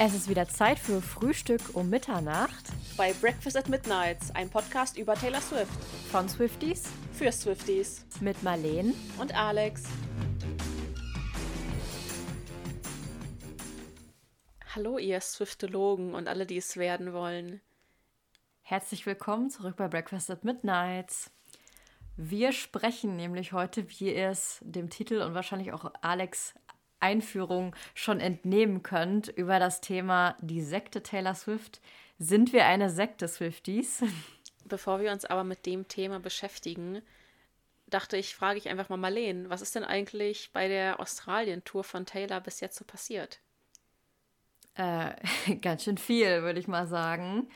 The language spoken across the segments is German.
Es ist wieder Zeit für Frühstück um Mitternacht bei Breakfast at Midnight, ein Podcast über Taylor Swift. von Swifties Für Swifties. mit Marleen. Und Alex. Hallo, ihr Swiftologen und alle, die es werden wollen. Herzlich willkommen zurück bei Breakfast at Midnight. Wir sprechen nämlich heute, wie ihr es dem Titel und wahrscheinlich auch Alex Einführung schon entnehmen könnt, über das Thema die Sekte Taylor Swift. Sind wir eine Sekte Swifties? Bevor wir uns aber mit dem Thema beschäftigen, dachte ich, frage ich einfach mal Marleen, was ist denn eigentlich bei der Australien-Tour von Taylor bis jetzt so passiert? Äh, ganz schön viel, würde ich mal sagen.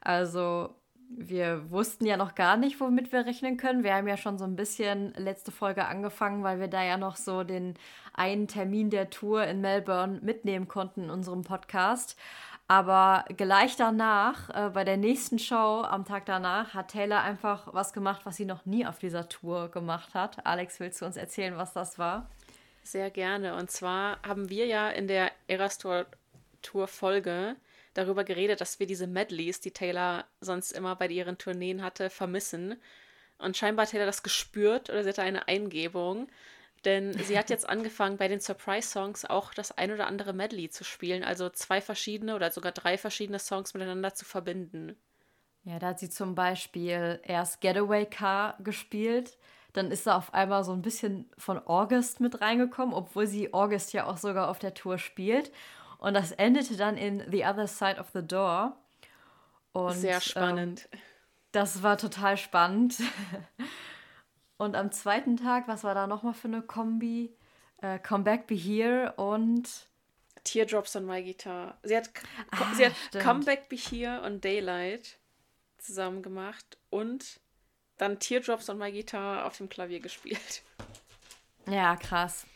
Also, wir wussten ja noch gar nicht, womit wir rechnen können. Wir haben ja schon so ein bisschen letzte Folge angefangen, weil wir da ja noch so den einen Termin der Tour in Melbourne mitnehmen konnten in unserem Podcast. Aber gleich danach, äh, bei der nächsten Show am Tag danach, hat Taylor einfach was gemacht, was sie noch nie auf dieser Tour gemacht hat. Alex, willst du uns erzählen, was das war? Sehr gerne. Und zwar haben wir ja in der Eras Tour, Tour Folge darüber geredet, dass wir diese Medleys, die Taylor sonst immer bei ihren Tourneen hatte, vermissen. Und scheinbar hat Taylor das gespürt oder sie hatte eine Eingebung. Denn sie hat jetzt angefangen, bei den Surprise-Songs auch das ein oder andere Medley zu spielen, also zwei verschiedene oder sogar drei verschiedene Songs miteinander zu verbinden. Ja, da hat sie zum Beispiel erst Getaway Car gespielt. Dann ist da auf einmal so ein bisschen von August mit reingekommen, obwohl sie August ja auch sogar auf der Tour spielt. Und das endete dann in The Other Side of the Door. Und, Sehr spannend. Ähm, das war total spannend. Und am zweiten Tag, was war da nochmal für eine Kombi? Äh, Come Back, Be Here und Teardrops on My Guitar. Sie hat, Ah, sie hat stimmt. Come Back Be Here und Daylight zusammen gemacht und dann Teardrops on My Guitar auf dem Klavier gespielt. Ja, krass.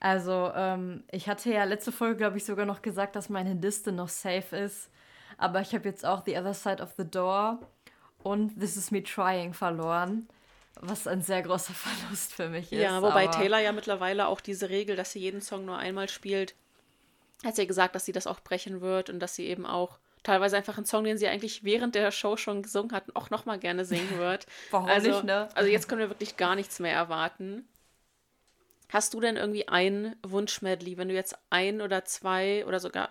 Also, ähm, ich hatte ja letzte Folge, glaube ich, sogar noch gesagt, dass meine Liste noch safe ist. Aber ich habe jetzt auch The Other Side of the Door und This Is Me Trying verloren. Was ein sehr großer Verlust für mich ist. Ja, wobei Taylor ja mittlerweile auch diese Regel, dass sie jeden Song nur einmal spielt, hat sie gesagt, dass sie das auch brechen wird und dass sie eben auch teilweise einfach einen Song, den sie eigentlich während der Show schon gesungen hat, auch nochmal gerne singen wird. Warum also, nicht, ne? Also jetzt können wir wirklich gar nichts mehr erwarten. Hast du denn irgendwie ein Wunsch-Medley, wenn du jetzt ein oder zwei oder sogar,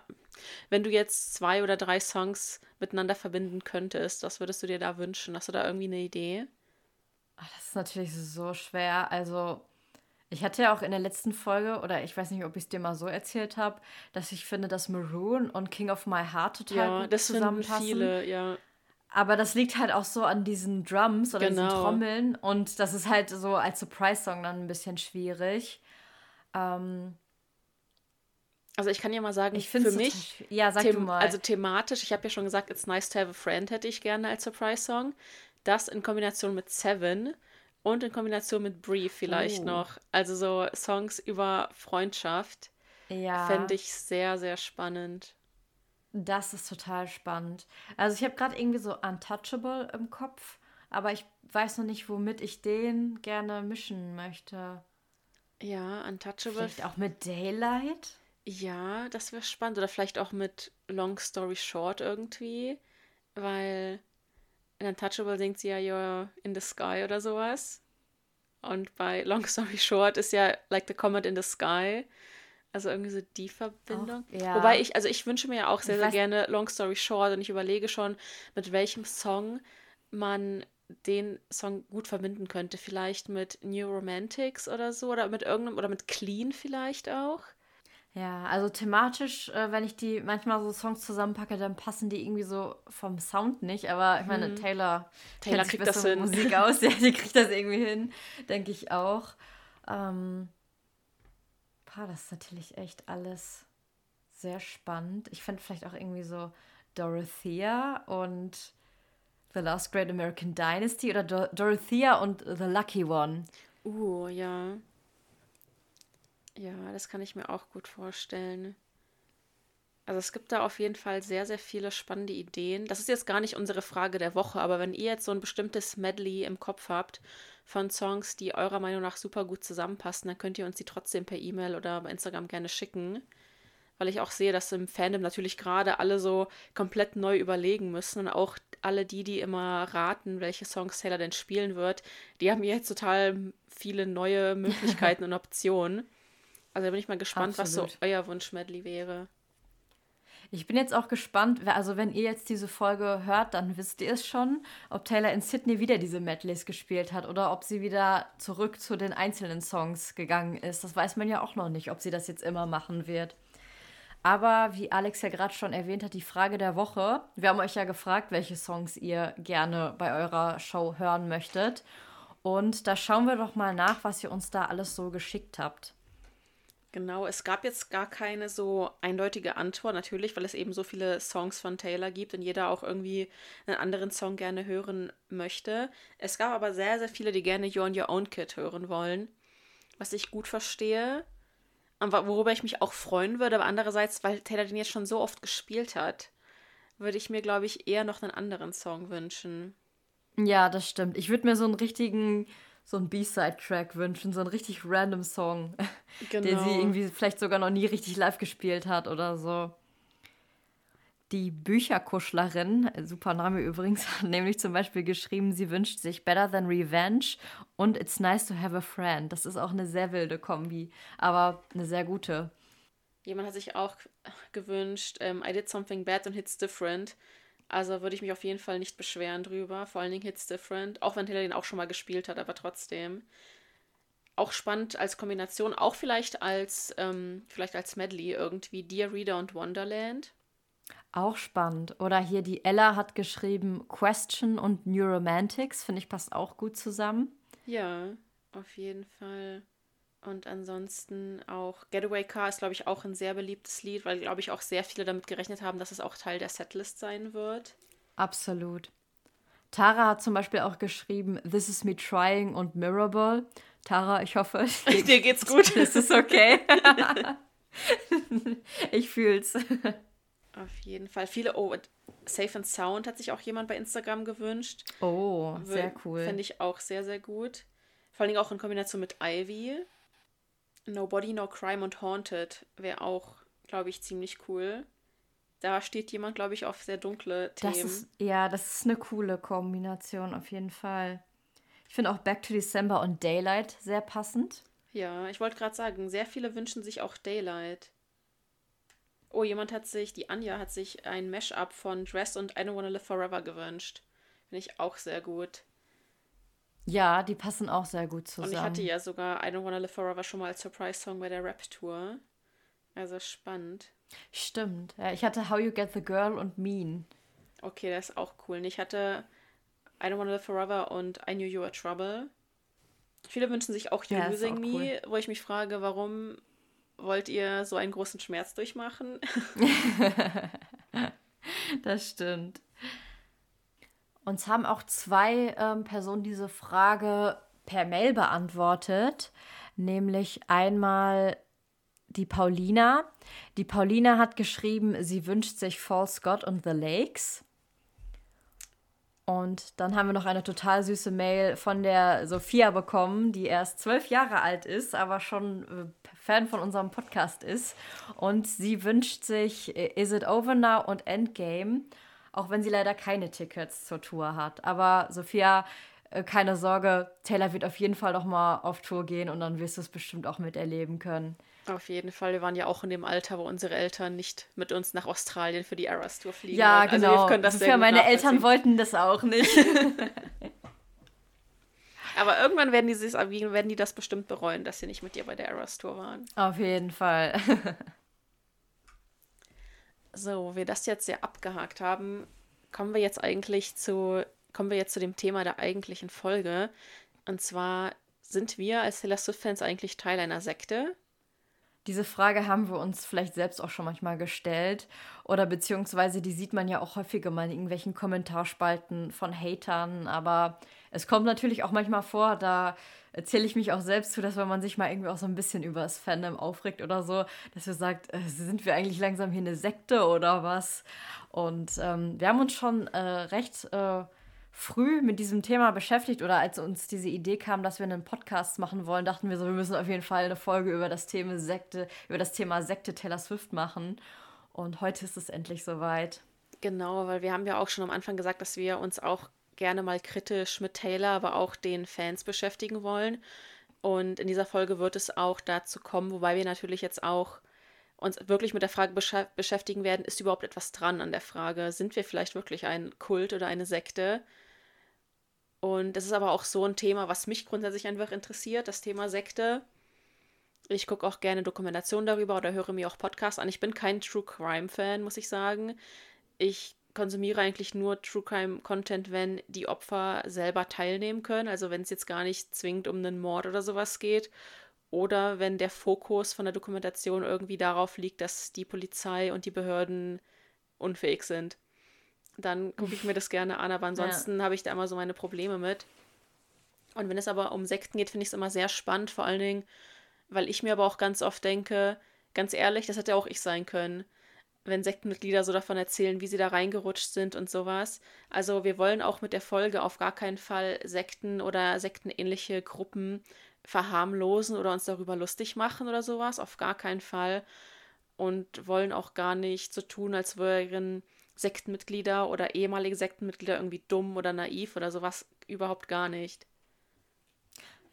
wenn du jetzt zwei oder drei Songs miteinander verbinden könntest, was würdest du dir da wünschen? Hast du da irgendwie eine Idee? Ach, das ist natürlich so schwer. Also, ich hatte ja auch in der letzten Folge, oder ich weiß nicht, ob ich es dir mal so erzählt habe, dass ich finde, dass Maroon und King of My Heart total Ja, gut das zusammenpassen. viele, ja. Aber das liegt halt auch so an diesen Drums oder diesen Genau. Trommeln. Und das ist halt so als Surprise-Song dann ein bisschen schwierig. Ähm, Also ich kann ja mal sagen, ich finde für mich, Ja, sag du mal. also thematisch, ich habe ja schon gesagt, It's Nice to Have a Friend hätte ich gerne als Surprise-Song. Das in Kombination mit Seven und in Kombination mit Brief vielleicht Oh. noch. Also so Songs über Freundschaft ja, fände ich sehr, sehr spannend. Das ist total spannend. Also ich habe gerade irgendwie so Untouchable im Kopf, aber ich weiß noch nicht, womit ich den gerne mischen möchte. Ja, Untouchable. Vielleicht auch mit Daylight? Ja, das wäre spannend. Oder vielleicht auch mit Long Story Short irgendwie. Weil in Untouchable singt sie ja You're in the Sky oder sowas. Und bei Long Story Short ist ja Like the Comet in the Sky. Also irgendwie so die Verbindung. Auch, ja. Wobei ich, also ich wünsche mir ja auch sehr, sehr gerne Long Story Short und ich überlege schon, mit welchem Song man den Song gut verbinden könnte. Vielleicht mit New Romantics oder so oder mit irgendeinem, oder mit Clean vielleicht auch. Ja, also thematisch, äh, wenn ich die manchmal so Songs zusammenpacke, dann passen die irgendwie so vom Sound nicht. Aber ich meine, Taylor, Mhm. Taylor sich kriegt das hin. Musik aus. Ja, die kriegt das irgendwie hin, denke ich auch. Ähm, pah, das ist natürlich echt alles sehr spannend. Ich fände vielleicht auch irgendwie so Dorothea und The Last Great American Dynasty oder Do Dorothea und The Lucky One. Uh, ja. Ja, das kann ich mir auch gut vorstellen. Also es gibt da auf jeden Fall sehr, sehr viele spannende Ideen. Das ist jetzt gar nicht unsere Frage der Woche, aber wenn ihr jetzt so ein bestimmtes Medley im Kopf habt von Songs, die eurer Meinung nach super gut zusammenpassen, dann könnt ihr uns die trotzdem per E-Mail oder bei Instagram gerne schicken. weil ich auch sehe, dass im Fandom natürlich gerade alle so komplett neu überlegen müssen und auch alle die, die immer raten, welche Songs Taylor denn spielen wird, die haben jetzt total viele neue Möglichkeiten und Optionen. Also da bin ich mal gespannt, Absolut. was so euer Wunsch-Medley wäre. Ich bin jetzt auch gespannt, also wenn ihr jetzt diese Folge hört, dann wisst ihr es schon, ob Taylor in Sydney wieder diese Medleys gespielt hat oder ob sie wieder zurück zu den einzelnen Songs gegangen ist. Das weiß man ja auch noch nicht, ob sie das jetzt immer machen wird. Aber wie Alex ja gerade schon erwähnt hat, die Frage der Woche. Wir haben euch ja gefragt, welche Songs ihr gerne bei eurer Show hören möchtet. Und da schauen wir doch mal nach, was ihr uns da alles so geschickt habt. Genau, es gab jetzt gar keine so eindeutige Antwort, natürlich, weil es eben so viele Songs von Taylor gibt und jeder auch irgendwie einen anderen Song gerne hören möchte. Es gab aber sehr, sehr viele, die gerne You're on Your Own Kid hören wollen, was ich gut verstehe und worüber ich mich auch freuen würde, aber andererseits, weil Taylor den jetzt schon so oft gespielt hat, würde ich mir, glaube ich, eher noch einen anderen Song wünschen. Ja, das stimmt. Ich würde mir so einen richtigen so einen B-Side-Track wünschen, so einen richtig random Song, genau. den sie irgendwie vielleicht sogar noch nie richtig live gespielt hat oder so. Die Bücherkuschlerin, super Name übrigens, hat nämlich zum Beispiel geschrieben, sie wünscht sich Better Than Revenge und It's Nice to Have a Friend. Das ist auch eine sehr wilde Kombi, aber eine sehr gute. Jemand hat sich auch gewünscht, um, ähm, I Did Something Bad and It's Different. Also würde ich mich auf jeden Fall nicht beschweren drüber. Vor allen Dingen Hits Different. Auch wenn Taylor den auch schon mal gespielt hat, aber trotzdem. Auch spannend als Kombination, auch vielleicht als, ähm, vielleicht als Medley irgendwie. Dear Reader und Wonderland. Auch spannend. Oder hier die Ella hat geschrieben Question und New Romantics. Finde ich passt auch gut zusammen. Ja, auf jeden Fall. Und ansonsten auch Getaway Car ist, glaube ich, auch ein sehr beliebtes Lied, weil, glaube ich, auch sehr viele damit gerechnet haben, dass es auch Teil der Setlist sein wird. Absolut. Tara hat zum Beispiel auch geschrieben, This is me trying und Mirrorball. Tara, ich hoffe, dir, dir geht's gut. Es ist okay. ich fühl's. Auf jeden Fall. Viele, oh, Safe and Sound hat sich auch jemand bei Instagram gewünscht. Oh, sehr cool. Finde ich auch sehr, sehr gut. Vor allem auch in Kombination mit Ivy. Nobody, No Crime und Haunted wäre auch, glaube ich, ziemlich cool. Da steht jemand, glaube ich, auf sehr dunkle Themen. Das ist, ja, das ist eine coole Kombination, auf jeden Fall. Ich finde auch Back to December und Daylight sehr passend. Ja, ich wollte gerade sagen, sehr viele wünschen sich auch Daylight. Oh, jemand hat sich, die Anja hat sich ein Mash-up von Dress und I Don't Wanna Live Forever gewünscht. Finde ich auch sehr gut. Ja, die passen auch sehr gut zusammen. Und ich hatte ja sogar I Don't Wanna Live Forever schon mal als Surprise-Song bei der Rap-Tour. Also spannend. Stimmt. Ja, ich hatte How You Get the Girl und Mean. Okay, das ist auch cool. Ich hatte I Don't Wanna Live Forever und I Knew You Were Trouble. Viele wünschen sich auch You're ja, Losing auch Me, cool. wo ich mich frage, warum wollt ihr so einen großen Schmerz durchmachen? das stimmt. Uns haben auch zwei ähm, Personen diese Frage per Mail beantwortet, nämlich einmal die Paulina. Die Paulina hat geschrieben, sie wünscht sich False God und The Lakes. Und dann haben wir noch eine total süße Mail von der Sophia bekommen, die erst zwölf Jahre alt ist, aber schon äh, Fan von unserem Podcast ist. Und sie wünscht sich äh, Is It Over Now und Endgame auch wenn sie leider keine Tickets zur Tour hat. Aber Sophia, äh, keine Sorge, Taylor wird auf jeden Fall noch mal auf Tour gehen und dann wirst du es bestimmt auch miterleben können. Auf jeden Fall. Wir waren ja auch in dem Alter, wo unsere Eltern nicht mit uns nach Australien für die Eras Tour fliegen. Ja, wollten. genau. Also das Sophia, meine Eltern wollten das auch nicht. Aber irgendwann werden die sich werden die das bestimmt bereuen, dass sie nicht mit dir bei der Eras Tour waren. Auf jeden Fall. So, wir das jetzt sehr abgehakt haben, kommen wir jetzt eigentlich zu, kommen wir jetzt zu dem Thema der eigentlichen Folge. Und zwar, sind wir als Taylor Swift-Fans eigentlich Teil einer Sekte? Diese Frage haben wir uns vielleicht selbst auch schon manchmal gestellt. Oder beziehungsweise die sieht man ja auch häufiger mal in irgendwelchen Kommentarspalten von Hatern. Aber es kommt natürlich auch manchmal vor, da erzähle ich mich auch selbst zu, dass wenn man sich mal irgendwie auch so ein bisschen über das Fandom aufregt oder so, dass wir sagt, äh, sind wir eigentlich langsam hier eine Sekte oder was? Und ähm, wir haben uns schon äh, recht äh, früh mit diesem Thema beschäftigt oder als uns diese Idee kam, dass wir einen Podcast machen wollen, dachten wir so, wir müssen auf jeden Fall eine Folge über das Thema Sekte, über das Thema Sekte Taylor Swift machen. Und heute ist es endlich soweit. Genau, weil wir haben ja auch schon am Anfang gesagt, dass wir uns auch gerne mal kritisch mit Taylor, aber auch den Fans beschäftigen wollen. Und in dieser Folge wird es auch dazu kommen, wobei wir natürlich jetzt auch uns wirklich mit der Frage beschäftigen werden, ist überhaupt etwas dran an der Frage, sind wir vielleicht wirklich ein Kult oder eine Sekte? Und das ist aber auch so ein Thema, was mich grundsätzlich einfach interessiert, das Thema Sekte. Ich gucke auch gerne Dokumentationen darüber oder höre mir auch Podcasts an. Ich bin kein True Crime Fan, muss ich sagen. Ich konsumiere eigentlich nur True Crime Content, wenn die Opfer selber teilnehmen können. Also wenn es jetzt gar nicht zwingend um einen Mord oder sowas geht. Oder wenn der Fokus von der Dokumentation irgendwie darauf liegt, dass die Polizei und die Behörden unfähig sind dann gucke ich mir das gerne an, aber ansonsten ja. habe ich da immer so meine Probleme mit. Und wenn es aber um Sekten geht, finde ich es immer sehr spannend, vor allen Dingen, weil ich mir aber auch ganz oft denke, ganz ehrlich, das hätte auch ich sein können, wenn Sektenmitglieder so davon erzählen, wie sie da reingerutscht sind und sowas. Also wir wollen auch mit der Folge auf gar keinen Fall Sekten oder sektenähnliche Gruppen verharmlosen oder uns darüber lustig machen oder sowas, auf gar keinen Fall. Und wollen auch gar nicht so tun, als wären Sektenmitglieder oder ehemalige Sektenmitglieder irgendwie dumm oder naiv oder sowas überhaupt gar nicht.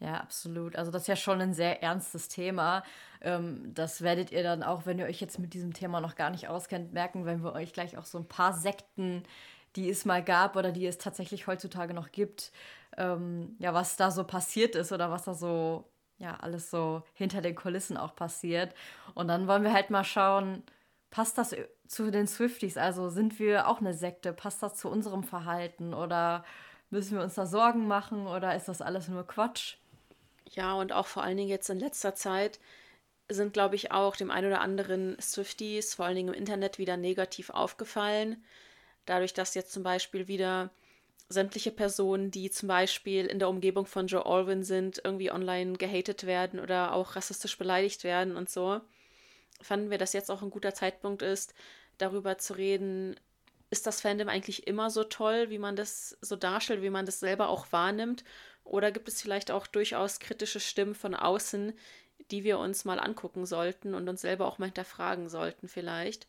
Ja, absolut. Also das ist ja schon ein sehr ernstes Thema. Ähm, das werdet ihr dann auch, wenn ihr euch jetzt mit diesem Thema noch gar nicht auskennt, merken, wenn wir euch gleich auch so ein paar Sekten, die es mal gab oder die es tatsächlich heutzutage noch gibt, ähm, ja, was da so passiert ist oder was da so, ja, alles so hinter den Kulissen auch passiert. Und dann wollen wir halt mal schauen, passt das zu den Swifties? Also sind wir auch eine Sekte? Passt das zu unserem Verhalten? Oder müssen wir uns da Sorgen machen? Oder ist das alles nur Quatsch? Ja, und auch vor allen Dingen jetzt in letzter Zeit sind, glaube ich, auch dem einen oder anderen Swifties, vor allen Dingen im Internet, wieder negativ aufgefallen. Dadurch, dass jetzt zum Beispiel wieder sämtliche Personen, die zum Beispiel in der Umgebung von Joe Alwyn sind, irgendwie online gehatet werden oder auch rassistisch beleidigt werden und so fanden wir, dass jetzt auch ein guter Zeitpunkt ist, darüber zu reden, ist das Fandom eigentlich immer so toll, wie man das so darstellt, wie man das selber auch wahrnimmt? Oder gibt es vielleicht auch durchaus kritische Stimmen von außen, die wir uns mal angucken sollten und uns selber auch mal hinterfragen sollten vielleicht?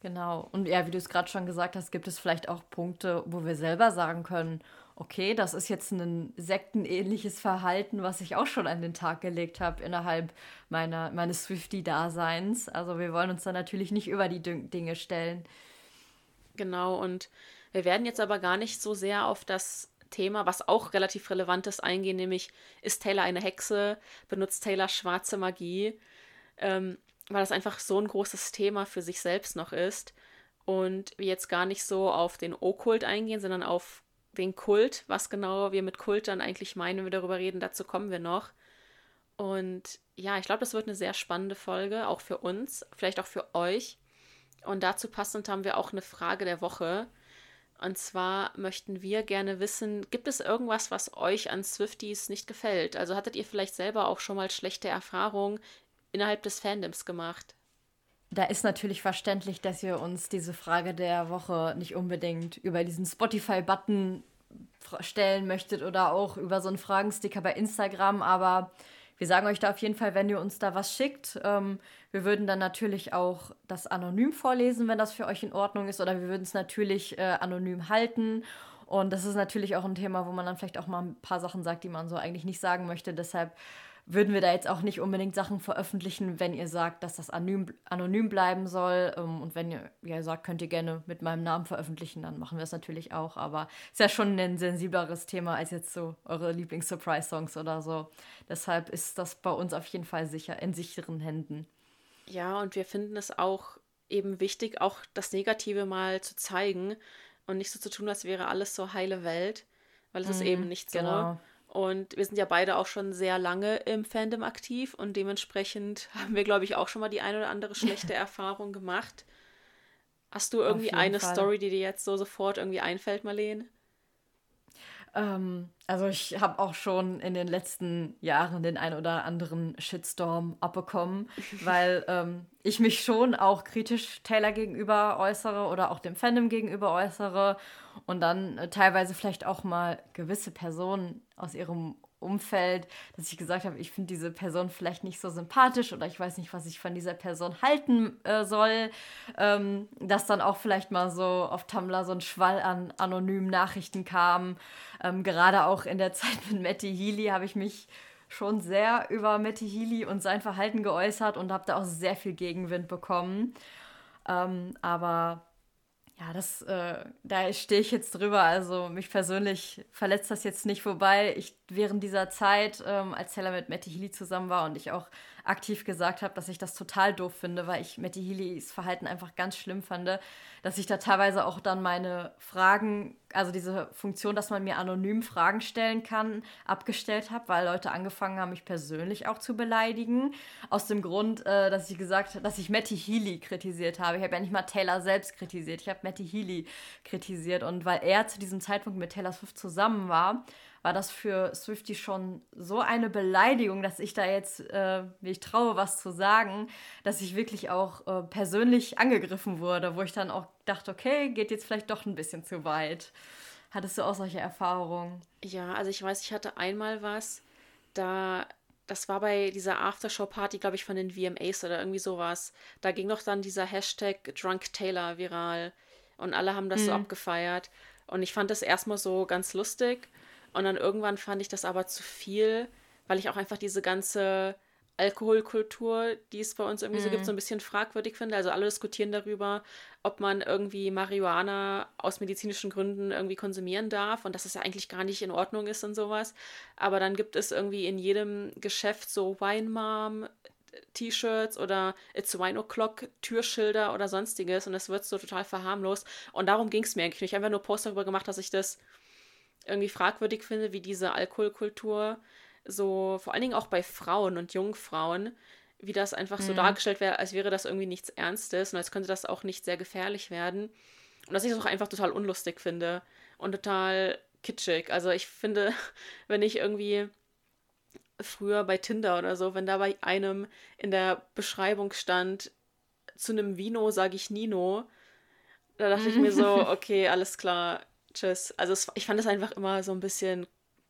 Genau. Und ja, wie du es gerade schon gesagt hast, gibt es vielleicht auch Punkte, wo wir selber sagen können, okay, das ist jetzt ein sektenähnliches Verhalten, was ich auch schon an den Tag gelegt habe innerhalb meiner, meines Swifty-Daseins. Also wir wollen uns da natürlich nicht über die Dinge stellen. Genau, und wir werden jetzt aber gar nicht so sehr auf das Thema, was auch relativ relevant ist, eingehen, nämlich ist Taylor eine Hexe, benutzt Taylor schwarze Magie, ähm, weil das einfach so ein großes Thema für sich selbst noch ist und wir jetzt gar nicht so auf den Okkult eingehen, sondern auf den Kult, was genau wir mit Kult dann eigentlich meinen, wenn wir darüber reden, dazu kommen wir noch. Und ja, ich glaube, das wird eine sehr spannende Folge, auch für uns, vielleicht auch für euch. Und dazu passend haben wir auch eine Frage der Woche. Und zwar möchten wir gerne wissen, gibt es irgendwas, was euch an Swifties nicht gefällt? Also hattet ihr vielleicht selber auch schon mal schlechte Erfahrungen innerhalb des Fandoms gemacht? Da ist natürlich verständlich, dass ihr uns diese Frage der Woche nicht unbedingt über diesen Spotify-Button stellen möchtet oder auch über so einen Fragensticker bei Instagram, aber wir sagen euch da auf jeden Fall, wenn ihr uns da was schickt. Ähm, wir würden dann natürlich auch das anonym vorlesen, wenn das für euch in Ordnung ist, oder wir würden es natürlich äh, anonym halten. Und das ist natürlich auch ein Thema, wo man dann vielleicht auch mal ein paar Sachen sagt, die man so eigentlich nicht sagen möchte. Deshalb würden wir da jetzt auch nicht unbedingt Sachen veröffentlichen, wenn ihr sagt, dass das anonym, anonym bleiben soll. Ähm, und wenn ihr, ihr sagt, könnt ihr gerne mit meinem Namen veröffentlichen, dann machen wir es natürlich auch. Aber es ist ja schon ein sensibleres Thema als jetzt so eure Lieblings-Surprise-Songs oder so. Deshalb ist das bei uns auf jeden Fall sicher in sicheren Händen. Ja, und wir finden es auch eben wichtig, auch das Negative mal zu zeigen und nicht so zu tun, als wäre alles so heile Welt, weil es mhm, ist eben nicht so. Genau. Und wir sind ja beide auch schon sehr lange im Fandom aktiv und dementsprechend haben wir, glaube ich, auch schon mal die eine oder andere schlechte Erfahrung gemacht. Hast du irgendwie eine Fall. Story, die dir jetzt so sofort irgendwie einfällt, Marlene? Ähm, also ich habe auch schon in den letzten Jahren den ein oder anderen Shitstorm abbekommen, weil ähm, ich mich schon auch kritisch Taylor gegenüber äußere oder auch dem Fandom gegenüber äußere und dann äh, teilweise vielleicht auch mal gewisse Personen aus ihrem Umfeld, dass ich gesagt habe, ich finde diese Person vielleicht nicht so sympathisch oder ich weiß nicht, was ich von dieser Person halten äh, soll, ähm, dass dann auch vielleicht mal so auf Tumblr so ein Schwall an anonymen Nachrichten kam. Ähm, gerade auch in der Zeit mit Matty Healy habe ich mich schon sehr über Matty Healy und sein Verhalten geäußert und habe da auch sehr viel Gegenwind bekommen. Ähm, aber ja, das, äh, da stehe ich jetzt drüber. Also mich persönlich verletzt das jetzt nicht vorbei. Ich während dieser Zeit, ähm, als Taylor mit Matty Healy zusammen war und ich auch aktiv gesagt habe, dass ich das total doof finde, weil ich Matty Healys Verhalten einfach ganz schlimm fand, dass ich da teilweise auch dann meine Fragen, also diese Funktion, dass man mir anonym Fragen stellen kann, abgestellt habe, weil Leute angefangen haben, mich persönlich auch zu beleidigen. Aus dem Grund, äh, dass ich gesagt habe, dass ich Matty Healy kritisiert habe. Ich habe ja nicht mal Taylor selbst kritisiert, ich habe Matty Healy kritisiert und weil er zu diesem Zeitpunkt mit Taylor Swift zusammen war, war das für Swifty schon so eine Beleidigung, dass ich da jetzt äh, mich traue, was zu sagen, dass ich wirklich auch äh, persönlich angegriffen wurde, wo ich dann auch dachte, okay, geht jetzt vielleicht doch ein bisschen zu weit. Hattest du auch solche Erfahrungen? Ja, also ich weiß, ich hatte einmal was, da das war bei dieser Aftershow-Party, glaube ich, von den VMAs oder irgendwie sowas. Da ging doch dann dieser Hashtag Drunk Taylor viral und alle haben das mhm. so abgefeiert. Und ich fand das erstmal so ganz lustig. Und dann irgendwann fand ich das aber zu viel, weil ich auch einfach diese ganze Alkoholkultur, die es bei uns irgendwie mm. so gibt, so ein mhm. bisschen fragwürdig finde. Also alle diskutieren darüber, ob man irgendwie Marihuana aus medizinischen Gründen irgendwie konsumieren darf und dass es ja eigentlich gar nicht in Ordnung ist und sowas. Aber dann gibt es irgendwie in jedem Geschäft so Wine Mom T-Shirts oder It's Wine O'Clock Türschilder oder sonstiges und das wird so total verharmlost. Und darum ging es mir eigentlich nicht. Ich habe einfach nur Post darüber gemacht, dass ich das irgendwie fragwürdig finde, wie diese Alkoholkultur so, vor allen Dingen auch bei Frauen und Jungfrauen, wie das einfach mhm. so dargestellt wäre, als wäre das irgendwie nichts Ernstes und als könnte das auch nicht sehr gefährlich werden. Und dass ich das auch einfach total unlustig finde und total kitschig. Also ich finde, wenn ich irgendwie früher bei Tinder oder so, wenn da bei einem in der Beschreibung stand, zu einem Vino sage ich Nino, da dachte ich mir so, okay, alles klar, tschüss. Also es, ich fand es einfach immer so ein bisschen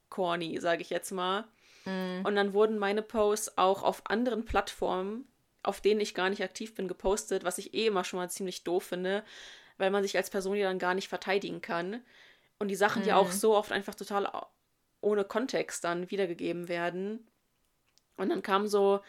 corny, sage ich jetzt mal. Mm. Und dann wurden meine Posts auch auf anderen Plattformen, auf denen ich gar nicht aktiv bin, gepostet, was ich eh immer schon mal ziemlich doof finde, weil man sich als Person ja dann gar nicht verteidigen kann. Und die Sachen, mm. die auch so oft einfach total ohne Kontext dann wiedergegeben werden. Und dann kam so,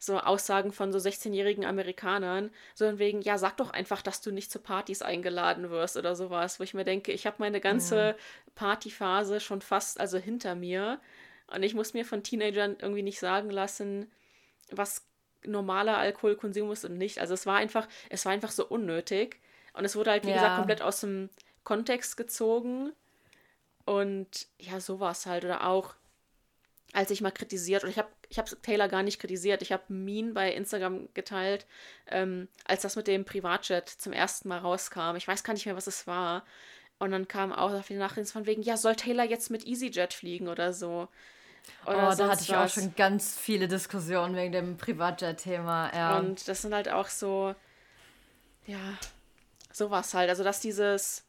so Aussagen von so 16-jährigen Amerikanern, so von wegen, ja, sag doch einfach, dass du nicht zu Partys eingeladen wirst oder sowas, wo ich mir denke, ich habe meine ganze. Partyphase schon fast also hinter mir und ich muss mir von Teenagern irgendwie nicht sagen lassen, was normaler Alkoholkonsum ist und nicht. Also es war einfach, es war einfach so unnötig und es wurde halt, wie ja. gesagt, komplett aus dem Kontext gezogen und ja, sowas halt oder auch als ich mal kritisiert, oder ich habe ich hab Taylor gar nicht kritisiert, ich habe Mean bei Instagram geteilt, ähm, als das mit dem Privatjet zum ersten Mal rauskam. Ich weiß gar nicht mehr, was es war. Und dann kam auch viele Nachrichten von wegen, ja, soll Taylor jetzt mit EasyJet fliegen oder so? Oder oh, da hatte ich was. auch schon ganz viele Diskussionen wegen dem Privatjet-Thema. Ja. Und das sind halt auch so, ja, sowas halt. Also, dass dieses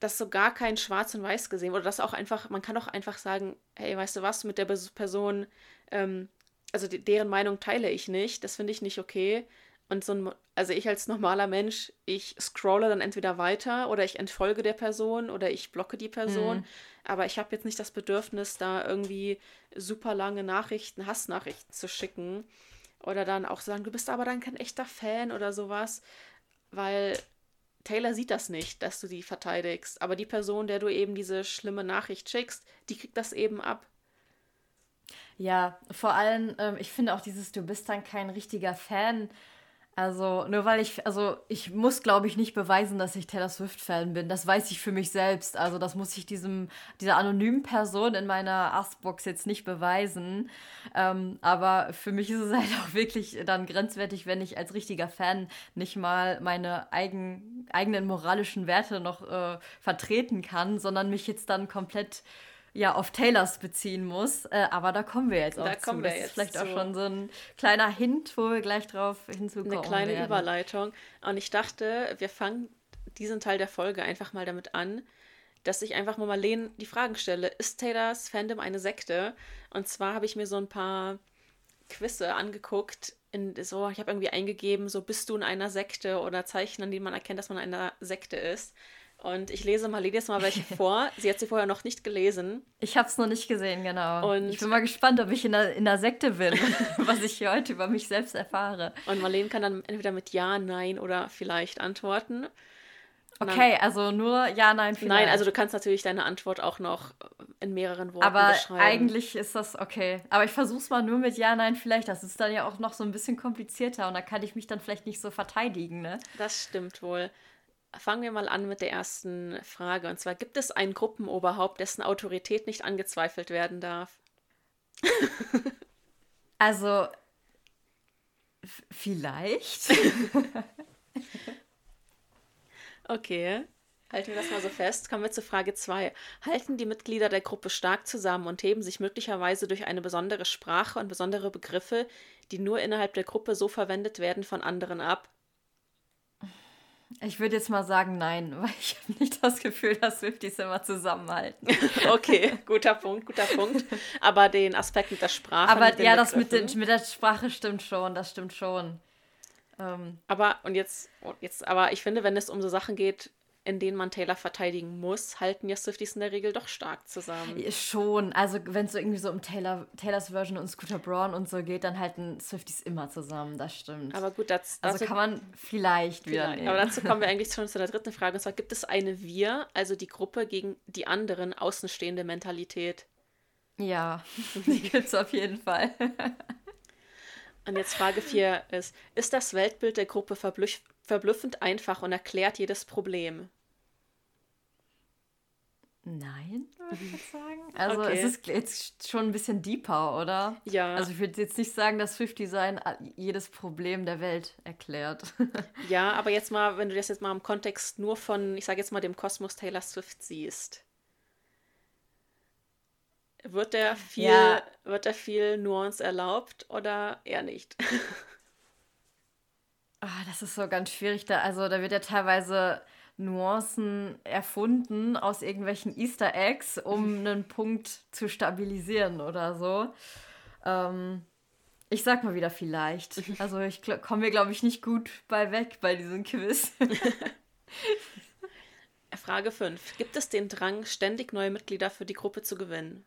dass so gar kein Schwarz und Weiß gesehen oder dass auch einfach, man kann auch einfach sagen, hey, weißt du was, mit der Person, ähm, also deren Meinung teile ich nicht, das finde ich nicht okay. Und so ein, also ich als normaler Mensch, ich scrolle dann entweder weiter oder ich entfolge der Person oder ich blocke die Person. Mhm. Aber ich habe jetzt nicht das Bedürfnis, da irgendwie super lange Nachrichten, Hassnachrichten zu schicken. Oder dann auch sagen, du bist aber dann kein echter Fan oder sowas. Weil Taylor sieht das nicht, dass du die verteidigst. Aber die Person, der du eben diese schlimme Nachricht schickst, die kriegt das eben ab. Ja, vor allem, ähm, ich finde auch dieses, du bist dann kein richtiger Fan also, nur weil ich, also ich muss, glaube ich, nicht beweisen, dass ich Taylor Swift-Fan bin. Das weiß ich für mich selbst. Also, das muss ich diesem, dieser anonymen Person in meiner Askbox jetzt nicht beweisen. Ähm, aber für mich ist es halt auch wirklich dann grenzwertig, wenn ich als richtiger Fan nicht mal meine eigen, eigenen moralischen Werte noch äh, vertreten kann, sondern mich jetzt dann komplett ja auf Taylors beziehen muss. Äh, aber da kommen wir jetzt auch Da zu. kommen wir das jetzt ist vielleicht zu. auch schon so ein kleiner Hint, wo wir gleich drauf hinzukommen Eine kleine werden. Überleitung. Und ich dachte, wir fangen diesen Teil der Folge einfach mal damit an, dass ich einfach mal Marlene die Fragen stelle. Ist Taylors Fandom eine Sekte? Und zwar habe ich mir so ein paar Quizze angeguckt. In, so, ich habe irgendwie eingegeben, so bist du in einer Sekte oder Zeichen, an denen man erkennt, dass man in einer Sekte ist. Und ich lese mal jedes Mal welche vor. Sie hat sie vorher noch nicht gelesen. Ich habe es noch nicht gesehen, genau. Und- ich bin mal gespannt, ob ich in der, in der Sekte bin, was ich hier heute über mich selbst erfahre. Und Marlene kann dann entweder mit Ja, Nein oder vielleicht antworten. Und dann- Okay, also nur ja, nein, vielleicht. Nein, also du kannst natürlich deine Antwort auch noch in mehreren Worten Aber beschreiben. eigentlich ist das okay. Aber ich versuch's mal nur mit ja, nein, vielleicht. Das ist dann ja auch noch so ein bisschen komplizierter und da kann ich mich dann vielleicht nicht so verteidigen, ne? Das stimmt wohl. Fangen wir mal an mit der ersten Frage. Und zwar, gibt es ein Gruppenoberhaupt, dessen Autorität nicht angezweifelt werden darf? Also, vielleicht. Okay, halten wir das mal so fest. Kommen wir zu Frage 2. Halten die Mitglieder der Gruppe stark zusammen und heben sich möglicherweise durch eine besondere Sprache und besondere Begriffe, die nur innerhalb der Gruppe so verwendet werden, von anderen ab? Ich würde jetzt mal sagen nein, weil ich habe nicht das Gefühl, dass Swifties immer zusammenhalten. Okay, guter Punkt, guter Punkt. Aber den Aspekt mit der Sprache. Aber ja, das mit, den, mit der Sprache stimmt schon, das stimmt schon. Ähm, Aber, und jetzt, und jetzt, aber ich finde, wenn es um so Sachen geht, in denen man Taylor verteidigen muss, halten ja Swifties in der Regel doch stark zusammen. schon, also wenn es so irgendwie so um Taylor, Taylors Version und Scooter Braun und so geht, dann halten Swifties immer zusammen, das stimmt. Aber gut, das, also dazu, kann man vielleicht wieder vielleicht. nehmen. aber dazu kommen wir eigentlich schon zu der dritten Frage. Und zwar, gibt es eine Wir, also die Gruppe gegen die anderen außenstehende Mentalität? Ja, die gibt's auf jeden Fall. Und jetzt Frage 4 ist, ist das Weltbild der Gruppe verblüff verblüffend einfach und erklärt jedes Problem? Nein, würde ich jetzt sagen. Also Okay. es ist jetzt schon ein bisschen deeper, oder? Ja. Also ich würde jetzt nicht sagen, dass Swift Design jedes Problem der Welt erklärt. Ja, aber jetzt mal, wenn du das jetzt mal im Kontext nur von, ich sage jetzt mal, dem Kosmos Taylor Swift siehst. Wird der viel, Ja. wird der viel Nuance erlaubt oder eher nicht? Ah, das ist so ganz schwierig da. Also da wird ja teilweise Nuancen erfunden aus irgendwelchen Easter Eggs, um einen Punkt zu stabilisieren oder so. Ähm, ich sag mal wieder vielleicht. Also ich komme mir, glaube ich, nicht gut bei weg bei diesem Quiz. Frage 5. Gibt es den Drang, ständig neue Mitglieder für die Gruppe zu gewinnen?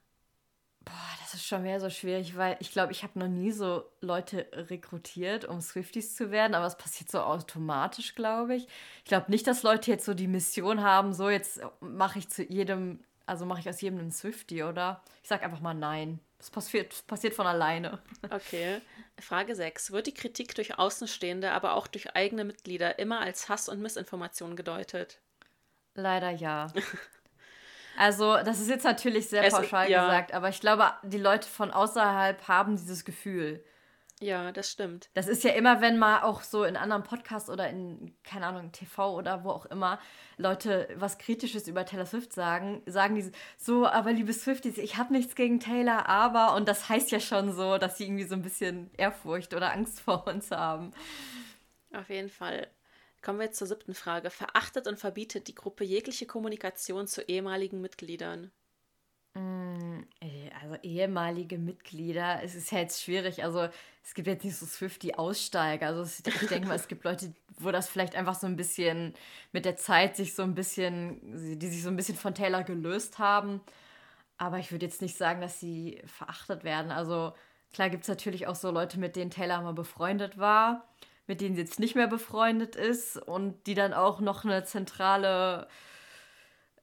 Boah, das ist schon mehr so schwierig, weil ich glaube, ich habe noch nie so Leute rekrutiert, um Swifties zu werden, aber es passiert so automatisch, glaube ich. Ich glaube nicht, dass Leute jetzt so die Mission haben, so jetzt mache ich zu jedem, also mache ich aus jedem einen Swiftie, oder? Ich sag einfach mal nein. Das passiert, passiert von alleine. Okay. Frage 6. Wird die Kritik durch Außenstehende, aber auch durch eigene Mitglieder immer als Hass und Missinformation gedeutet? Leider ja. Also, das ist jetzt natürlich sehr Es- pauschal ja. gesagt, aber ich glaube, die Leute von außerhalb haben dieses Gefühl. Ja, das stimmt. Das ist ja immer, wenn mal auch so in anderen Podcasts oder in, keine Ahnung, TV oder wo auch immer, Leute was Kritisches über Taylor Swift sagen, sagen die so, aber liebe Swifties, ich habe nichts gegen Taylor, aber, und das heißt ja schon so, dass sie irgendwie so ein bisschen Ehrfurcht oder Angst vor uns haben. Auf jeden Fall. Kommen wir jetzt zur siebten Frage. Verachtet und verbietet die Gruppe jegliche Kommunikation zu ehemaligen Mitgliedern? Äh, Also ehemalige Mitglieder, es ist ja jetzt schwierig, also es gibt jetzt nicht so Swifty-Aussteiger, also ich denke mal, es gibt Leute, wo das vielleicht einfach so ein bisschen mit der Zeit sich so ein bisschen, die sich so ein bisschen von Taylor gelöst haben, aber ich würde jetzt nicht sagen, dass sie verachtet werden, also klar gibt es natürlich auch so Leute, mit denen Taylor mal befreundet war, mit denen sie jetzt nicht mehr befreundet ist und die dann auch noch eine zentrale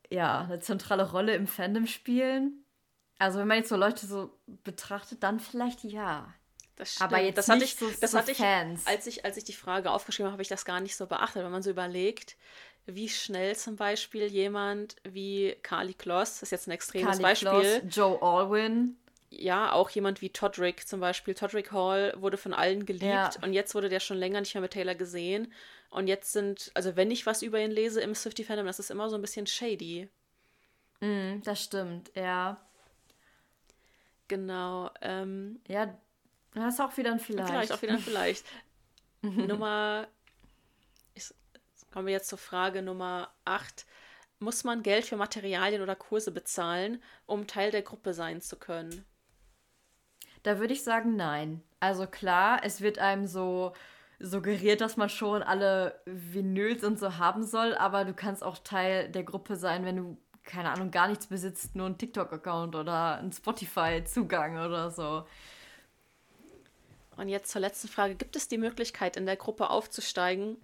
ja, eine zentrale Rolle im Fandom spielen. Also wenn man jetzt so Leute so betrachtet, dann vielleicht ja. Das Aber stimmt. jetzt das hatte nicht ich, so- das so hatte ich, Fans. als ich, als ich die Frage aufgeschrieben habe, habe ich das gar nicht so beachtet. Wenn man so überlegt, wie schnell zum Beispiel jemand wie Carly Kloss, das ist jetzt ein extremes Carly Beispiel, Kloss, Joe Alwyn. Ja, auch jemand wie Todrick zum Beispiel. Todrick Hall wurde von allen geliebt Ja. und jetzt wurde der schon länger nicht mehr mit Taylor gesehen. Und jetzt sind, also wenn ich was über ihn lese im Swifty-Fandom, das ist immer so ein bisschen shady. Mm, das stimmt, ja. Genau. Ähm, ja, das ist auch wieder ein Vielleicht. Vielleicht auch wieder ein Vielleicht. Nummer, ich, kommen wir jetzt zur Frage Nummer 8. Muss man Geld für Materialien oder Kurse bezahlen, um Teil der Gruppe sein zu können? Da würde ich sagen, nein. Also klar, es wird einem so suggeriert, dass man schon alle Vinyls und so haben soll, aber du kannst auch Teil der Gruppe sein, wenn du, keine Ahnung, gar nichts besitzt, nur einen TikTok-Account oder einen Spotify-Zugang oder so. Und jetzt zur letzten Frage. Gibt es die Möglichkeit, in der Gruppe aufzusteigen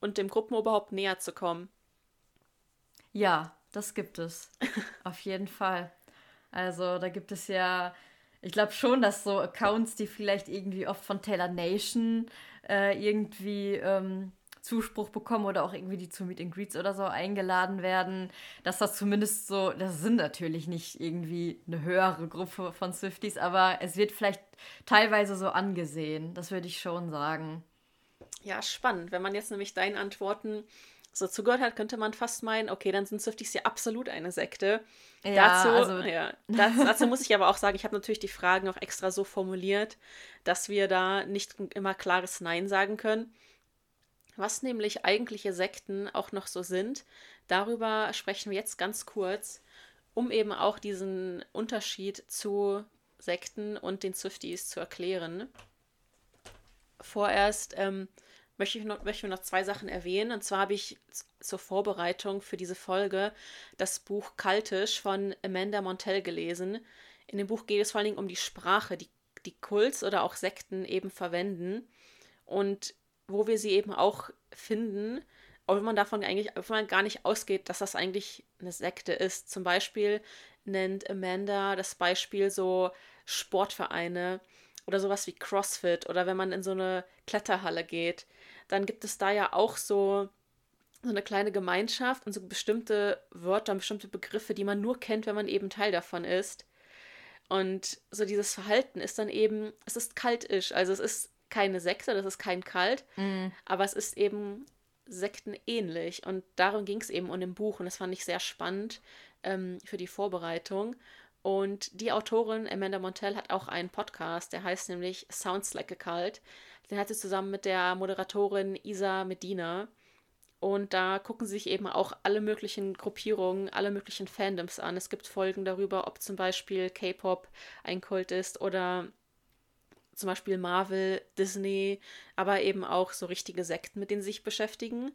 und dem Gruppenoberhaupt näher zu kommen? Ja, das gibt es. Auf jeden Fall. Also da gibt es ja, ich glaube schon, dass so Accounts, die vielleicht irgendwie oft von Taylor Nation äh, irgendwie ähm, Zuspruch bekommen oder auch irgendwie die zu Meet and Greets oder so eingeladen werden, dass das zumindest so, das sind natürlich nicht irgendwie eine höhere Gruppe von Swifties, aber es wird vielleicht teilweise so angesehen. Das würde ich schon sagen. Ja, spannend. Wenn man jetzt nämlich deinen Antworten so zugehört hat, könnte man fast meinen, okay, dann sind Swifties ja absolut eine Sekte. Ja, dazu, also... ja, dazu, dazu muss ich aber auch sagen, ich habe natürlich die Fragen auch extra so formuliert, dass wir da nicht immer klares Nein sagen können. Was nämlich eigentliche Sekten auch noch so sind, darüber sprechen wir jetzt ganz kurz, um eben auch diesen Unterschied zu Sekten und den Swifties zu erklären. Vorerst ähm, möchte ich noch, möchte noch zwei Sachen erwähnen. Und zwar habe ich zur Vorbereitung für diese Folge das Buch Kaltisch von Amanda Montell gelesen. In dem Buch geht es vor allen Dingen um die Sprache, die, die Kults oder auch Sekten eben verwenden. Und wo wir sie eben auch finden, wenn man davon eigentlich, man gar nicht ausgeht, dass das eigentlich eine Sekte ist. Zum Beispiel nennt Amanda das Beispiel so Sportvereine oder sowas wie CrossFit oder wenn man in so eine Kletterhalle geht, dann gibt es da ja auch so so eine kleine Gemeinschaft und so bestimmte Wörter und bestimmte Begriffe, die man nur kennt, wenn man eben Teil davon ist. Und so dieses Verhalten ist dann eben, es ist kaltisch. Also es ist keine Sekte, das ist kein Kalt, mm. aber es ist eben sektenähnlich. Und darum ging es eben um dem Buch und das fand ich sehr spannend ähm, für die Vorbereitung. Und die Autorin Amanda Montell hat auch einen Podcast, der heißt nämlich Sounds Like a Cult. Den hat sie zusammen mit der Moderatorin Isa Medina. Und da gucken sie sich eben auch alle möglichen Gruppierungen, alle möglichen Fandoms an. Es gibt Folgen darüber, ob zum Beispiel K-Pop ein Kult ist oder zum Beispiel Marvel, Disney, aber eben auch so richtige Sekten, mit denen sie sich beschäftigen.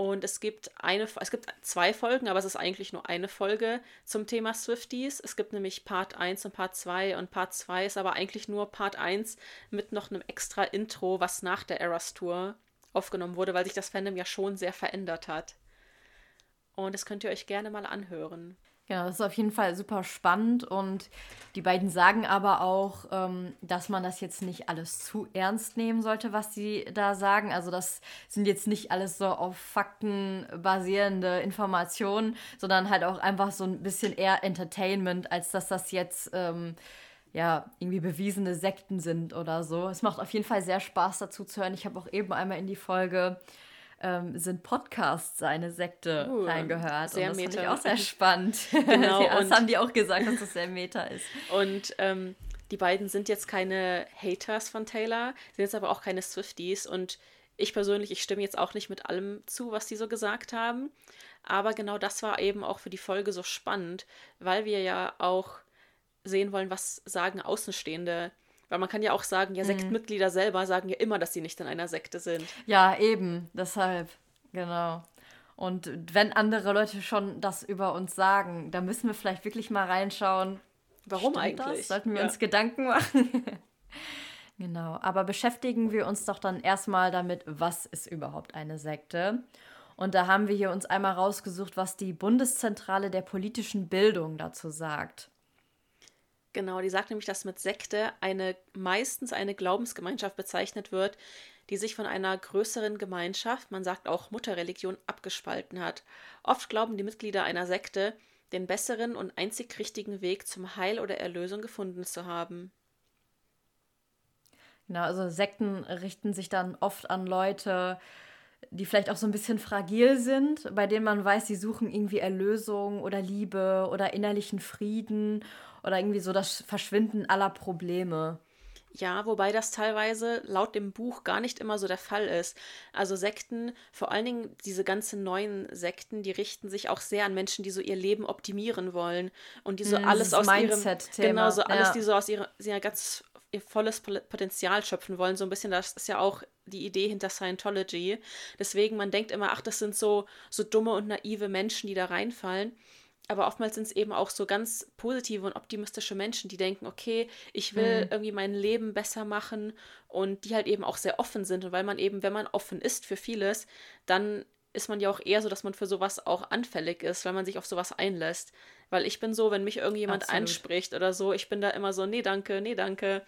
Und es gibt eine, es gibt zwei Folgen, aber es ist eigentlich nur eine Folge zum Thema Swifties. Es gibt nämlich Part 1 und Part 2 und Part 2 ist aber eigentlich nur Part 1 mit noch einem extra Intro, was nach der Eras Tour aufgenommen wurde, weil sich das Fandom ja schon sehr verändert hat. Und das könnt ihr euch gerne mal anhören. Genau, das ist auf jeden Fall super spannend und die beiden sagen aber auch, ähm, dass man das jetzt nicht alles zu ernst nehmen sollte, was sie da sagen. Also das sind jetzt nicht alles so auf Fakten basierende Informationen, sondern halt auch einfach so ein bisschen eher Entertainment, als dass das jetzt ähm, ja irgendwie bewiesene Sekten sind oder so. Es macht auf jeden Fall sehr Spaß dazu zu hören. Ich habe auch eben einmal in die Folge ähm, sind Podcasts eine Sekte uh, reingehört. Sehr und das meta. fand ich auch sehr spannend. Genau. ja, das haben die auch gesagt, dass das sehr meta ist. Und ähm, die beiden sind jetzt keine Haters von Taylor, sind jetzt aber auch keine Swifties und ich persönlich, ich stimme jetzt auch nicht mit allem zu, was die so gesagt haben. Aber genau das war eben auch für die Folge so spannend, weil wir ja auch sehen wollen, was sagen Außenstehende weil man kann ja auch sagen, ja, mhm. Sektmitglieder selber sagen ja immer, dass sie nicht in einer Sekte sind. Ja, eben, deshalb, genau. Und wenn andere Leute schon das über uns sagen, dann müssen wir vielleicht wirklich mal reinschauen. Warum eigentlich? Das? Sollten wir ja. uns Gedanken machen? genau, aber beschäftigen wir uns doch dann erstmal damit, was ist überhaupt eine Sekte? Und da haben wir hier uns einmal rausgesucht, was die Bundeszentrale der politischen Bildung dazu sagt. Genau, die sagt nämlich, dass mit Sekte eine meistens eine Glaubensgemeinschaft bezeichnet wird, die sich von einer größeren Gemeinschaft, man sagt auch Mutterreligion, abgespalten hat. Oft glauben die Mitglieder einer Sekte, den besseren und einzig richtigen Weg zum Heil oder Erlösung gefunden zu haben. Genau, also Sekten richten sich dann oft an Leute, die vielleicht auch so ein bisschen fragil sind, bei denen man weiß, sie suchen irgendwie Erlösung oder Liebe oder innerlichen Frieden oder irgendwie so das Verschwinden aller Probleme. Ja, wobei das teilweise laut dem Buch gar nicht immer so der Fall ist. Also Sekten, vor allen Dingen diese ganzen neuen Sekten, die richten sich auch sehr an Menschen, die so ihr Leben optimieren wollen und die so mm, alles aus ihrem genau so alles, ja. die so aus ihrer, ihrer ganz ihr volles Potenzial schöpfen wollen. So ein bisschen, das ist ja auch die Idee hinter Scientology. Deswegen, man denkt immer, ach, das sind so, so dumme und naive Menschen, die da reinfallen. Aber oftmals sind es eben auch so ganz positive und optimistische Menschen, die denken, okay, ich will mhm. irgendwie mein Leben besser machen und die halt eben auch sehr offen sind. Und weil man eben, wenn man offen ist für vieles, dann ist man ja auch eher so, dass man für sowas auch anfällig ist, weil man sich auf sowas einlässt. Weil ich bin so, wenn mich irgendjemand Absolut. anspricht oder so, ich bin da immer so, nee, danke, nee, danke.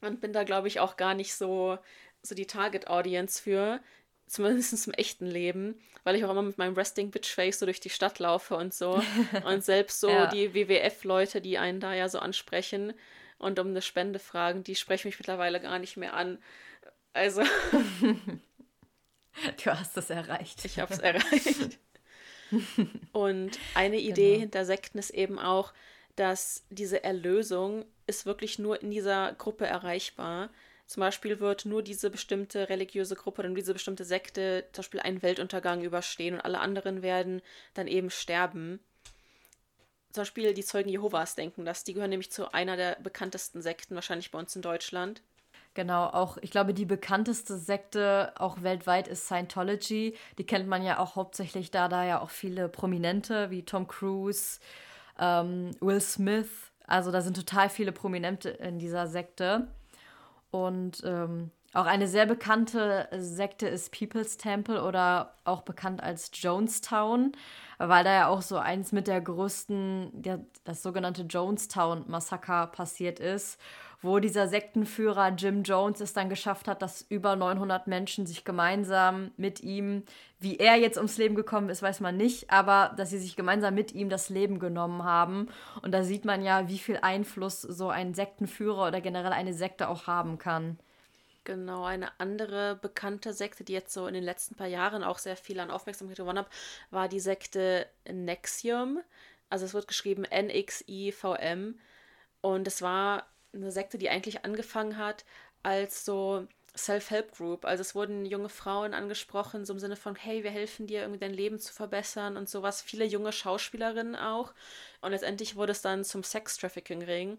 Und bin da, glaube ich, auch gar nicht so, so die Target-Audience für, zumindest im echten Leben, weil ich auch immer mit meinem Resting Bitch Face so durch die Stadt laufe und so. und selbst so ja. die WWF-Leute, die einen da ja so ansprechen und um eine Spende fragen, die sprechen mich mittlerweile gar nicht mehr an. Also. du hast es erreicht. Ich habe es erreicht. Und eine Idee genau. hinter Sekten ist eben auch, dass diese Erlösung ist wirklich nur in dieser Gruppe erreichbar. Zum Beispiel wird nur diese bestimmte religiöse Gruppe oder diese bestimmte Sekte zum Beispiel einen Weltuntergang überstehen und alle anderen werden dann eben sterben. Zum Beispiel die Zeugen Jehovas denken das. Die gehören nämlich zu einer der bekanntesten Sekten, wahrscheinlich bei uns in Deutschland. Genau, auch ich glaube, die bekannteste Sekte auch weltweit ist Scientology. Die kennt man ja auch hauptsächlich da, da ja auch viele Prominente wie Tom Cruise, ähm, Will Smith. Also da sind total viele Prominente in dieser Sekte. Und ähm, auch eine sehr bekannte Sekte ist People's Temple oder auch bekannt als Jonestown, weil da ja auch so eins mit der größten, der, das sogenannte Jonestown-Massaker passiert ist wo dieser Sektenführer Jim Jones es dann geschafft hat, dass über 900 Menschen sich gemeinsam mit ihm, wie er jetzt ums Leben gekommen ist, weiß man nicht, aber dass sie sich gemeinsam mit ihm das Leben genommen haben. Und da sieht man ja, wie viel Einfluss so ein Sektenführer oder generell eine Sekte auch haben kann. Genau, eine andere bekannte Sekte, die jetzt so in den letzten paar Jahren auch sehr viel an Aufmerksamkeit gewonnen hat, war die Sekte Nexium. Also es wird geschrieben N-X-I-V-M. Und es war eine Sekte, die eigentlich angefangen hat als so Self-Help-Group. Also es wurden junge Frauen angesprochen, so im Sinne von, hey, wir helfen dir, irgendwie dein Leben zu verbessern und sowas. Viele junge Schauspielerinnen auch. Und letztendlich wurde es dann zum Sex-Trafficking-Ring.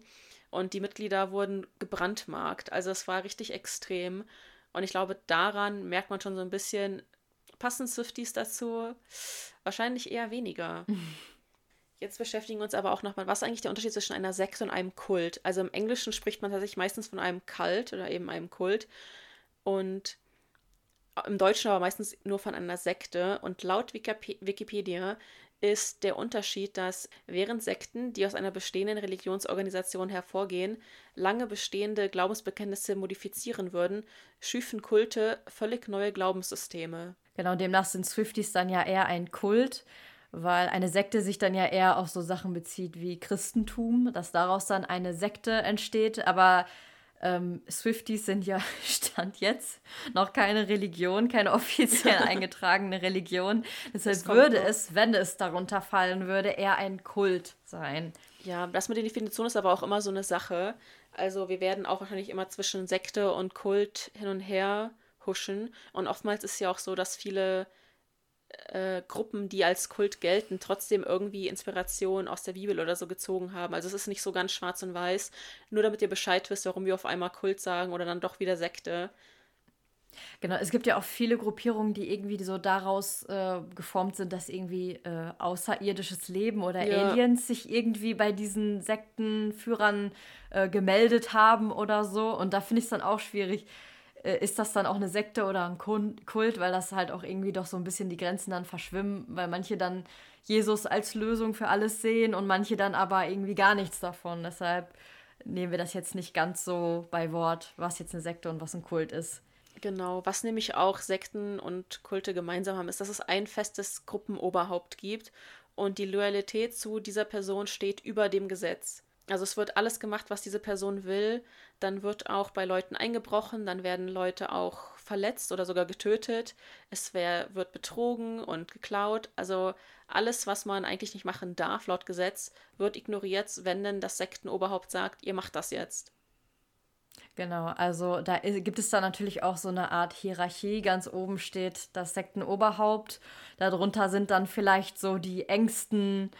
Und die Mitglieder wurden gebrandmarkt. Also es war richtig extrem. Und ich glaube, daran merkt man schon so ein bisschen, passen Swifties dazu? Wahrscheinlich eher weniger. Jetzt beschäftigen wir uns aber auch nochmal, was ist eigentlich der Unterschied zwischen einer Sekte und einem Kult? Also im Englischen spricht man tatsächlich meistens von einem Kult oder eben einem Kult. Und im Deutschen aber meistens nur von einer Sekte. Und laut Wikipedia ist der Unterschied, dass während Sekten, die aus einer bestehenden Religionsorganisation hervorgehen, lange bestehende Glaubensbekenntnisse modifizieren würden, schüfen Kulte völlig neue Glaubenssysteme. Genau, demnach sind Swifties dann ja eher ein Kult weil eine Sekte sich dann ja eher auf so Sachen bezieht wie Christentum, dass daraus dann eine Sekte entsteht. Aber ähm, Swifties sind ja Stand jetzt noch keine Religion, keine offiziell eingetragene Religion. Deshalb würde noch. es, wenn es darunter fallen würde, eher ein Kult sein. Ja, das mit der Definition ist aber auch immer so eine Sache. Also wir werden auch wahrscheinlich immer zwischen Sekte und Kult hin und her huschen. Und oftmals ist ja auch so, dass viele äh, Gruppen, die als Kult gelten, trotzdem irgendwie Inspiration aus der Bibel oder so gezogen haben. Also es ist nicht so ganz schwarz und weiß. Nur damit ihr Bescheid wisst, warum wir auf einmal Kult sagen oder dann doch wieder Sekte. Genau, es gibt ja auch viele Gruppierungen, die irgendwie so daraus äh, geformt sind, dass irgendwie äh, außerirdisches Leben oder ja. Aliens sich irgendwie bei diesen Sektenführern äh, gemeldet haben oder so. Und da finde ich es dann auch schwierig, ist das dann auch eine Sekte oder ein Kult, weil das halt auch irgendwie doch so ein bisschen die Grenzen dann verschwimmen, weil manche dann Jesus als Lösung für alles sehen und manche dann aber irgendwie gar nichts davon. Deshalb nehmen wir das jetzt nicht ganz so bei Wort, was jetzt eine Sekte und was ein Kult ist. Genau, was nämlich auch Sekten und Kulte gemeinsam haben, ist, dass es ein festes Gruppenoberhaupt gibt und die Loyalität zu dieser Person steht über dem Gesetz. Also es wird alles gemacht, was diese Person will, dann wird auch bei Leuten eingebrochen, dann werden Leute auch verletzt oder sogar getötet. Es wär, wird betrogen und geklaut. Also alles, was man eigentlich nicht machen darf laut Gesetz, wird ignoriert, wenn denn das Sektenoberhaupt sagt, ihr macht das jetzt. Genau, also da gibt es da natürlich auch so eine Art Hierarchie. Ganz oben steht das Sektenoberhaupt. Darunter sind dann vielleicht so die engsten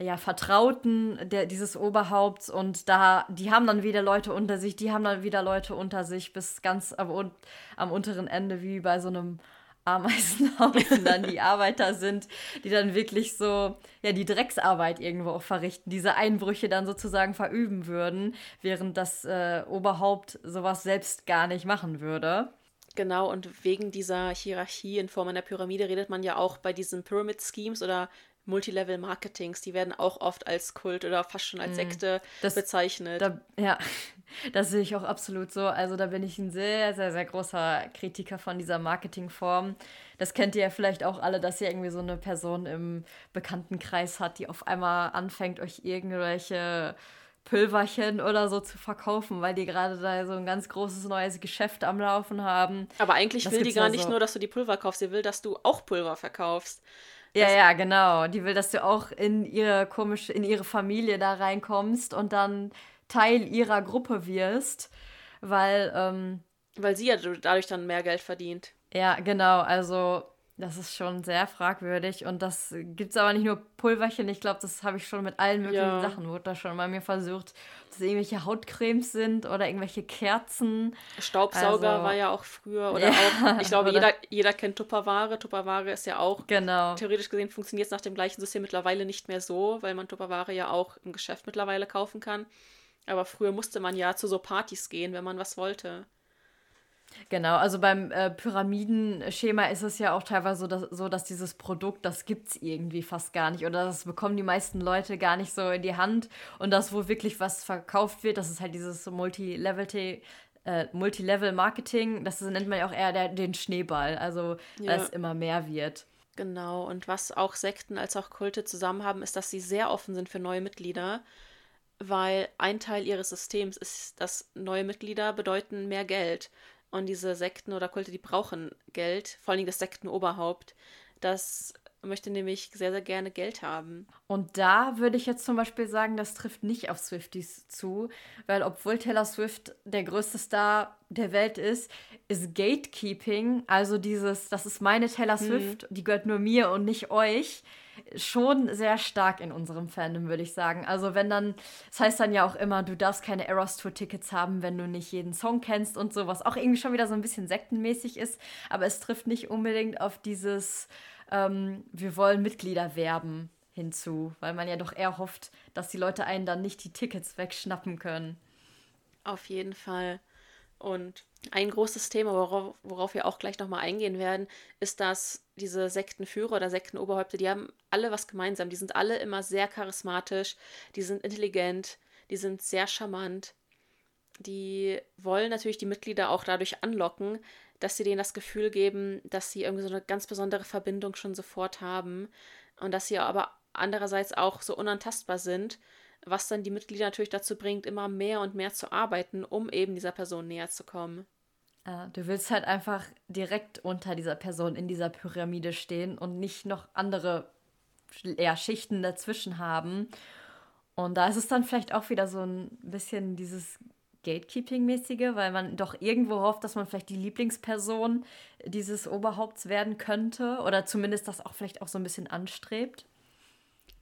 ja, Vertrauten der, dieses Oberhaupts und da, die haben dann wieder Leute unter sich, die haben dann wieder Leute unter sich, bis ganz am, am unteren Ende, wie bei so einem Ameisenhaufen dann die Arbeiter sind, die dann wirklich so, ja, die Drecksarbeit irgendwo auch verrichten, diese Einbrüche dann sozusagen verüben würden, während das äh, Oberhaupt sowas selbst gar nicht machen würde. Genau, und wegen dieser Hierarchie in Form einer Pyramide redet man ja auch bei diesen Pyramid Schemes oder Multilevel-Marketings, die werden auch oft als Kult oder fast schon als mhm. Sekte das, bezeichnet. Da, ja, das sehe ich auch absolut so. Also da bin ich ein sehr, sehr, sehr großer Kritiker von dieser Marketingform. Das kennt ihr ja vielleicht auch alle, dass ihr irgendwie so eine Person im Bekanntenkreis hat, die auf einmal anfängt, euch irgendwelche Pülverchen oder so zu verkaufen, weil die gerade da so ein ganz großes neues Geschäft am Laufen haben. Aber eigentlich das will die gar ja nicht nur, dass du die Pulver kaufst, sie will, dass du auch Pulver verkaufst. Ja, ja, genau. Die will, dass du auch in ihre komische, in ihre Familie da reinkommst und dann Teil ihrer Gruppe wirst, weil ähm, weil sie ja dadurch dann mehr Geld verdient. Ja, genau. Also das ist schon sehr fragwürdig und das gibt es aber nicht nur Pulverchen. Ich glaube, das habe ich schon mit allen möglichen ja. Sachen, wurde da schon bei mir versucht, dass es irgendwelche Hautcremes sind oder irgendwelche Kerzen. Staubsauger also, war ja auch früher oder ja, auch, ich glaube, jeder, jeder kennt Tupperware. Tupperware ist ja auch, genau. theoretisch gesehen funktioniert es nach dem gleichen System mittlerweile nicht mehr so, weil man Tupperware ja auch im Geschäft mittlerweile kaufen kann. Aber früher musste man ja zu so Partys gehen, wenn man was wollte. Genau, also beim äh, Pyramidenschema ist es ja auch teilweise so dass, so, dass dieses Produkt, das gibt es irgendwie fast gar nicht oder das bekommen die meisten Leute gar nicht so in die Hand und das, wo wirklich was verkauft wird, das ist halt dieses Multi-Level äh, Multi-Level-Marketing, das nennt man ja auch eher der, den Schneeball, also ja. es immer mehr wird. Genau, und was auch Sekten als auch Kulte zusammen haben, ist, dass sie sehr offen sind für neue Mitglieder, weil ein Teil ihres Systems ist, dass neue Mitglieder bedeuten mehr Geld. Und diese Sekten oder Kulte, die brauchen Geld, vor allem das Sektenoberhaupt. Das möchte nämlich sehr, sehr gerne Geld haben. Und da würde ich jetzt zum Beispiel sagen, das trifft nicht auf Swifties zu, weil obwohl Taylor Swift der größte Star der Welt ist, ist Gatekeeping, also dieses, das ist meine Taylor hm. Swift, hm. die gehört nur mir und nicht euch, schon sehr stark in unserem Fandom, würde ich sagen. Also wenn dann, das heißt dann ja auch immer, du darfst keine Eras Tour Tickets haben, wenn du nicht jeden Song kennst und so, was auch irgendwie schon wieder so ein bisschen sektenmäßig ist, aber es trifft nicht unbedingt auf dieses, ähm, wir wollen Mitglieder werben hinzu, weil man ja doch eher hofft, dass die Leute einen dann nicht die Tickets wegschnappen können. Auf jeden Fall. Und ein großes Thema, worauf, worauf wir auch gleich nochmal eingehen werden, ist, dass diese Sektenführer oder Sektenoberhäupter, die haben alle was gemeinsam. Die sind alle immer sehr charismatisch, die sind intelligent, die sind sehr charmant. Die wollen natürlich die Mitglieder auch dadurch anlocken, dass sie denen das Gefühl geben, dass sie irgendwie so eine ganz besondere Verbindung schon sofort haben und dass sie aber andererseits auch so unantastbar sind was dann die Mitglieder natürlich dazu bringt, immer mehr und mehr zu arbeiten, um eben dieser Person näher zu kommen. Äh, du willst halt einfach direkt unter dieser Person in dieser Pyramide stehen und nicht noch andere ja, Schichten dazwischen haben. Und da ist es dann vielleicht auch wieder so ein bisschen dieses Gatekeeping-mäßige, weil man doch irgendwo hofft, dass man vielleicht die Lieblingsperson dieses Oberhaupts werden könnte oder zumindest das auch vielleicht auch so ein bisschen anstrebt.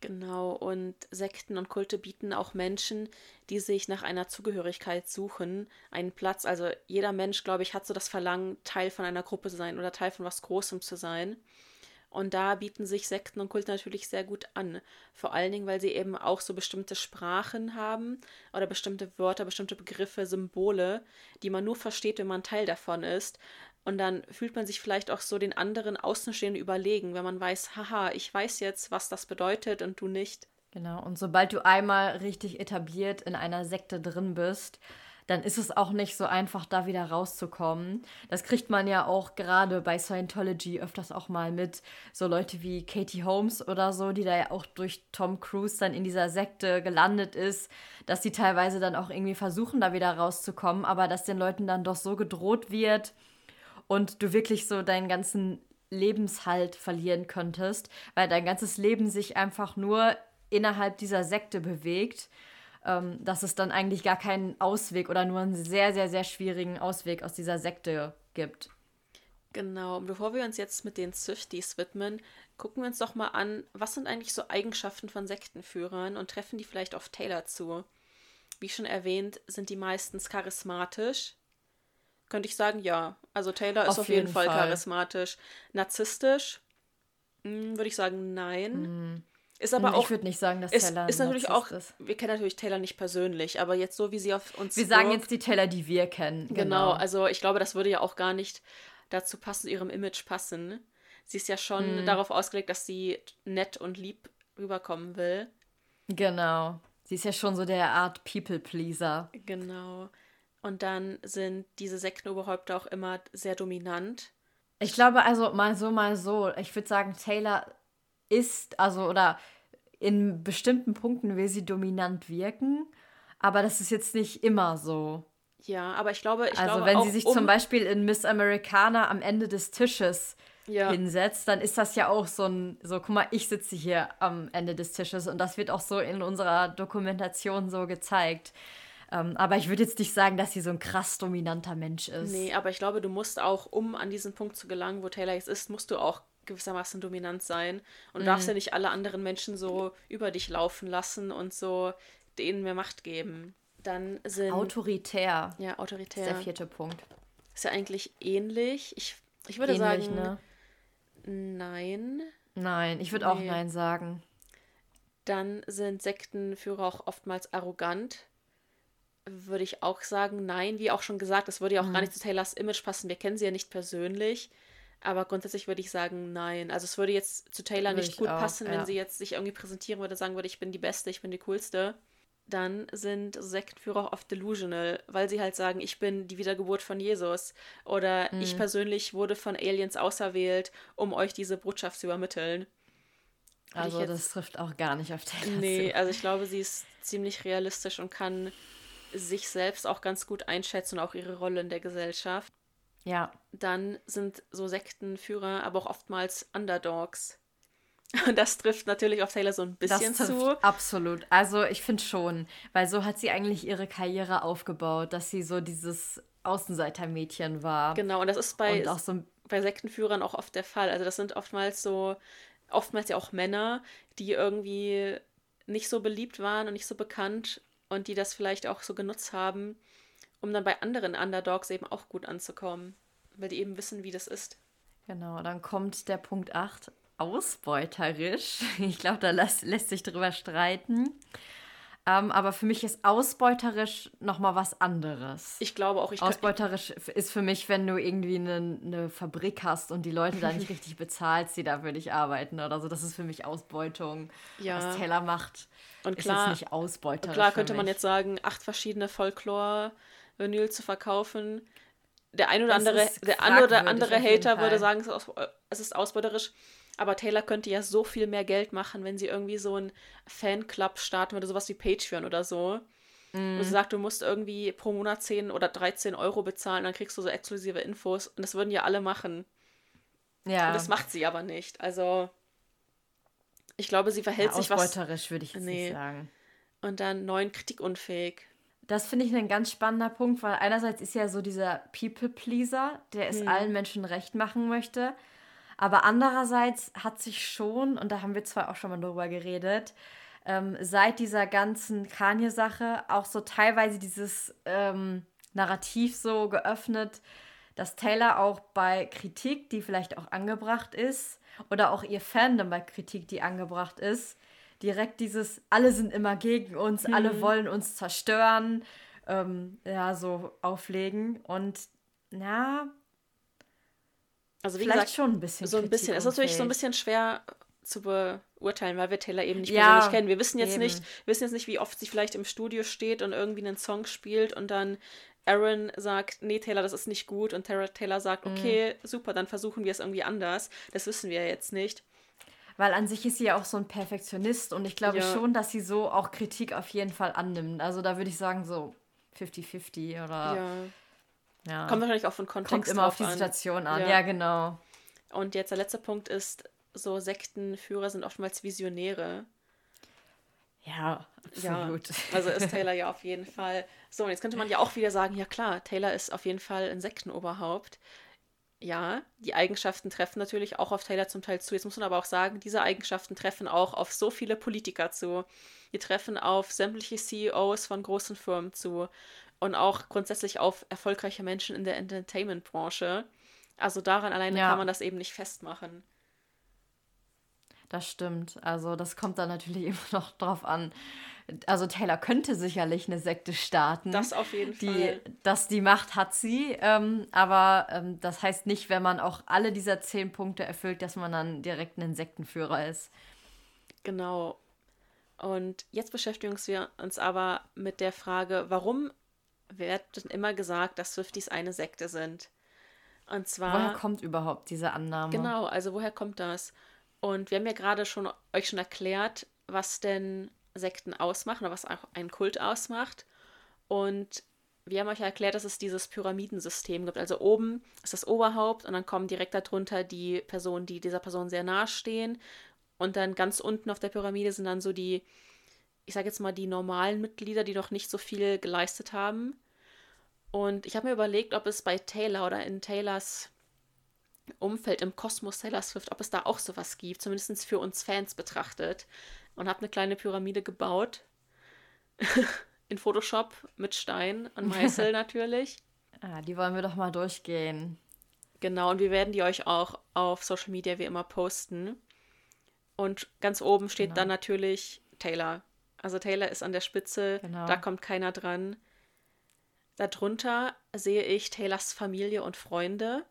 Genau, und Sekten und Kulte bieten auch Menschen, die sich nach einer Zugehörigkeit suchen, einen Platz. Also jeder Mensch, glaube ich, hat so das Verlangen, Teil von einer Gruppe zu sein oder Teil von was Großem zu sein. Und da bieten sich Sekten und Kulte natürlich sehr gut an. Vor allen Dingen, weil sie eben auch so bestimmte Sprachen haben oder bestimmte Wörter, bestimmte Begriffe, Symbole, die man nur versteht, wenn man Teil davon ist. Und dann fühlt man sich vielleicht auch so den anderen Außenstehenden überlegen, wenn man weiß, haha, ich weiß jetzt, was das bedeutet und du nicht. Genau, und sobald du einmal richtig etabliert in einer Sekte drin bist, dann ist es auch nicht so einfach, da wieder rauszukommen. Das kriegt man ja auch gerade bei Scientology öfters auch mal mit. So Leute wie Katie Holmes oder so, die da ja auch durch Tom Cruise dann in dieser Sekte gelandet ist, dass sie teilweise dann auch irgendwie versuchen, da wieder rauszukommen, aber dass den Leuten dann doch so gedroht wird und du wirklich so deinen ganzen Lebenshalt verlieren könntest, weil dein ganzes Leben sich einfach nur innerhalb dieser Sekte bewegt ähm, dass es dann eigentlich gar keinen Ausweg oder nur einen sehr, sehr, sehr schwierigen Ausweg aus dieser Sekte gibt. Genau, und bevor wir uns jetzt mit den Züchtis widmen, gucken wir uns doch mal an, was sind eigentlich so Eigenschaften von Sektenführern und treffen die vielleicht auf Taylor zu. Wie schon erwähnt, sind die meistens charismatisch. Könnte ich sagen, ja. Also Taylor ist auf, auf jeden, jeden Fall, Fall, charismatisch. Narzisstisch? Hm, würde ich sagen, nein. Mhm. Ist aber auch. Ich würde nicht sagen, dass ist, Taylor ist natürlich auch. Ist. Wir kennen natürlich Taylor nicht persönlich, aber jetzt so wie sie auf uns. Wir wirkt, sagen jetzt die Taylor, die wir kennen. Genau. genau. Also ich glaube, das würde ja auch gar nicht dazu passen, ihrem Image passen. Sie ist ja schon hm. darauf ausgelegt, dass sie nett und lieb rüberkommen will. Genau. Sie ist ja schon so der Art People Pleaser. Genau. Und dann sind diese Sektenoberhäupter auch immer sehr dominant. Ich glaube also mal so, mal so. Ich würde sagen, Taylor ist, also oder in bestimmten Punkten will sie dominant wirken, aber das ist jetzt nicht immer so. Ja, aber ich glaube, ich also glaube wenn sie sich um zum Beispiel in Miss Americana am Ende des Tisches ja. hinsetzt, dann ist das ja auch so ein, so, guck mal, ich sitze hier am Ende des Tisches und das wird auch so in unserer Dokumentation so gezeigt. Ähm, aber ich würde jetzt nicht sagen, dass sie so ein krass dominanter Mensch ist. Nee, aber ich glaube, du musst auch, um an diesen Punkt zu gelangen, wo Taylor jetzt ist, musst du auch gewissermaßen dominant sein und mhm. darfst ja nicht alle anderen Menschen so über dich laufen lassen und so denen mehr Macht geben. Dann sind. Autoritär. Ja, autoritär. Das ist der vierte Punkt. Ist ja eigentlich ähnlich. Ich, ich würde ähnlich, sagen. Ne? Nein. Nein, ich würde nee. auch Nein sagen. Dann sind Sektenführer auch oftmals arrogant. Würde ich auch sagen, nein. Wie auch schon gesagt, das würde ja auch mhm. gar nicht zu Taylors Image passen. Wir kennen sie ja nicht persönlich. Aber grundsätzlich würde ich sagen, nein. Also es würde jetzt zu Taylor würde nicht gut auch, passen, wenn ja. sie jetzt sich irgendwie präsentieren würde, sagen würde, ich bin die Beste, ich bin die Coolste. Dann sind Sektführer oft delusional, weil sie halt sagen, ich bin die Wiedergeburt von Jesus. Oder mhm. ich persönlich wurde von Aliens auserwählt, um euch diese Botschaft zu übermitteln. Also jetzt, das trifft auch gar nicht auf Taylor. Nee, also ich glaube, sie ist ziemlich realistisch und kann sich selbst auch ganz gut einschätzen und auch ihre Rolle in der Gesellschaft. Ja. Dann sind so Sektenführer aber auch oftmals Underdogs. Und das trifft natürlich auf Taylor so ein bisschen zu. Absolut. Also ich finde schon, weil so hat sie eigentlich ihre Karriere aufgebaut, dass sie so dieses Außenseitermädchen war. Genau, und das ist bei, so bei Sektenführern auch oft der Fall. Also das sind oftmals so, oftmals ja auch Männer, die irgendwie nicht so beliebt waren und nicht so bekannt und die das vielleicht auch so genutzt haben, um dann bei anderen Underdogs eben auch gut anzukommen, weil die eben wissen, wie das ist. Genau, dann kommt der Punkt 8, ausbeuterisch. Ich glaube, da lässt, lässt sich drüber streiten. Ähm, aber für mich ist ausbeuterisch nochmal was anderes. Ich glaube auch, ich Ausbeuterisch ist für mich, wenn du irgendwie eine, eine Fabrik hast und die Leute da nicht richtig bezahlst, die da für dich arbeiten oder so. Das ist für mich Ausbeutung. Ja. Was Teller macht, und klar, ist nicht ausbeuterisch. klar könnte man jetzt sagen, acht verschiedene Folklore- Vinyl zu verkaufen. Der ein oder andere, der ein oder andere Hater würde sagen, es ist, ausbeuterisch. Aber Taylor könnte ja so viel mehr Geld machen, wenn sie irgendwie so einen Fanclub starten würde, sowas wie Patreon oder so. Mm. Wo sie sagt, du musst irgendwie pro Monat 10 oder 13 Euro bezahlen, dann kriegst du so exklusive Infos. Und das würden ja alle machen. Ja. Und das macht sie aber nicht. Also, ich glaube, sie verhält ja, sich was. Ausbeuterisch würde ich jetzt nee. nicht sagen. Und dann neuen kritikunfähig. Das finde ich ein ganz spannender Punkt, weil einerseits ist ja so dieser People-Pleaser, der es hm. allen Menschen recht machen möchte. Aber andererseits hat sich schon, und da haben wir zwar auch schon mal drüber geredet, ähm, seit dieser ganzen Kanye-Sache auch so teilweise dieses ähm, Narrativ so geöffnet, dass Taylor auch bei Kritik, die vielleicht auch angebracht ist, oder auch ihr Fandom bei Kritik, die angebracht ist, direkt dieses, alle sind immer gegen uns, mhm. alle wollen uns zerstören, ähm, ja, so auflegen. Und ja, also wie vielleicht gesagt, schon ein bisschen. So ein bisschen. Es ist natürlich so ein bisschen schwer zu beurteilen, weil wir Taylor eben nicht ja, persönlich kennen. Wir wissen jetzt eben. nicht, wissen jetzt nicht, wie oft sie vielleicht im Studio steht und irgendwie einen Song spielt und dann Aaron sagt, nee, Taylor, das ist nicht gut und Taylor sagt, mhm. okay, mhm. super, dann versuchen wir es irgendwie anders. Das wissen wir jetzt nicht. Weil an sich ist sie ja auch so ein Perfektionist und ich glaube ja. schon, dass sie so auch Kritik auf jeden Fall annimmt. Also da würde ich sagen, so 50-50 oder. Ja. ja. Kommt wahrscheinlich auch von Kontext Kommt immer auf die Situation an, ja. ja, genau. Und jetzt der letzte Punkt ist, so Sektenführer sind oftmals Visionäre. Ja, absolut. Ja, also ist Taylor ja auf jeden Fall. So, und jetzt könnte man ja auch wieder sagen, ja klar, Taylor ist auf jeden Fall ein Sektenoberhaupt. Ja, die Eigenschaften treffen natürlich auch auf Taylor zum Teil zu. Jetzt muss man aber auch sagen, diese Eigenschaften treffen auch auf so viele Politiker zu. Die treffen auf sämtliche CEOs von großen Firmen zu und auch grundsätzlich auf erfolgreiche Menschen in der Entertainment-Branche. Also daran alleine ja. kann man das eben nicht festmachen. Das stimmt. Also das kommt dann natürlich immer noch drauf an. Also Taylor könnte sicherlich eine Sekte starten. Das auf jeden die, Fall. Dass die Macht hat sie. Ähm, aber ähm, das heißt nicht, wenn man auch alle dieser zehn Punkte erfüllt, dass man dann direkt ein Sektenführer ist. Genau. Und jetzt beschäftigen wir uns aber mit der Frage, warum wird denn immer gesagt, dass Swifties eine Sekte sind? Und zwar. Woher kommt überhaupt diese Annahme? Genau, also woher kommt das? Und wir haben ja gerade schon euch schon erklärt, was denn Sekten ausmachen oder was auch ein Kult ausmacht. Und wir haben euch erklärt, dass es dieses Pyramidensystem gibt. Also oben ist das Oberhaupt und dann kommen direkt darunter die Personen, die dieser Person sehr nahe stehen. Und dann ganz unten auf der Pyramide sind dann so die, ich sage jetzt mal, die normalen Mitglieder, die noch nicht so viel geleistet haben. Und ich habe mir überlegt, ob es bei Taylor oder in Taylors Umfeld im Kosmos Taylor Swift, ob es da auch sowas gibt, zumindest für uns Fans betrachtet. Und habe eine kleine Pyramide gebaut. in Photoshop mit Stein und Meißel natürlich. Ah, die wollen wir doch mal durchgehen. Genau, und wir werden die euch auch auf Social Media wie immer posten. Und ganz oben steht genau. dann natürlich Taylor. Also Taylor ist an der Spitze, genau. da kommt keiner dran. Darunter sehe ich Taylors Familie und Freunde.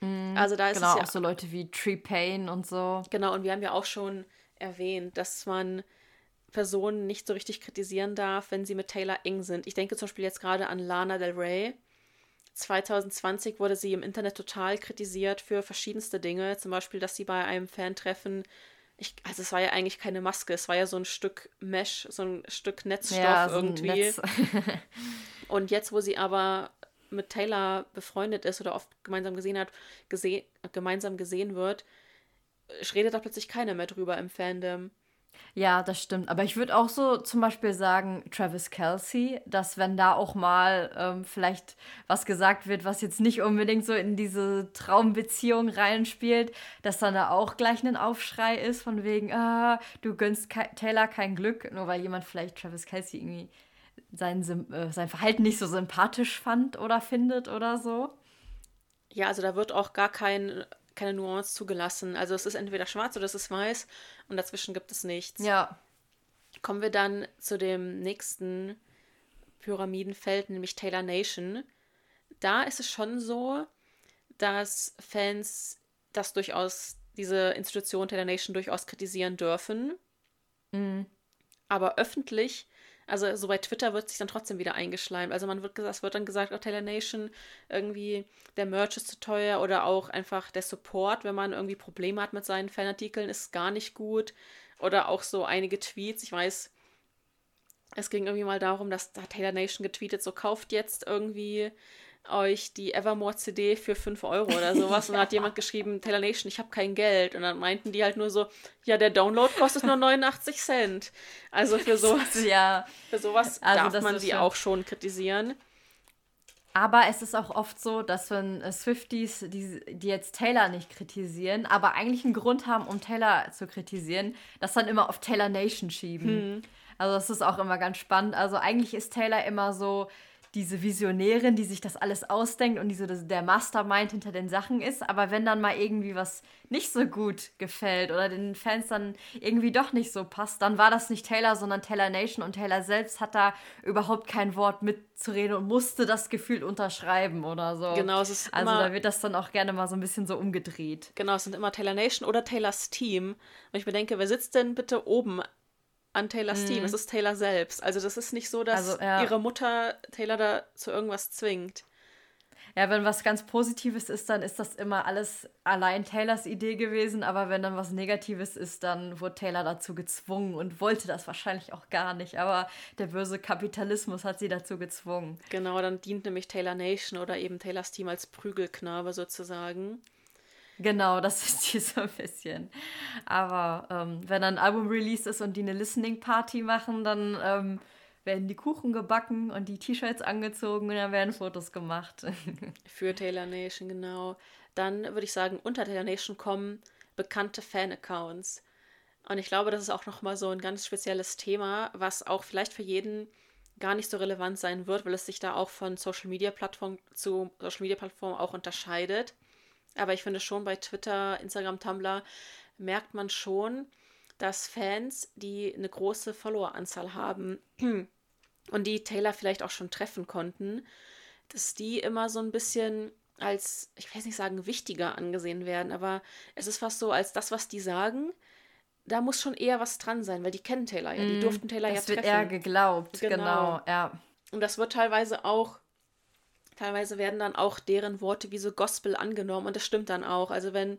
Mhm, also da ist genau, es ja auch so Leute wie Tree Payne und so. Genau, und wir haben ja auch schon erwähnt, dass man Personen nicht so richtig kritisieren darf, wenn sie mit Taylor eng sind. Ich denke zum Beispiel jetzt gerade an Lana Del Rey. 2020 wurde sie im Internet total kritisiert für verschiedenste Dinge. Zum Beispiel, dass sie bei einem Fan-Treffen, ich, also es war ja eigentlich keine Maske, es war ja so ein Stück Mesh, so ein Stück Netzstoff ja, so irgendwie. Netz. Und jetzt, wo sie aber mit Taylor befreundet ist oder oft gemeinsam gesehen hat, gese gemeinsam gesehen wird, redet da plötzlich keiner mehr drüber im Fandom. Ja, das stimmt. Aber ich würde auch so zum Beispiel sagen, Travis Kelsey, dass wenn da auch mal ähm, vielleicht was gesagt wird, was jetzt nicht unbedingt so in diese Traumbeziehung reinspielt, dass dann da auch gleich ein Aufschrei ist von wegen, ah, du gönnst Taylor kein Glück, nur weil jemand vielleicht Travis Kelsey irgendwie sein, äh, sein Verhalten nicht so sympathisch fand oder findet oder so. Ja, also da wird auch gar kein, keine Nuance zugelassen. Also es ist entweder schwarz oder es ist weiß und dazwischen gibt es nichts. Ja. Kommen wir dann zu dem nächsten Pyramidenfeld, nämlich Taylor Nation. Da ist es schon so, dass Fans das durchaus, diese Institution Taylor Nation durchaus kritisieren dürfen. Mhm. Aber öffentlich also so bei Twitter wird sich dann trotzdem wieder eingeschleimt. Also man wird es wird dann gesagt, oh, Taylor Nation, irgendwie der Merch ist zu teuer oder auch einfach der Support, wenn man irgendwie Probleme hat mit seinen Fanartikeln, ist gar nicht gut. Oder auch so einige Tweets, ich weiß, es ging irgendwie mal darum, dass da Taylor Nation getweetet, so kauft jetzt irgendwie euch die Evermore CD für 5 Euro oder sowas. Und dann hat jemand geschrieben, Taylor Nation, ich habe kein Geld. Und dann meinten die halt nur so, ja, der Download kostet nur 89 Cent. Also für sowas, ja. für sowas also darf man sie schon... auch schon kritisieren. Aber es ist auch oft so, dass wenn äh, Swifties, die, die jetzt Taylor nicht kritisieren, aber eigentlich einen Grund haben, um Taylor zu kritisieren, das dann immer auf Taylor Nation schieben. Hm. Also das ist auch immer ganz spannend. Also eigentlich ist Taylor immer so diese Visionärin, die sich das alles ausdenkt und diese, der Mastermind hinter den Sachen ist. Aber wenn dann mal irgendwie was nicht so gut gefällt oder den Fans dann irgendwie doch nicht so passt, dann war das nicht Taylor, sondern Taylor Nation und Taylor selbst hat da überhaupt kein Wort mitzureden und musste das Gefühl unterschreiben oder so. Genau, es ist Also da wird das dann auch gerne mal so ein bisschen so umgedreht. Genau, es sind immer Taylor Nation oder Taylors Team. Und ich mir denke, wer sitzt denn bitte oben an Taylors Team. Es ist Taylor selbst. Also das ist nicht so, dass Also, ja. ihre Mutter Taylor da zu irgendwas zwingt. Ja, wenn was ganz Positives ist, dann ist das immer alles allein Taylors Idee gewesen. Aber wenn dann was Negatives ist, dann wurde Taylor dazu gezwungen und wollte das wahrscheinlich auch gar nicht. Aber der böse Kapitalismus hat sie dazu gezwungen. Genau, dann dient nämlich Taylor Nation oder eben Taylors Team als Prügelknabe sozusagen. Genau, das ist die so ein bisschen. Aber ähm, wenn ein Album-Release ist und die eine Listening-Party machen, dann ähm, werden die Kuchen gebacken und die T-Shirts angezogen und dann werden Fotos gemacht. Für Taylor Nation, genau. Dann würde ich sagen, unter Taylor Nation kommen bekannte Fan-Accounts. Und ich glaube, das ist auch nochmal so ein ganz spezielles Thema, was auch vielleicht für jeden gar nicht so relevant sein wird, weil es sich da auch von Social Media Plattform zu Social Media Plattform auch unterscheidet. Aber ich finde schon bei Twitter, Instagram, Tumblr merkt man schon, dass Fans, die eine große Followeranzahl haben und die Taylor vielleicht auch schon treffen konnten, dass die immer so ein bisschen als, ich jetzt nicht sagen, wichtiger angesehen werden, aber es ist fast so, als das, was die sagen, da muss schon eher was dran sein, weil die kennen Taylor ja, die durften Taylor das ja wird treffen. eher geglaubt, Genau. genau. ja. Und das wird teilweise auch, teilweise werden dann auch deren Worte wie so Gospel angenommen und das stimmt dann auch. Also wenn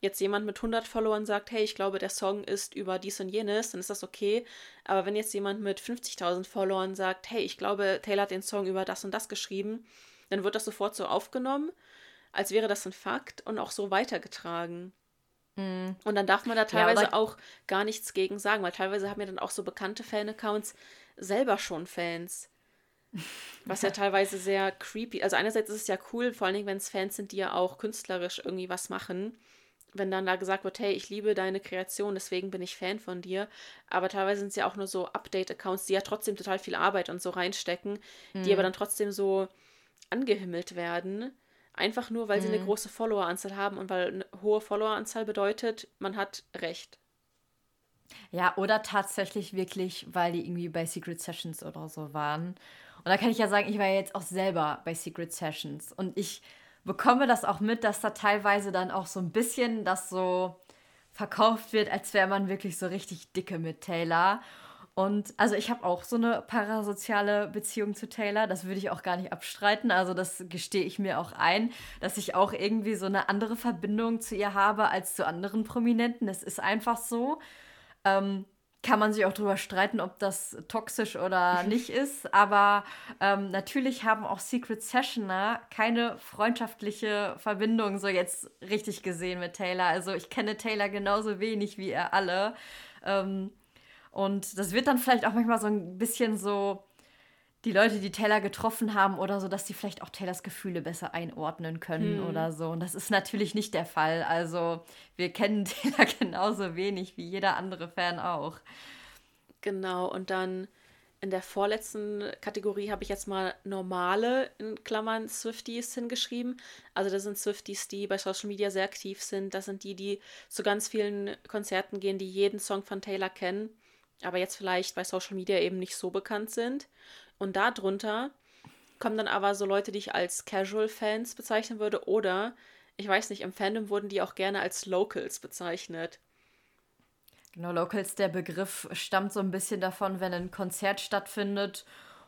jetzt jemand mit 100 Followern sagt, hey, ich glaube, der Song ist über dies und jenes, dann ist das okay. Aber wenn jetzt jemand mit 50.000 Followern sagt, hey, ich glaube, Taylor hat den Song über das und das geschrieben, dann wird das sofort so aufgenommen, als wäre das ein Fakt und auch so weitergetragen. Und dann darf man da teilweise oder- auch gar nichts gegen sagen, weil teilweise haben ja dann auch so bekannte Fan-Accounts selber schon Fans. Was ja teilweise sehr creepy. Also einerseits ist es ja cool, vor allen Dingen, wenn es Fans sind, die ja auch künstlerisch irgendwie was machen. Wenn dann da gesagt wird, hey, ich liebe deine Kreation, deswegen bin ich Fan von dir. Aber teilweise sind es ja auch nur so Update-Accounts, die ja trotzdem total viel Arbeit und so reinstecken, die aber dann trotzdem so angehimmelt werden. Einfach nur, weil sie eine große Followeranzahl haben und weil eine hohe Followeranzahl bedeutet, man hat Recht. Ja, oder tatsächlich wirklich, weil die irgendwie bei Secret Sessions oder so waren. Und da kann ich ja sagen, ich war ja jetzt auch selber bei Secret Sessions. Und ich bekomme das auch mit, dass da teilweise dann auch so ein bisschen das so verkauft wird, als wäre man wirklich so richtig dicke mit Taylor. Und also ich habe auch so eine parasoziale Beziehung zu Taylor, das würde ich auch gar nicht abstreiten. Also das gestehe ich mir auch ein, dass ich auch irgendwie so eine andere Verbindung zu ihr habe als zu anderen Prominenten. Es ist einfach so. Ähm, kann man sich auch drüber streiten, ob das toxisch oder nicht ist. Aber ähm, natürlich haben auch Secret Sessioner keine freundschaftliche Verbindung so jetzt richtig gesehen mit Taylor. Also ich kenne Taylor genauso wenig wie ihr alle. Ähm, und das wird dann vielleicht auch manchmal so ein bisschen so die Leute, die Taylor getroffen haben oder so, dass die vielleicht auch Taylors Gefühle besser einordnen können oder so. Und das ist natürlich nicht der Fall. Also wir kennen Taylor genauso wenig wie jeder andere Fan auch. Genau, und dann in der vorletzten Kategorie habe ich jetzt mal normale, in Klammern, Swifties hingeschrieben. Also das sind Swifties, die bei Social Media sehr aktiv sind. Das sind die, die zu ganz vielen Konzerten gehen, die jeden Song von Taylor kennen, aber jetzt vielleicht bei Social Media eben nicht so bekannt sind. Und darunter kommen dann aber so Leute, die ich als Casual-Fans bezeichnen würde oder, ich weiß nicht, im Fandom wurden die auch gerne als Locals bezeichnet. Genau, Locals, der Begriff stammt so ein bisschen davon, wenn ein Konzert stattfindet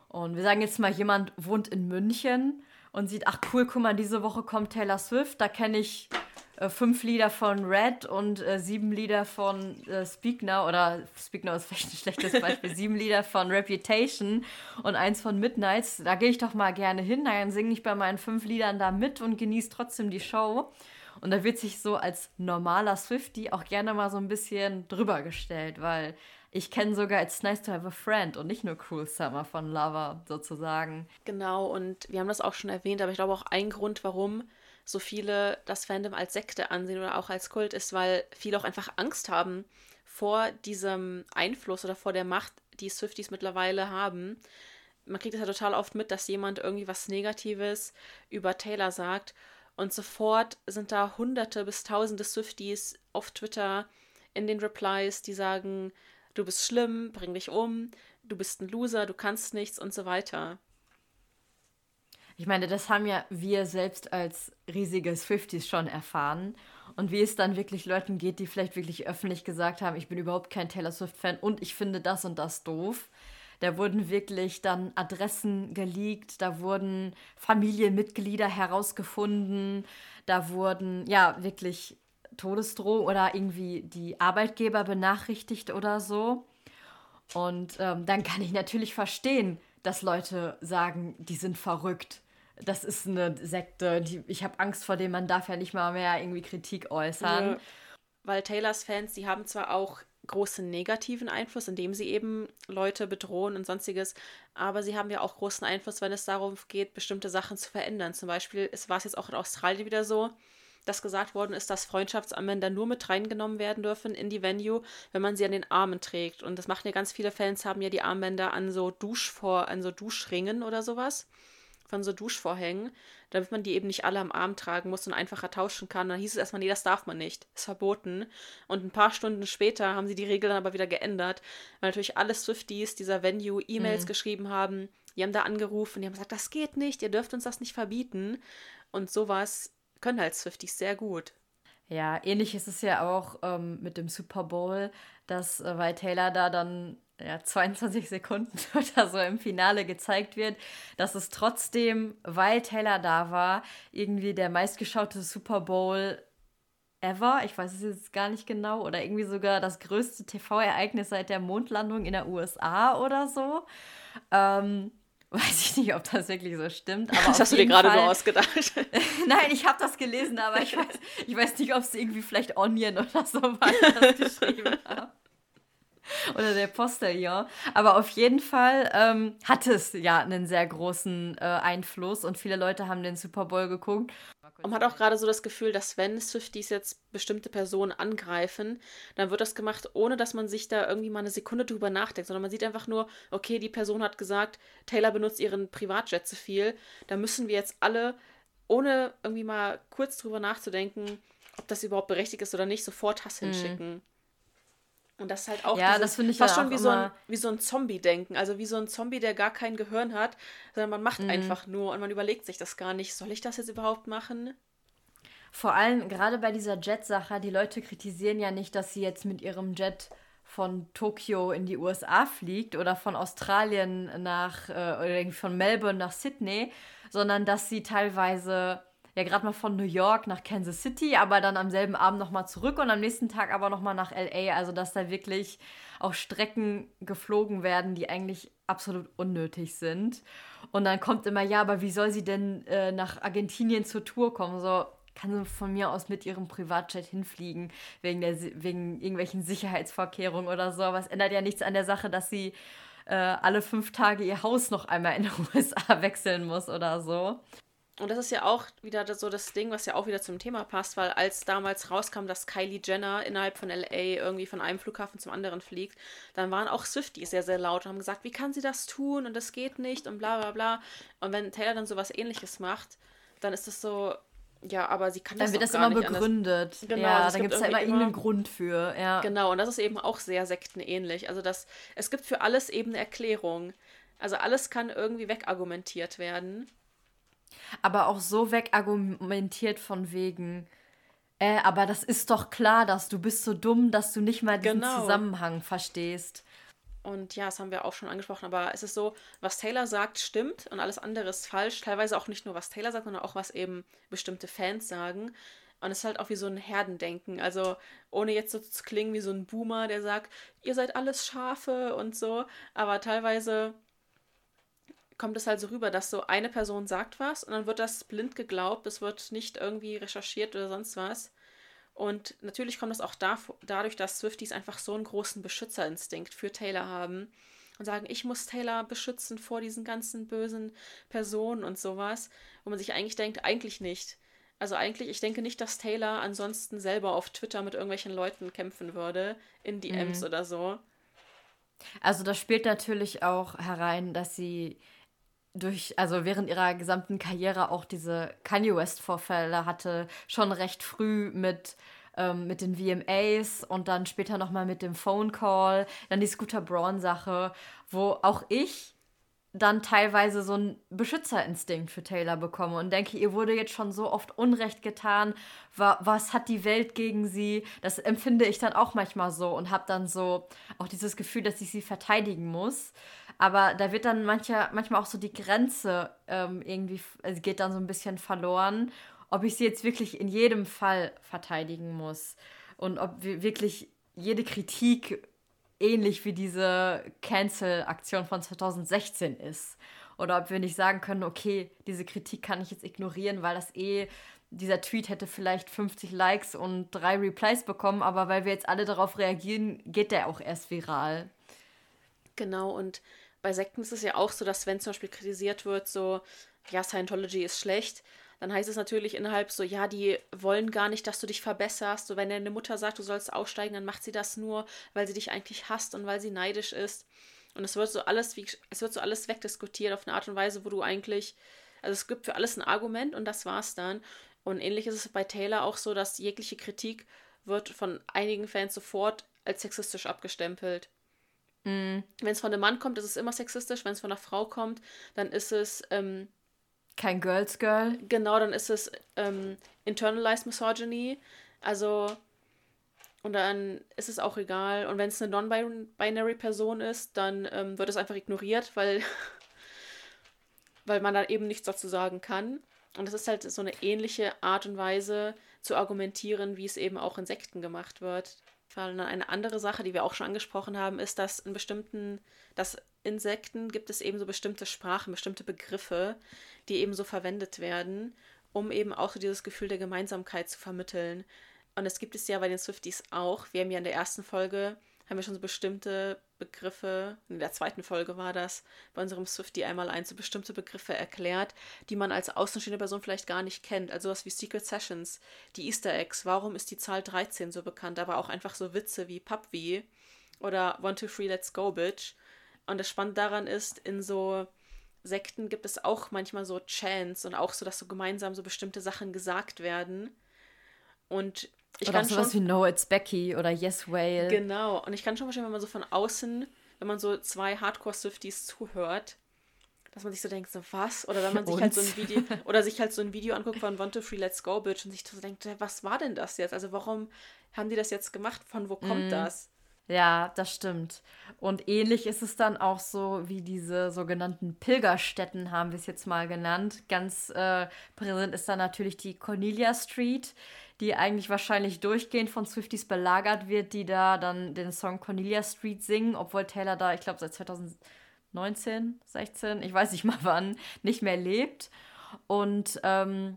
und wir sagen jetzt mal, jemand wohnt in München und sieht, ach cool, guck mal, diese Woche kommt Taylor Swift, da kenne ich äh, fünf Lieder von Red und äh, sieben Lieder von äh, Speak Now oder Speak Now ist vielleicht ein schlechtes Beispiel, sieben Lieder von Reputation und eins von Midnights, da gehe ich doch mal gerne hin, dann singe ich bei meinen fünf Liedern da mit und genieße trotzdem die Show. Und da wird sich so als normaler Swifty auch gerne mal so ein bisschen drüber gestellt, weil ich kenne sogar It's Nice to Have a Friend und nicht nur Cruel Summer von Lover sozusagen. Genau, und wir haben das auch schon erwähnt, aber ich glaube auch ein Grund, warum so viele das Fandom als Sekte ansehen oder auch als Kult ist, weil viele auch einfach Angst haben vor diesem Einfluss oder vor der Macht, die Swifties mittlerweile haben. man kriegt es ja total oft mit, dass jemand irgendwie was Negatives über Taylor sagt und sofort sind da hunderte bis tausende Swifties auf Twitter in den Replies, die sagen, du bist schlimm, bring dich um, du bist ein Loser, du kannst nichts und so weiter. Ich meine, das haben ja wir selbst als riesige Swifties schon erfahren. Und wie es dann wirklich Leuten geht, die vielleicht wirklich öffentlich gesagt haben, ich bin überhaupt kein Taylor Swift-Fan und ich finde das und das doof. Da wurden wirklich dann Adressen geleakt, da wurden Familienmitglieder herausgefunden, da wurden ja wirklich Todesdrohung oder irgendwie die Arbeitgeber benachrichtigt oder so. Und ähm, dann kann ich natürlich verstehen, dass Leute sagen, die sind verrückt das ist eine Sekte, die, ich habe Angst vor dem, man darf ja nicht mal mehr irgendwie Kritik äußern. Ja, weil Taylors Fans, die haben zwar auch großen negativen Einfluss, indem sie eben Leute bedrohen und sonstiges, aber sie haben ja auch großen Einfluss, wenn es darum geht, bestimmte Sachen zu verändern. Zum Beispiel war es jetzt auch in Australien wieder so, dass gesagt worden ist, dass Freundschaftsarmbänder nur mit reingenommen werden dürfen in die Venue, wenn man sie an den Armen trägt. Und das machen ja ganz viele Fans, haben ja die Armbänder an so Duschvor, an so Duschringen oder sowas von so Duschvorhängen, damit man die eben nicht alle am Arm tragen muss und einfacher tauschen kann. Dann hieß es erstmal, nee, das darf man nicht, ist verboten. Und ein paar Stunden später haben sie die Regel dann aber wieder geändert, weil natürlich alle Swifties dieser Venue E-Mails mhm. geschrieben haben, die haben da angerufen, die haben gesagt, das geht nicht, ihr dürft uns das nicht verbieten. Und sowas können halt Swifties sehr gut. Ja, ähnlich ist es ja auch ähm, mit dem Super Bowl, dass äh, weil Taylor da dann ja, 22 Sekunden oder so im Finale gezeigt wird, dass es trotzdem, weil Taylor da war, irgendwie der meistgeschaute Super Bowl ever, ich weiß es jetzt gar nicht genau, oder irgendwie sogar das größte TV-Ereignis seit der Mondlandung in der USA oder so. Ähm, weiß ich nicht, ob das wirklich so stimmt. Aber das hast du dir gerade nur ausgedacht. Nein, ich habe das gelesen, aber ich weiß, ich weiß nicht, ob es irgendwie vielleicht Onion oder so war, das geschrieben habe. oder der Postillon. Aber auf jeden Fall ähm, hat es ja einen sehr großen äh, Einfluss und viele Leute haben den Super Bowl geguckt. Und man hat auch gerade so das Gefühl, dass wenn Swifties jetzt bestimmte Personen angreifen, dann wird das gemacht, ohne dass man sich da irgendwie mal eine Sekunde drüber nachdenkt, sondern man sieht einfach nur, okay, die Person hat gesagt, Taylor benutzt ihren Privatjet zu viel, da müssen wir jetzt alle, ohne irgendwie mal kurz drüber nachzudenken, ob das überhaupt berechtigt ist oder nicht, sofort Hass mhm. hinschicken. Und das ist halt auch ja, dieses, das finde ich fast ja schon wie so, ein, wie so ein Zombie-Denken. Also wie so ein Zombie, der gar kein Gehirn hat, sondern man macht mhm. einfach nur und man überlegt sich das gar nicht. Soll ich das jetzt überhaupt machen? Vor allem gerade bei dieser Jet-Sache, die Leute kritisieren ja nicht, dass sie jetzt mit ihrem Jet von Tokio in die USA fliegt oder von Australien nach, äh, oder von Melbourne nach Sydney, sondern dass sie teilweise ja gerade mal von New York nach Kansas City, aber dann am selben Abend nochmal zurück und am nächsten Tag aber nochmal nach LA. Also dass da wirklich auch Strecken geflogen werden, die eigentlich absolut unnötig sind. Und dann kommt immer, ja, aber wie soll sie denn äh, nach Argentinien zur Tour kommen? So, kann sie von mir aus mit ihrem Privatjet hinfliegen, wegen, der, wegen irgendwelchen Sicherheitsvorkehrungen oder so. Aber es ändert ja nichts an der Sache, dass sie äh, alle fünf Tage ihr Haus noch einmal in den USA wechseln muss oder so. Und das ist ja auch wieder so das Ding, was ja auch wieder zum Thema passt, weil als damals rauskam, dass Kylie Jenner innerhalb von LA irgendwie von einem Flughafen zum anderen fliegt, dann waren auch Swifties sehr, sehr laut und haben gesagt, wie kann sie das tun und das geht nicht und bla bla bla. Und wenn Taylor dann sowas ähnliches macht, dann ist es so, ja, aber sie kann dann das Dann wird das immer begründet. Genau, ja, also dann gibt es ja immer irgendeinen Grund für. Ja. Genau, und das ist eben auch sehr sektenähnlich. Also das, es gibt für alles eben eine Erklärung. Also alles kann irgendwie wegargumentiert werden aber auch so wegargumentiert von wegen, äh, aber das ist doch klar, dass du bist so dumm, dass du nicht mal diesen genau. Zusammenhang verstehst. Und ja, das haben wir auch schon angesprochen, aber es ist so, was Taylor sagt, stimmt und alles andere ist falsch. Teilweise auch nicht nur, was Taylor sagt, sondern auch, was eben bestimmte Fans sagen. Und es ist halt auch wie so ein Herdendenken. Also, ohne jetzt so zu klingen wie so ein Boomer, der sagt, ihr seid alles Schafe und so. Aber teilweise kommt es halt so rüber, dass so eine Person sagt was und dann wird das blind geglaubt, es wird nicht irgendwie recherchiert oder sonst was. Und natürlich kommt das auch da, dadurch, dass Swifties einfach so einen großen Beschützerinstinkt für Taylor haben und sagen, ich muss Taylor beschützen vor diesen ganzen bösen Personen und sowas, wo man sich eigentlich denkt, eigentlich nicht. Also eigentlich, ich denke nicht, dass Taylor ansonsten selber auf Twitter mit irgendwelchen Leuten kämpfen würde, in DMs mhm. oder so. Also das spielt natürlich auch herein, dass sie durch, also während ihrer gesamten Karriere auch diese Kanye West-Vorfälle hatte, schon recht früh mit, ähm, mit den VMAs und dann später nochmal mit dem Phone Call, dann die Scooter Braun-Sache, wo auch ich dann teilweise so einen Beschützerinstinkt für Taylor bekomme und denke, ihr wurde jetzt schon so oft Unrecht getan, was hat die Welt gegen sie? Das empfinde ich dann auch manchmal so und habe dann so auch dieses Gefühl, dass ich sie verteidigen muss. Aber da wird dann mancher, manchmal auch so die Grenze ähm, irgendwie, also geht dann so ein bisschen verloren, ob ich sie jetzt wirklich in jedem Fall verteidigen muss und ob wirklich jede Kritik ähnlich wie diese Cancel-Aktion von 2016 ist. Oder ob wir nicht sagen können, okay, diese Kritik kann ich jetzt ignorieren, weil das eh, dieser Tweet hätte vielleicht 50 Likes und drei Replies bekommen, aber weil wir jetzt alle darauf reagieren, geht der auch erst viral. Genau, und bei Sekten ist es ja auch so, dass wenn zum Beispiel kritisiert wird, so, ja, Scientology ist schlecht, dann heißt es natürlich innerhalb so, ja, die wollen gar nicht, dass du dich verbesserst. So, wenn deine Mutter sagt, du sollst aussteigen, dann macht sie das nur, weil sie dich eigentlich hasst und weil sie neidisch ist. Und es wird so alles, wie, es wird so alles wegdiskutiert auf eine Art und Weise, wo du eigentlich, also es gibt für alles ein Argument und das war's dann. Und ähnlich ist es bei Taylor auch so, dass jegliche Kritik wird von einigen Fans sofort als sexistisch abgestempelt. Mm. Wenn es von einem Mann kommt, ist es immer sexistisch. Wenn es von einer Frau kommt, dann ist es. Ähm, Kein Girls Girl. Genau, dann ist es ähm, Internalized Misogyny. Also. Und dann ist es auch egal. Und wenn es eine non-binary Person ist, dann ähm, wird es einfach ignoriert, weil, weil man da eben nichts dazu sagen kann. Und das ist halt so eine ähnliche Art und Weise zu argumentieren, wie es eben auch in Sekten gemacht wird. Und eine andere Sache, die wir auch schon angesprochen haben, ist, dass in bestimmten, dass Insekten gibt es eben so bestimmte Sprachen, bestimmte Begriffe, die eben so verwendet werden, um eben auch so dieses Gefühl der Gemeinsamkeit zu vermitteln. Und das gibt es ja bei den Swifties auch. Wir haben ja in der ersten Folge haben wir schon so bestimmte Begriffe, in der zweiten Folge war das, bei unserem Swifty einmal ein, so bestimmte Begriffe erklärt, die man als außenstehende Person vielleicht gar nicht kennt. Also was wie Secret Sessions, die Easter Eggs, warum ist die Zahl 13 so bekannt, aber auch einfach so Witze wie Pupvi oder One, Two, Three, Let's Go, Bitch. Und das Spannende daran ist, in so Sekten gibt es auch manchmal so Chants und auch so, dass so gemeinsam so bestimmte Sachen gesagt werden. Und ich oder kann auch sowas schon, wie No, It's Becky oder Yes Whale. Genau. Und ich kann schon verstehen, wenn man so von außen, wenn man so zwei Hardcore-Swifties zuhört, dass man sich so denkt, so was? Oder wenn man sich halt so ein Video, oder sich halt so ein Video anguckt von Want to Free Let's Go Bitch und sich so denkt, was war denn das jetzt? Also warum haben die das jetzt gemacht? Von wo kommt mm. das? Ja, das stimmt. Und ähnlich ist es dann auch so wie diese sogenannten Pilgerstätten, haben wir es jetzt mal genannt. Ganz äh, präsent ist dann natürlich die Cornelia Street, die eigentlich wahrscheinlich durchgehend von Swifties belagert wird, die da dann den Song Cornelia Street singen, obwohl Taylor da, ich glaube, seit 2019, 16, ich weiß nicht mal wann, nicht mehr lebt. Und ähm,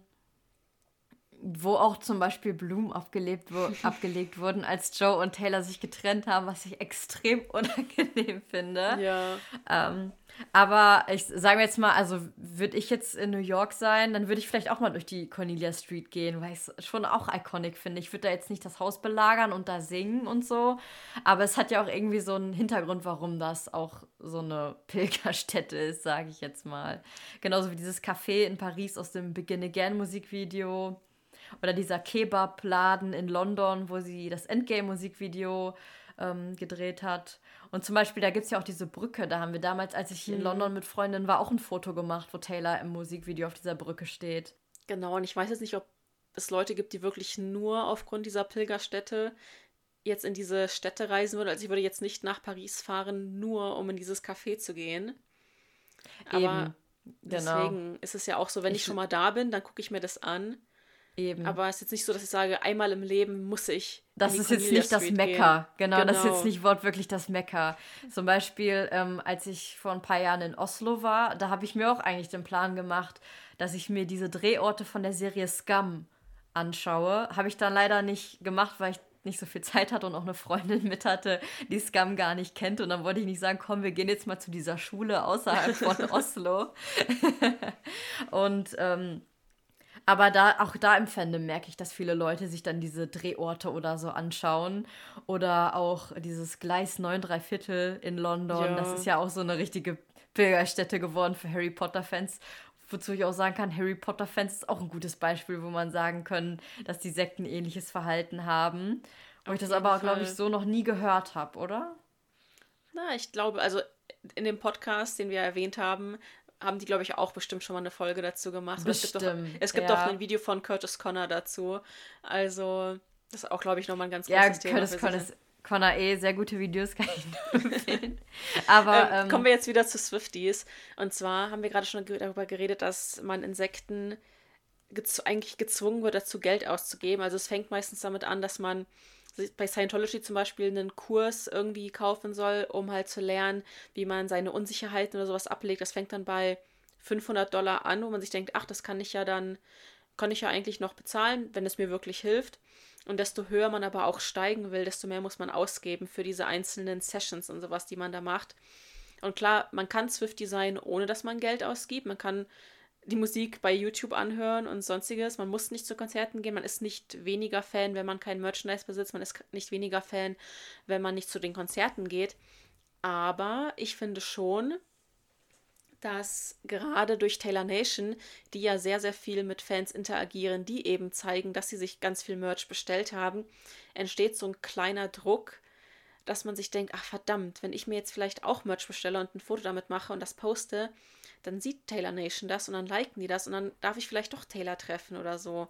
wo auch zum Beispiel Blumen abgelebt wo abgelegt wurden, als Joe und Taylor sich getrennt haben, was ich extrem unangenehm finde. Ja. Ähm, aber ich sage jetzt mal, also würde ich jetzt in New York sein, dann würde ich vielleicht auch mal durch die Cornelia Street gehen, weil ich es schon auch iconic finde. Ich würde da jetzt nicht das Haus belagern und da singen und so, aber es hat ja auch irgendwie so einen Hintergrund, warum das auch so eine Pilgerstätte ist, sage ich jetzt mal. Genauso wie dieses Café in Paris aus dem Begin Again Musikvideo oder dieser Kebab-Laden in London, wo sie das Endgame-Musikvideo ähm, gedreht hat. Und zum Beispiel, da gibt es ja auch diese Brücke. Da haben wir damals, als ich hier mhm. in London mit Freundinnen war, auch ein Foto gemacht, wo Taylor im Musikvideo auf dieser Brücke steht. Genau, und ich weiß jetzt nicht, ob es Leute gibt, die wirklich nur aufgrund dieser Pilgerstätte jetzt in diese Städte reisen würden. Also ich würde jetzt nicht nach Paris fahren, nur um in dieses Café zu gehen. Aber Eben. Genau. deswegen ist es ja auch so, wenn ich, ich schon mal da bin, dann gucke ich mir das an. Eben. Aber es ist jetzt nicht so, dass ich sage, einmal im Leben muss ich. Das ist jetzt nicht das Mecker. Genau, genau, das ist jetzt genau. nicht wortwörtlich das Mecker. Zum Beispiel, ähm, als ich vor ein paar Jahren in Oslo war, da habe ich mir auch eigentlich den Plan gemacht, dass ich mir diese Drehorte von der Serie Scum anschaue. Habe ich dann leider nicht gemacht, weil ich nicht so viel Zeit hatte und auch eine Freundin mit hatte, die Scum gar nicht kennt. Und dann wollte ich nicht sagen, komm, wir gehen jetzt mal zu dieser Schule außerhalb von Oslo. und ähm, Aber da, auch da im Fandom merke ich, dass viele Leute sich dann diese Drehorte oder so anschauen. Oder auch dieses Gleis 9 3 Viertel in London. Ja. Das ist ja auch so eine richtige Pilgerstätte geworden für Harry Potter-Fans. Wozu ich auch sagen kann, Harry Potter-Fans ist auch ein gutes Beispiel, wo man sagen können, dass die Sekten ähnliches Verhalten haben. Wo ich das aber, glaube ich, so noch nie gehört habe, oder? Na, ich glaube, also in dem Podcast, den wir erwähnt haben, haben die, glaube ich, auch bestimmt schon mal eine Folge dazu gemacht. Bestimmt, es gibt, auch, es gibt ja. auch ein Video von Curtis Connor dazu. Also, das ist auch, glaube ich, nochmal ein ganz großes ja, Thema. Curtis Connor ist Connor eh sehr gute Videos, kann ich nur empfehlen. Aber ähm, ähm, kommen wir jetzt wieder zu Swifties. Und zwar haben wir gerade schon darüber geredet, dass man Insekten gez eigentlich gezwungen wird, dazu Geld auszugeben. Also es fängt meistens damit an, dass man bei Scientology zum Beispiel einen Kurs irgendwie kaufen soll, um halt zu lernen, wie man seine Unsicherheiten oder sowas ablegt. Das fängt dann bei 500 Dollar an, wo man sich denkt, ach, das kann ich ja dann, kann ich ja eigentlich noch bezahlen, wenn es mir wirklich hilft. Und desto höher man aber auch steigen will, desto mehr muss man ausgeben für diese einzelnen Sessions und sowas, die man da macht. Und klar, man kann Swift Design, ohne dass man Geld ausgibt. Man kann die Musik bei YouTube anhören und sonstiges. Man muss nicht zu Konzerten gehen. Man ist nicht weniger Fan, wenn man kein Merchandise besitzt. Man ist nicht weniger Fan, wenn man nicht zu den Konzerten geht. Aber ich finde schon, dass gerade durch Taylor Nation, die ja sehr, sehr viel mit Fans interagieren, die eben zeigen, dass sie sich ganz viel Merch bestellt haben, entsteht so ein kleiner Druck, dass man sich denkt, ach verdammt, wenn ich mir jetzt vielleicht auch Merch bestelle und ein Foto damit mache und das poste, dann sieht Taylor Nation das und dann liken die das und dann darf ich vielleicht doch Taylor treffen oder so.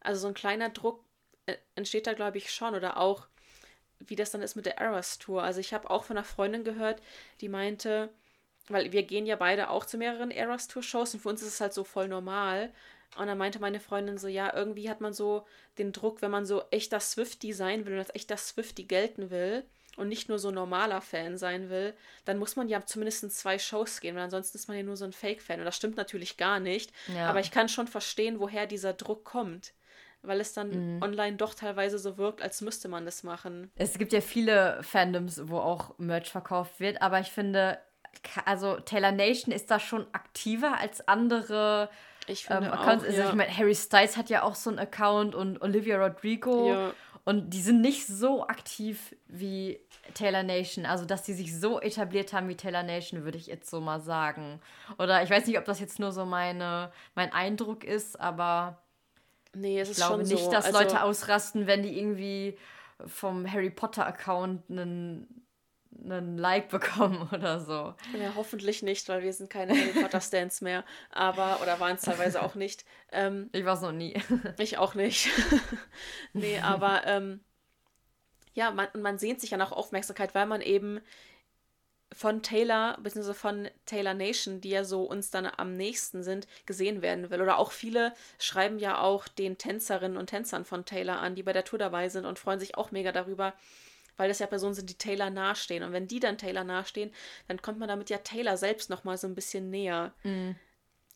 Also so ein kleiner Druck äh, entsteht da, glaube ich, schon. Oder auch, wie das dann ist mit der Eras Tour. Also ich habe auch von einer Freundin gehört, die meinte, weil wir gehen ja beide auch zu mehreren Eras Tour Shows und für uns ist es halt so voll normal. Und dann meinte meine Freundin so, ja, irgendwie hat man so den Druck, wenn man so echter Swifty sein will und als echter Swifty gelten will, und nicht nur so normaler Fan sein will, dann muss man ja zumindest in zwei Shows gehen, weil ansonsten ist man ja nur so ein Fake-Fan. Und das stimmt natürlich gar nicht. Ja. Aber ich kann schon verstehen, woher dieser Druck kommt. Weil es dann mhm. online doch teilweise so wirkt, als müsste man das machen. Es gibt ja viele Fandoms, wo auch Merch verkauft wird, aber ich finde, also Taylor Nation ist da schon aktiver als andere ich finde ähm, Accounts. Auch, also ich meine, Harry Styles hat ja auch so einen Account und Olivia Rodrigo. Ja. Und die sind nicht so aktiv wie Taylor Nation. Also, dass die sich so etabliert haben wie Taylor Nation, würde ich jetzt so mal sagen. Oder ich weiß nicht, ob das jetzt nur so meine, mein Eindruck ist, aber nee, ich glaube nicht, so. dass also, Leute ausrasten, wenn die irgendwie vom Harry Potter-Account einen einen Like bekommen oder so. Ja, hoffentlich nicht, weil wir sind keine Harry Potter Stands mehr. Aber, oder waren es teilweise auch nicht. Ähm, ich war es noch nie. ich auch nicht. nee, aber ähm, ja, man, man sehnt sich ja nach Aufmerksamkeit, weil man eben von Taylor, beziehungsweise von Taylor Nation, die ja so uns dann am nächsten sind, gesehen werden will. Oder auch viele schreiben ja auch den Tänzerinnen und Tänzern von Taylor an, die bei der Tour dabei sind und freuen sich auch mega darüber, weil das ja Personen sind, die Taylor nahestehen. Und wenn die dann Taylor nahestehen, dann kommt man damit ja Taylor selbst nochmal so ein bisschen näher. Mhm.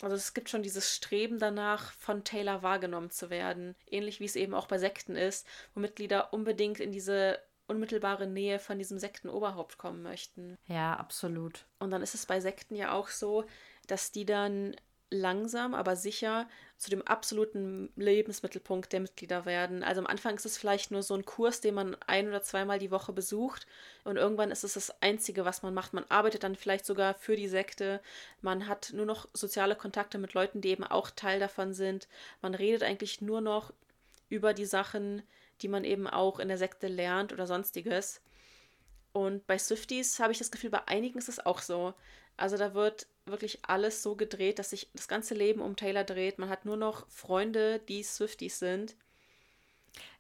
Also es gibt schon dieses Streben danach, von Taylor wahrgenommen zu werden. Ähnlich wie es eben auch bei Sekten ist, wo Mitglieder unbedingt in diese unmittelbare Nähe von diesem Sektenoberhaupt kommen möchten. Ja, absolut. Und dann ist es bei Sekten ja auch so, dass die dann langsam, aber sicher zu dem absoluten Lebensmittelpunkt der Mitglieder werden. Also am Anfang ist es vielleicht nur so ein Kurs, den man ein oder zweimal die Woche besucht und irgendwann ist es das Einzige, was man macht. Man arbeitet dann vielleicht sogar für die Sekte, man hat nur noch soziale Kontakte mit Leuten, die eben auch Teil davon sind. Man redet eigentlich nur noch über die Sachen, die man eben auch in der Sekte lernt oder sonstiges. Und bei Swifties habe ich das Gefühl, bei einigen ist es auch so. Also da wird wirklich alles so gedreht, dass sich das ganze Leben um Taylor dreht. Man hat nur noch Freunde, die Swifties sind.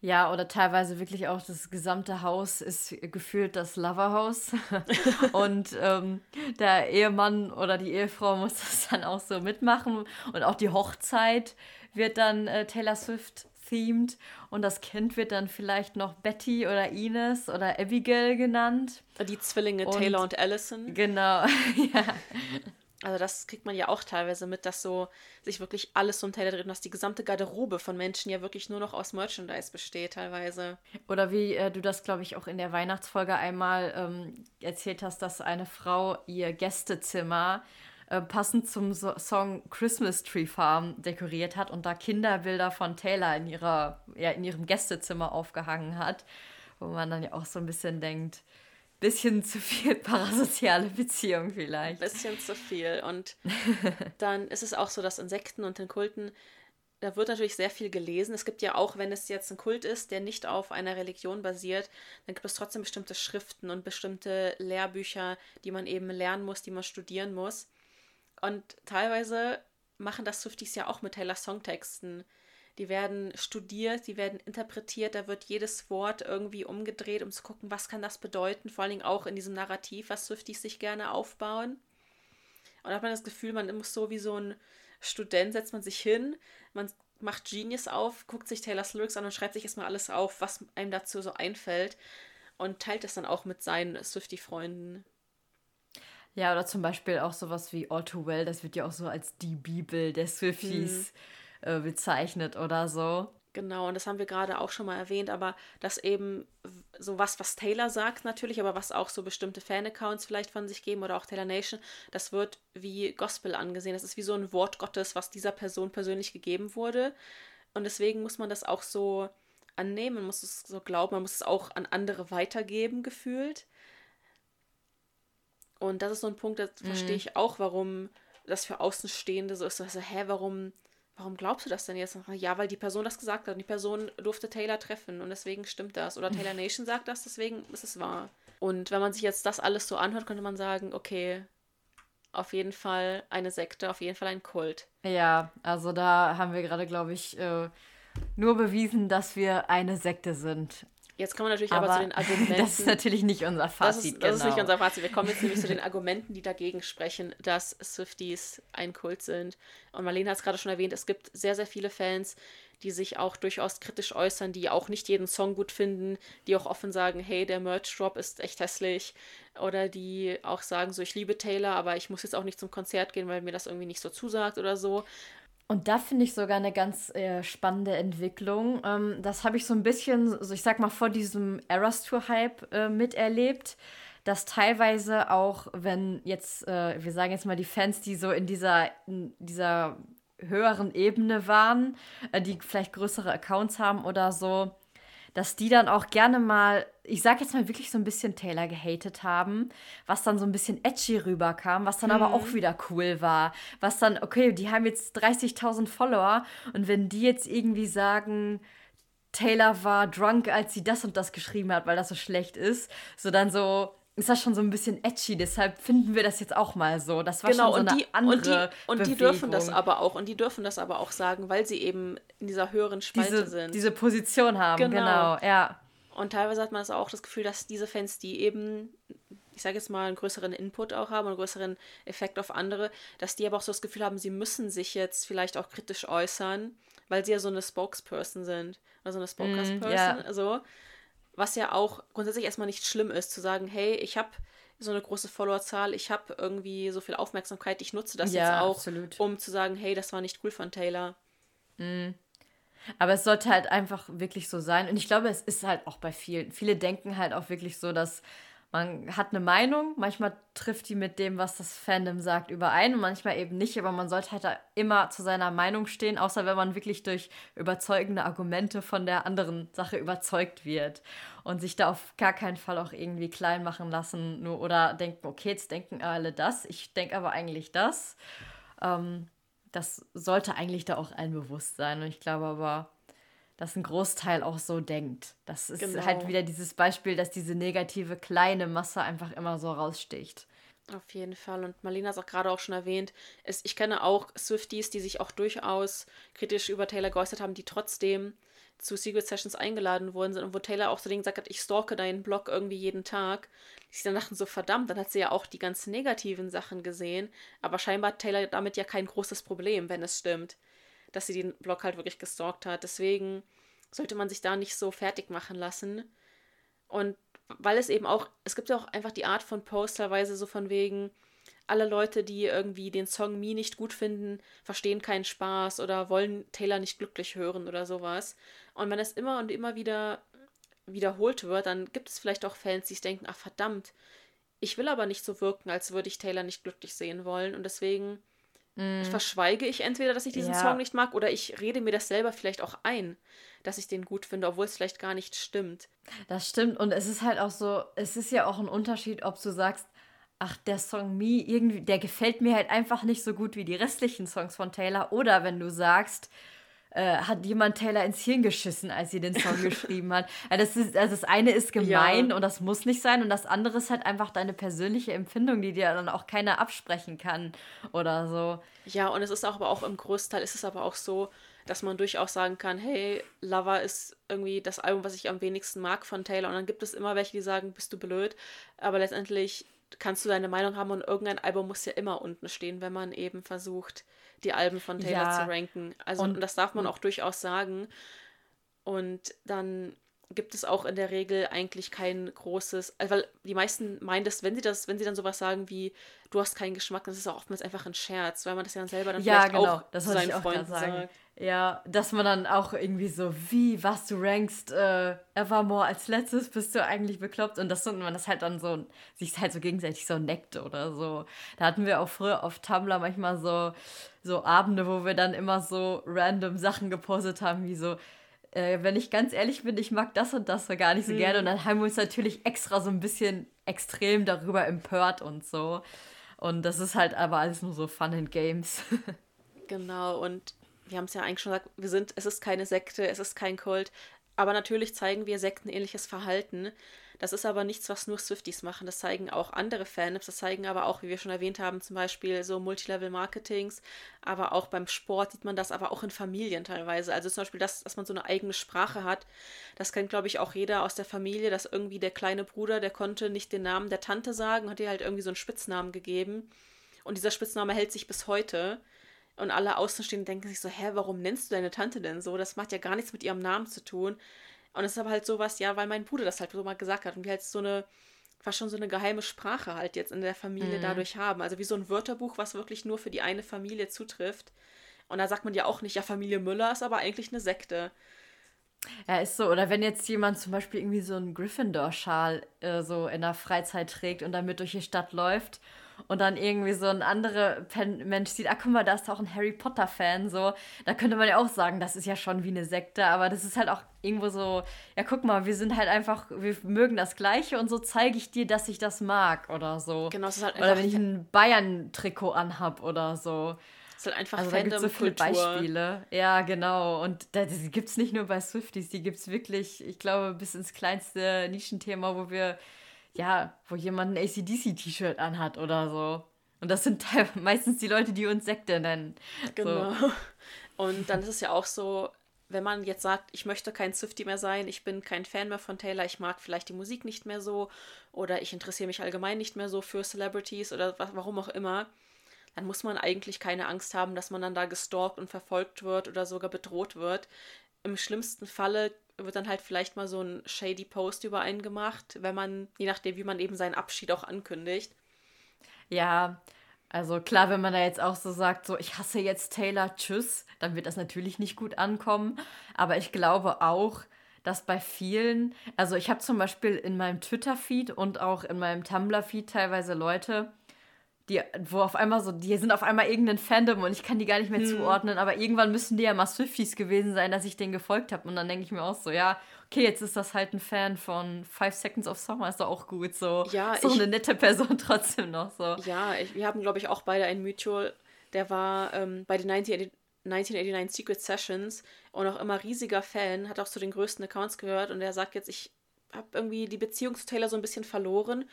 Ja, oder teilweise wirklich auch das gesamte Haus ist gefühlt das Loverhaus. und ähm, der Ehemann oder die Ehefrau muss das dann auch so mitmachen. Und auch die Hochzeit wird dann äh, Taylor Swift themed. Und das Kind wird dann vielleicht noch Betty oder Ines oder Abigail genannt. Die Zwillinge und, Taylor und Allison. Genau, ja. Also das kriegt man ja auch teilweise mit, dass so sich wirklich alles um Taylor dreht und dass die gesamte Garderobe von Menschen ja wirklich nur noch aus Merchandise besteht teilweise. Oder wie äh, du das, glaube ich, auch in der Weihnachtsfolge einmal ähm, erzählt hast, dass eine Frau ihr Gästezimmer äh, passend zum so Song Christmas Tree Farm dekoriert hat und da Kinderbilder von Taylor in, ihrer, ja, in ihrem Gästezimmer aufgehangen hat, wo man dann ja auch so ein bisschen denkt, bisschen zu viel parasoziale Beziehung vielleicht. Ein bisschen zu viel. Und dann ist es auch so, dass Insekten und den Kulten, da wird natürlich sehr viel gelesen. Es gibt ja auch, wenn es jetzt ein Kult ist, der nicht auf einer Religion basiert, dann gibt es trotzdem bestimmte Schriften und bestimmte Lehrbücher, die man eben lernen muss, die man studieren muss. Und teilweise machen das Swifties ja auch mit Taylor Songtexten. Die werden studiert, die werden interpretiert, da wird jedes Wort irgendwie umgedreht, um zu gucken, was kann das bedeuten, vor allen Dingen auch in diesem Narrativ, was Swifties sich gerne aufbauen. Und da hat man das Gefühl, man muss so wie so ein Student, setzt man sich hin, man macht Genius auf, guckt sich Taylors Lyrics an und schreibt sich erstmal alles auf, was einem dazu so einfällt und teilt das dann auch mit seinen Swiftie-Freunden. Ja, oder zum Beispiel auch sowas wie All Too Well, das wird ja auch so als die Bibel der Swifties hm. Äh, bezeichnet oder so. Genau, und das haben wir gerade auch schon mal erwähnt, aber das eben so was, was Taylor sagt natürlich, aber was auch so bestimmte Fan-Accounts vielleicht von sich geben oder auch Taylor Nation, das wird wie Gospel angesehen. Das ist wie so ein Wort Gottes, was dieser Person persönlich gegeben wurde. Und deswegen muss man das auch so annehmen, man muss es so glauben, man muss es auch an andere weitergeben, gefühlt. Und das ist so ein Punkt, da mhm. verstehe ich auch, warum das für Außenstehende so ist. Also, hä, warum, warum glaubst du das denn jetzt? Ja, weil die Person das gesagt hat. Und die Person durfte Taylor treffen und deswegen stimmt das. Oder Taylor Nation sagt das, deswegen ist es wahr. Und wenn man sich jetzt das alles so anhört, könnte man sagen, okay, auf jeden Fall eine Sekte, auf jeden Fall ein Kult. Ja, also da haben wir gerade, glaube ich, äh, nur bewiesen, dass wir eine Sekte sind. Jetzt kommen wir natürlich aber, aber, zu den Argumenten. Das ist natürlich nicht unser Fazit. Das ist, das genau. ist nicht unser Fazit. Wir kommen jetzt nämlich zu den Argumenten, die dagegen sprechen, dass Swifties ein Kult sind. Und Marlene hat es gerade schon erwähnt, es gibt sehr, sehr viele Fans, die sich auch durchaus kritisch äußern, die auch nicht jeden Song gut finden, die auch offen sagen, hey, der Merch-Drop ist echt hässlich. Oder die auch sagen, so, ich liebe Taylor, aber ich muss jetzt auch nicht zum Konzert gehen, weil mir das irgendwie nicht so zusagt oder so. Und da finde ich sogar eine ganz äh, spannende Entwicklung. Ähm, das habe ich so ein bisschen, so ich sag mal, vor diesem Eras Tour Hype äh, miterlebt, dass teilweise auch, wenn jetzt, äh, wir sagen jetzt mal die Fans, die so in dieser, in dieser höheren Ebene waren, äh, die vielleicht größere Accounts haben oder so, dass die dann auch gerne mal, ich sag jetzt mal wirklich so ein bisschen Taylor gehatet haben, was dann so ein bisschen edgy rüberkam, was dann mhm. aber auch wieder cool war. Was dann, okay, die haben jetzt 30.000 Follower und wenn die jetzt irgendwie sagen, Taylor war drunk, als sie das und das geschrieben hat, weil das so schlecht ist, so dann so, ist das schon so ein bisschen edgy, deshalb finden wir das jetzt auch mal so. Das war genau, schon so eine andere und die, und die dürfen das aber auch und die dürfen das aber auch sagen, weil sie eben in dieser höheren Spalte diese, sind. Diese Position haben, genau. genau, ja. Und teilweise hat man das auch das Gefühl, dass diese Fans, die eben, ich sage jetzt mal, einen größeren Input auch haben, einen größeren Effekt auf andere, dass die aber auch so das Gefühl haben, sie müssen sich jetzt vielleicht auch kritisch äußern, weil sie ja so eine Spokesperson sind. Oder so eine Spokesperson, mm, ja. so. Was ja auch grundsätzlich erstmal nicht schlimm ist, zu sagen, hey, ich habe so eine große Followerzahl, ich habe irgendwie so viel Aufmerksamkeit, ich nutze das ja, jetzt auch, absolut. um zu sagen, hey, das war nicht cool von Taylor. Mhm. Aber es sollte halt einfach wirklich so sein. Und ich glaube, es ist halt auch bei vielen. Viele denken halt auch wirklich so, dass man hat eine Meinung, manchmal trifft die mit dem, was das Fandom sagt, überein und manchmal eben nicht, aber man sollte halt immer zu seiner Meinung stehen, außer wenn man wirklich durch überzeugende Argumente von der anderen Sache überzeugt wird und sich da auf gar keinen Fall auch irgendwie klein machen lassen nur, oder denken, okay, jetzt denken alle das, ich denke aber eigentlich das. Ähm, das sollte eigentlich da auch allen bewusst sein und ich glaube aber, dass ein Großteil auch so denkt. Das ist genau. halt wieder dieses Beispiel, dass diese negative kleine Masse einfach immer so raussticht. Auf jeden Fall. Und Marlena hat es auch gerade auch schon erwähnt. Es, ich kenne auch Swifties, die sich auch durchaus kritisch über Taylor geäußert haben, die trotzdem zu Secret Sessions eingeladen worden sind und wo Taylor auch so den gesagt hat, ich stalke deinen Blog irgendwie jeden Tag. Die dann dachten so, verdammt, dann hat sie ja auch die ganz negativen Sachen gesehen. Aber scheinbar hat Taylor damit ja kein großes Problem, wenn es stimmt dass sie den Blog halt wirklich gestalkt hat. Deswegen sollte man sich da nicht so fertig machen lassen. Und weil es eben auch, es gibt ja auch einfach die Art von Post teilweise so von wegen, alle Leute, die irgendwie den Song Me nicht gut finden, verstehen keinen Spaß oder wollen Taylor nicht glücklich hören oder sowas. Und wenn es immer und immer wieder wiederholt wird, dann gibt es vielleicht auch Fans, die denken, ach verdammt, ich will aber nicht so wirken, als würde ich Taylor nicht glücklich sehen wollen. Und deswegen mm. verschweige ich entweder, dass ich diesen ja. Song nicht mag, oder ich rede mir das selber vielleicht auch ein, dass ich den gut finde, obwohl es vielleicht gar nicht stimmt. Das stimmt. Und es ist halt auch so, es ist ja auch ein Unterschied, ob du sagst, ach, der Song Me, irgendwie, der gefällt mir halt einfach nicht so gut wie die restlichen Songs von Taylor. Oder wenn du sagst, äh, hat jemand Taylor ins Hirn geschissen, als sie den Song geschrieben hat. Also das, ist, also das eine ist gemein ja. und das muss nicht sein und das andere ist halt einfach deine persönliche Empfindung, die dir dann auch keiner absprechen kann oder so. Ja, und es ist auch, aber auch im Großteil ist es aber auch so, dass man durchaus sagen kann, hey, Lover ist irgendwie das Album, was ich am wenigsten mag von Taylor. Und dann gibt es immer welche, die sagen, bist du blöd. Aber letztendlich kannst du deine Meinung haben und irgendein Album muss ja immer unten stehen, wenn man eben versucht, die Alben von Taylor ja. zu ranken. Also und, und das darf man auch durchaus sagen. Und dann gibt es auch in der Regel eigentlich kein großes, also weil die meisten meinen das, wenn sie das, wenn sie dann sowas sagen wie, du hast keinen Geschmack, das ist auch oftmals einfach ein Scherz, weil man das ja dann selber dann ja, vielleicht genau. auch das seinen ich auch Freunden sagt. Ja, dass man dann auch irgendwie so, wie, was du rankst, äh, Evermore als letztes, bist du eigentlich bekloppt und das und man das halt dann so, sich halt so gegenseitig so neckt oder so. Da hatten wir auch früher auf Tumblr manchmal so, so Abende, wo wir dann immer so random Sachen gepostet haben, wie so, äh, wenn ich ganz ehrlich bin, ich mag das und das so gar nicht so mhm. gerne. Und dann haben wir uns natürlich extra so ein bisschen extrem darüber empört und so. Und das ist halt aber alles nur so Fun and Games. genau, und wir haben es ja eigentlich schon gesagt, wir sind, es ist keine Sekte, es ist kein Kult, aber natürlich zeigen wir sektenähnliches Verhalten. Das ist aber nichts, was nur Swifties machen. Das zeigen auch andere Fans. Das zeigen aber auch, wie wir schon erwähnt haben, zum Beispiel so Multilevel-Marketings. Aber auch beim Sport sieht man das, aber auch in Familien teilweise. Also zum Beispiel das, dass man so eine eigene Sprache hat. Das kennt, glaube ich, auch jeder aus der Familie, dass irgendwie der kleine Bruder, der konnte nicht den Namen der Tante sagen, hat ihr halt irgendwie so einen Spitznamen gegeben. Und dieser Spitzname hält sich bis heute. Und alle Außenstehenden denken sich so, hä, warum nennst du deine Tante denn so? Das macht ja gar nichts mit ihrem Namen zu tun. Und es ist aber halt sowas, ja, weil mein Bruder das halt so mal gesagt hat und wir halt so eine, fast schon so eine geheime Sprache halt jetzt in der Familie mhm. dadurch haben. Also wie so ein Wörterbuch, was wirklich nur für die eine Familie zutrifft. Und da sagt man ja auch nicht, ja, Familie Müller ist aber eigentlich eine Sekte. Ja, ist so. Oder wenn jetzt jemand zum Beispiel irgendwie so einen Gryffindor-Schal äh, so in der Freizeit trägt und damit durch die Stadt läuft und dann irgendwie so ein anderer Mensch sieht, ah, guck mal, da ist auch ein Harry Potter-Fan, so, da könnte man ja auch sagen, das ist ja schon wie eine Sekte, aber das ist halt auch irgendwo so, ja, guck mal, wir sind halt einfach, wir mögen das Gleiche und so zeige ich dir, dass ich das mag oder so. Genau, es ist halt einfach Oder wenn ich ein Bayern-Trikot anhab oder so. Es ist halt einfach also, da so viele Beispiele. Ja, genau. Und die gibt es nicht nur bei Swifties, die gibt es wirklich, ich glaube, bis ins kleinste Nischenthema, wo wir ja, wo jemand ein ACDC-T-Shirt anhat oder so. Und das sind meistens die Leute, die uns Sekte nennen. Genau. So. Und dann ist es ja auch so, wenn man jetzt sagt, ich möchte kein Swifty mehr sein, ich bin kein Fan mehr von Taylor, ich mag vielleicht die Musik nicht mehr so oder ich interessiere mich allgemein nicht mehr so für Celebrities oder warum auch immer, dann muss man eigentlich keine Angst haben, dass man dann da gestalkt und verfolgt wird oder sogar bedroht wird. Im schlimmsten Falle wird dann halt vielleicht mal so ein shady Post über einen gemacht, wenn man, je nachdem, wie man eben seinen Abschied auch ankündigt. Ja, also klar, wenn man da jetzt auch so sagt, so ich hasse jetzt Taylor, tschüss, dann wird das natürlich nicht gut ankommen. Aber ich glaube auch, dass bei vielen, also ich habe zum Beispiel in meinem Twitter-Feed und auch in meinem Tumblr-Feed teilweise Leute, die, wo auf einmal so, die sind auf einmal irgendein Fandom und ich kann die gar nicht mehr hm. zuordnen, aber irgendwann müssen die ja mal Swifties gewesen sein, dass ich denen gefolgt habe. Und dann denke ich mir auch so, ja, okay, jetzt ist das halt ein Fan von Five Seconds of Summer, ist doch auch gut so. Ja, so ich, eine nette Person trotzdem noch so. Ja, ich, wir haben, glaube ich, auch beide einen Mutual, der war ähm, bei den 1989 Secret Sessions und auch immer riesiger Fan, hat auch zu den größten Accounts gehört und der sagt jetzt, ich habe irgendwie die Beziehung zu Taylor so ein bisschen verloren.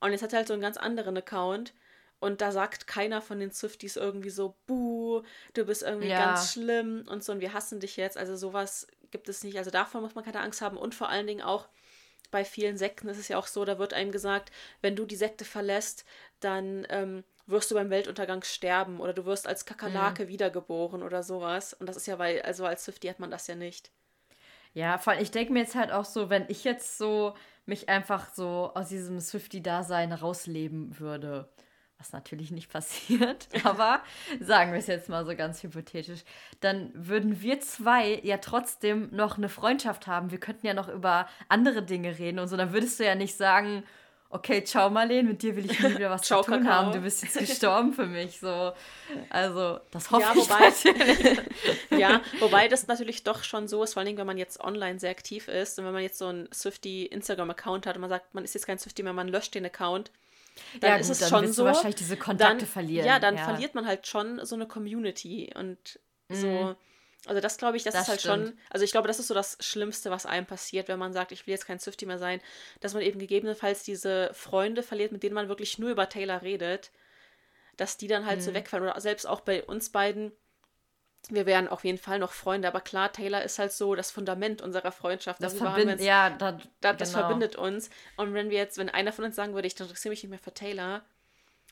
Und jetzt hat er halt so einen ganz anderen Account und da sagt keiner von den Swifties irgendwie so, buh, du bist irgendwie ja. ganz schlimm und so und wir hassen dich jetzt. Also sowas gibt es nicht. Also davon muss man keine Angst haben. Und vor allen Dingen auch bei vielen Sekten ist es ja auch so, da wird einem gesagt, wenn du die Sekte verlässt, dann ähm, wirst du beim Weltuntergang sterben oder du wirst als Kakerlake mhm. wiedergeboren oder sowas. Und das ist ja, weil, also als Swiftie hat man das ja nicht. Ja, vor allem, ich denke mir jetzt halt auch so, wenn ich jetzt so mich einfach so aus diesem Swiftie-Dasein rausleben würde was natürlich nicht passiert, aber sagen wir es jetzt mal so ganz hypothetisch, dann würden wir zwei ja trotzdem noch eine Freundschaft haben. Wir könnten ja noch über andere Dinge reden und so. Dann würdest du ja nicht sagen, okay, ciao Marlene, mit dir will ich nie wieder was ciao, zu tun Kakao. haben. Du bist jetzt gestorben für mich. So. Also, das hoffe ja, wobei, ich natürlich. ja, wobei das natürlich doch schon so ist, vor allem wenn man jetzt online sehr aktiv ist und wenn man jetzt so einen Swifty Instagram-Account hat und man sagt, man ist jetzt kein Swifty mehr, man löscht den Account, dann ja, ist gut, es schon so. wahrscheinlich diese Kontakte dann, verlieren. Ja, dann ja. verliert man halt schon so eine Community und so. Mhm. Also das glaube ich, das, das ist halt stimmt. schon, also ich glaube, das ist so das Schlimmste, was einem passiert, wenn man sagt, ich will jetzt kein Swifty mehr sein, dass man eben gegebenenfalls diese Freunde verliert, mit denen man wirklich nur über Taylor redet, dass die dann halt mhm. so wegfallen. Oder selbst auch bei uns beiden, wir wären auf jeden Fall noch Freunde, aber klar, Taylor ist halt so das Fundament unserer Freundschaft. Das, verbindet, ja, da, da, das genau. verbindet uns. Und wenn wir jetzt, wenn einer von uns sagen würde, ich interessiere mich nicht mehr für Taylor,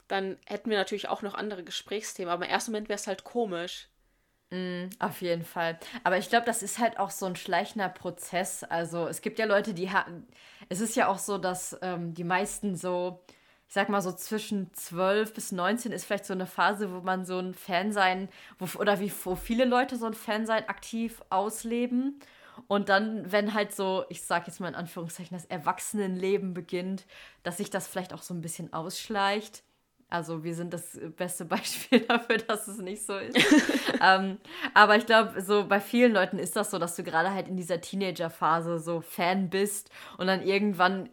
dann hätten wir natürlich auch noch andere Gesprächsthemen. Aber im ersten Moment wäre es halt komisch. Mm, auf jeden Fall. Aber ich glaube, das ist halt auch so ein schleichender Prozess. Also es gibt ja Leute, die haben. Es ist ja auch so, dass ähm, die meisten so, ich sag mal so zwischen 12 bis 19 ist vielleicht so eine Phase, wo man so ein Fan sein, wo, oder wie wo viele Leute so ein Fan sein aktiv ausleben. Und dann, wenn halt so, ich sag jetzt mal in Anführungszeichen, das Erwachsenenleben beginnt, dass sich das vielleicht auch so ein bisschen ausschleicht. Also wir sind das beste Beispiel dafür, dass es nicht so ist. ähm, aber ich glaube, so bei vielen Leuten ist das so, dass du gerade halt in dieser Teenagerphase so Fan bist und dann irgendwann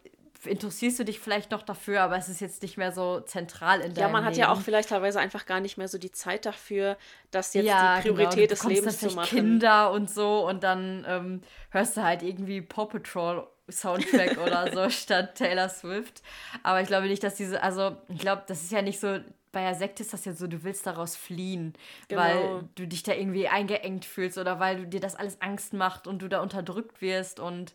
interessierst du dich vielleicht noch dafür, aber es ist jetzt nicht mehr so zentral in deinem Ja, man hat Leben. ja auch vielleicht teilweise einfach gar nicht mehr so die Zeit dafür, das jetzt ja, die Priorität genau. des Lebens zu machen. Kinder und so und dann ähm, hörst du halt irgendwie Paw Patrol Soundtrack oder so statt Taylor Swift. Aber ich glaube nicht, dass diese, also ich glaube, das ist ja nicht so, bei der Sekte ist das ja so, du willst daraus fliehen, genau. weil du dich da irgendwie eingeengt fühlst oder weil du dir das alles Angst macht und du da unterdrückt wirst und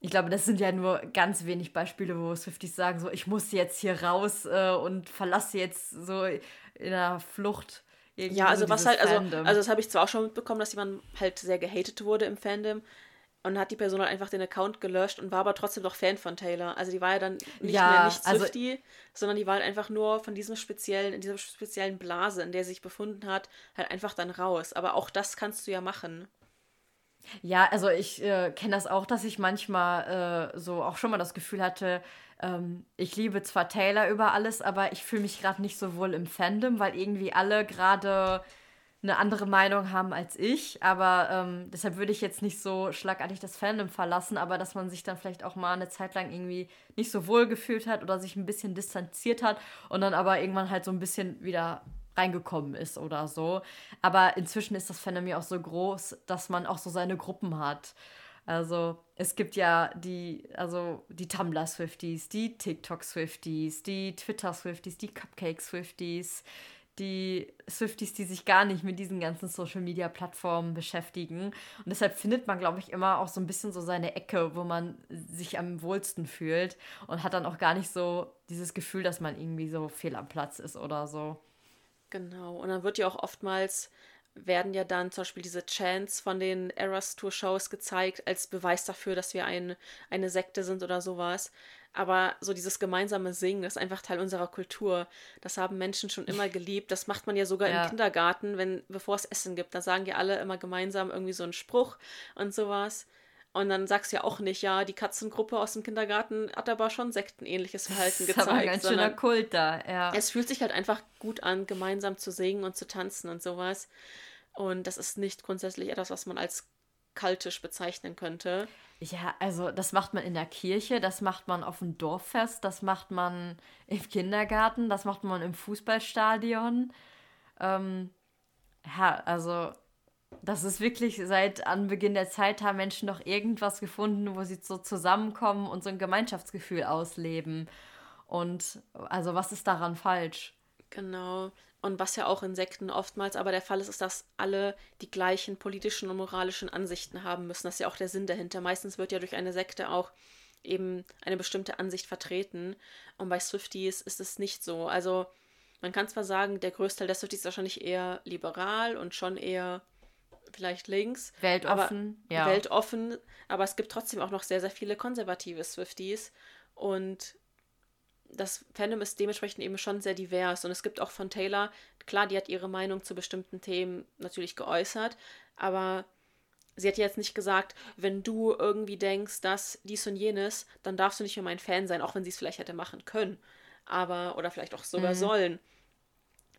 ich glaube, das sind ja nur ganz wenig Beispiele, wo Swifties sagen, so, ich muss jetzt hier raus äh, und verlasse jetzt so in der Flucht. Ja, also was halt, also, also das habe ich zwar auch schon mitbekommen, dass jemand halt sehr gehatet wurde im Fandom, und hat die Person halt einfach den Account gelöscht und war aber trotzdem noch Fan von Taylor. Also die war ja dann nicht ja, mehr nicht Swifty, also, sondern die war halt einfach nur von diesem speziellen, in dieser speziellen Blase, in der sie sich befunden hat, halt einfach dann raus. Aber auch das kannst du ja machen. Ja, also ich äh, kenne das auch, dass ich manchmal äh, so auch schon mal das Gefühl hatte, ähm, ich liebe zwar Taylor über alles, aber ich fühle mich gerade nicht so wohl im Fandom, weil irgendwie alle gerade eine andere Meinung haben als ich. Aber ähm, deshalb würde ich jetzt nicht so schlagartig das Fandom verlassen, aber dass man sich dann vielleicht auch mal eine Zeit lang irgendwie nicht so wohl gefühlt hat oder sich ein bisschen distanziert hat und dann aber irgendwann halt so ein bisschen wieder reingekommen ist oder so. Aber inzwischen ist das ja auch so groß, dass man auch so seine Gruppen hat. Also es gibt ja die, also die Tumblr-Swifties, die TikTok-Swifties, die Twitter-Swifties, die Cupcake-Swifties, die Swifties, die sich gar nicht mit diesen ganzen Social Media Plattformen beschäftigen. Und deshalb findet man, glaube ich, immer auch so ein bisschen so seine Ecke, wo man sich am wohlsten fühlt und hat dann auch gar nicht so dieses Gefühl, dass man irgendwie so fehl am Platz ist oder so. Genau. Und dann wird ja auch oftmals werden ja dann zum Beispiel diese Chants von den Eras Tour Shows gezeigt als Beweis dafür, dass wir ein, eine Sekte sind oder sowas. Aber so dieses gemeinsame Singen ist einfach Teil unserer Kultur. Das haben Menschen schon immer geliebt. Das macht man ja sogar ja. im Kindergarten, wenn, bevor es Essen gibt. Da sagen ja alle immer gemeinsam irgendwie so einen Spruch und sowas. Und dann sagst du ja auch nicht, ja, die Katzengruppe aus dem Kindergarten hat aber schon sektenähnliches Verhalten gezeigt. Das ist aber ein ganz schöner Kult da, ja. Es fühlt sich halt einfach gut an, gemeinsam zu singen und zu tanzen und sowas. Und das ist nicht grundsätzlich etwas, was man als kaltisch bezeichnen könnte. Ja, also das macht man in der Kirche, das macht man auf dem Dorffest, das macht man im Kindergarten, das macht man im Fußballstadion. Ähm, ja, also das ist wirklich seit Anbeginn der Zeit haben Menschen doch irgendwas gefunden, wo sie so zusammenkommen und so ein Gemeinschaftsgefühl ausleben. Und also was ist daran falsch? Genau. Und was ja auch in Sekten oftmals aber der Fall ist, ist, dass alle die gleichen politischen und moralischen Ansichten haben müssen. Das ist ja auch der Sinn dahinter. Meistens wird ja durch eine Sekte auch eben eine bestimmte Ansicht vertreten. Und bei Swifties ist es nicht so. Also man kann zwar sagen, der größte der Swifties ist wahrscheinlich eher liberal und schon eher vielleicht links. Weltoffen, aber, ja. Weltoffen, aber es gibt trotzdem auch noch sehr, sehr viele konservative Swifties. Und das Fandom ist dementsprechend eben schon sehr divers und es gibt auch von Taylor, klar, die hat ihre Meinung zu bestimmten Themen natürlich geäußert, aber sie hat jetzt nicht gesagt, wenn du irgendwie denkst, dass dies und jenes, dann darfst du nicht mehr mein Fan sein, auch wenn sie es vielleicht hätte machen können. Aber, oder vielleicht auch sogar mhm. sollen.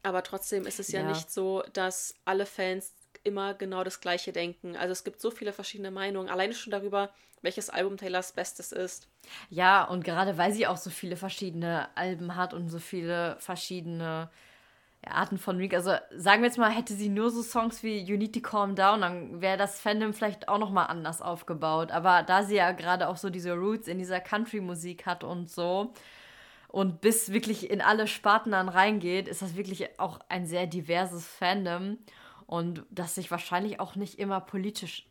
Aber trotzdem ist es ja, ja nicht so, dass alle Fans immer genau das Gleiche denken. Also es gibt so viele verschiedene Meinungen, alleine schon darüber, welches Album Taylors Bestes ist. Ja, und gerade weil sie auch so viele verschiedene Alben hat und so viele verschiedene Arten von Musik. Also sagen wir jetzt mal, hätte sie nur so Songs wie You Need to Calm Down, dann wäre das Fandom vielleicht auch nochmal anders aufgebaut. Aber da sie ja gerade auch so diese Roots in dieser Country-Musik hat und so und bis wirklich in alle Sparten dann reingeht, ist das wirklich auch ein sehr diverses Fandom und das sich wahrscheinlich auch nicht immer politisch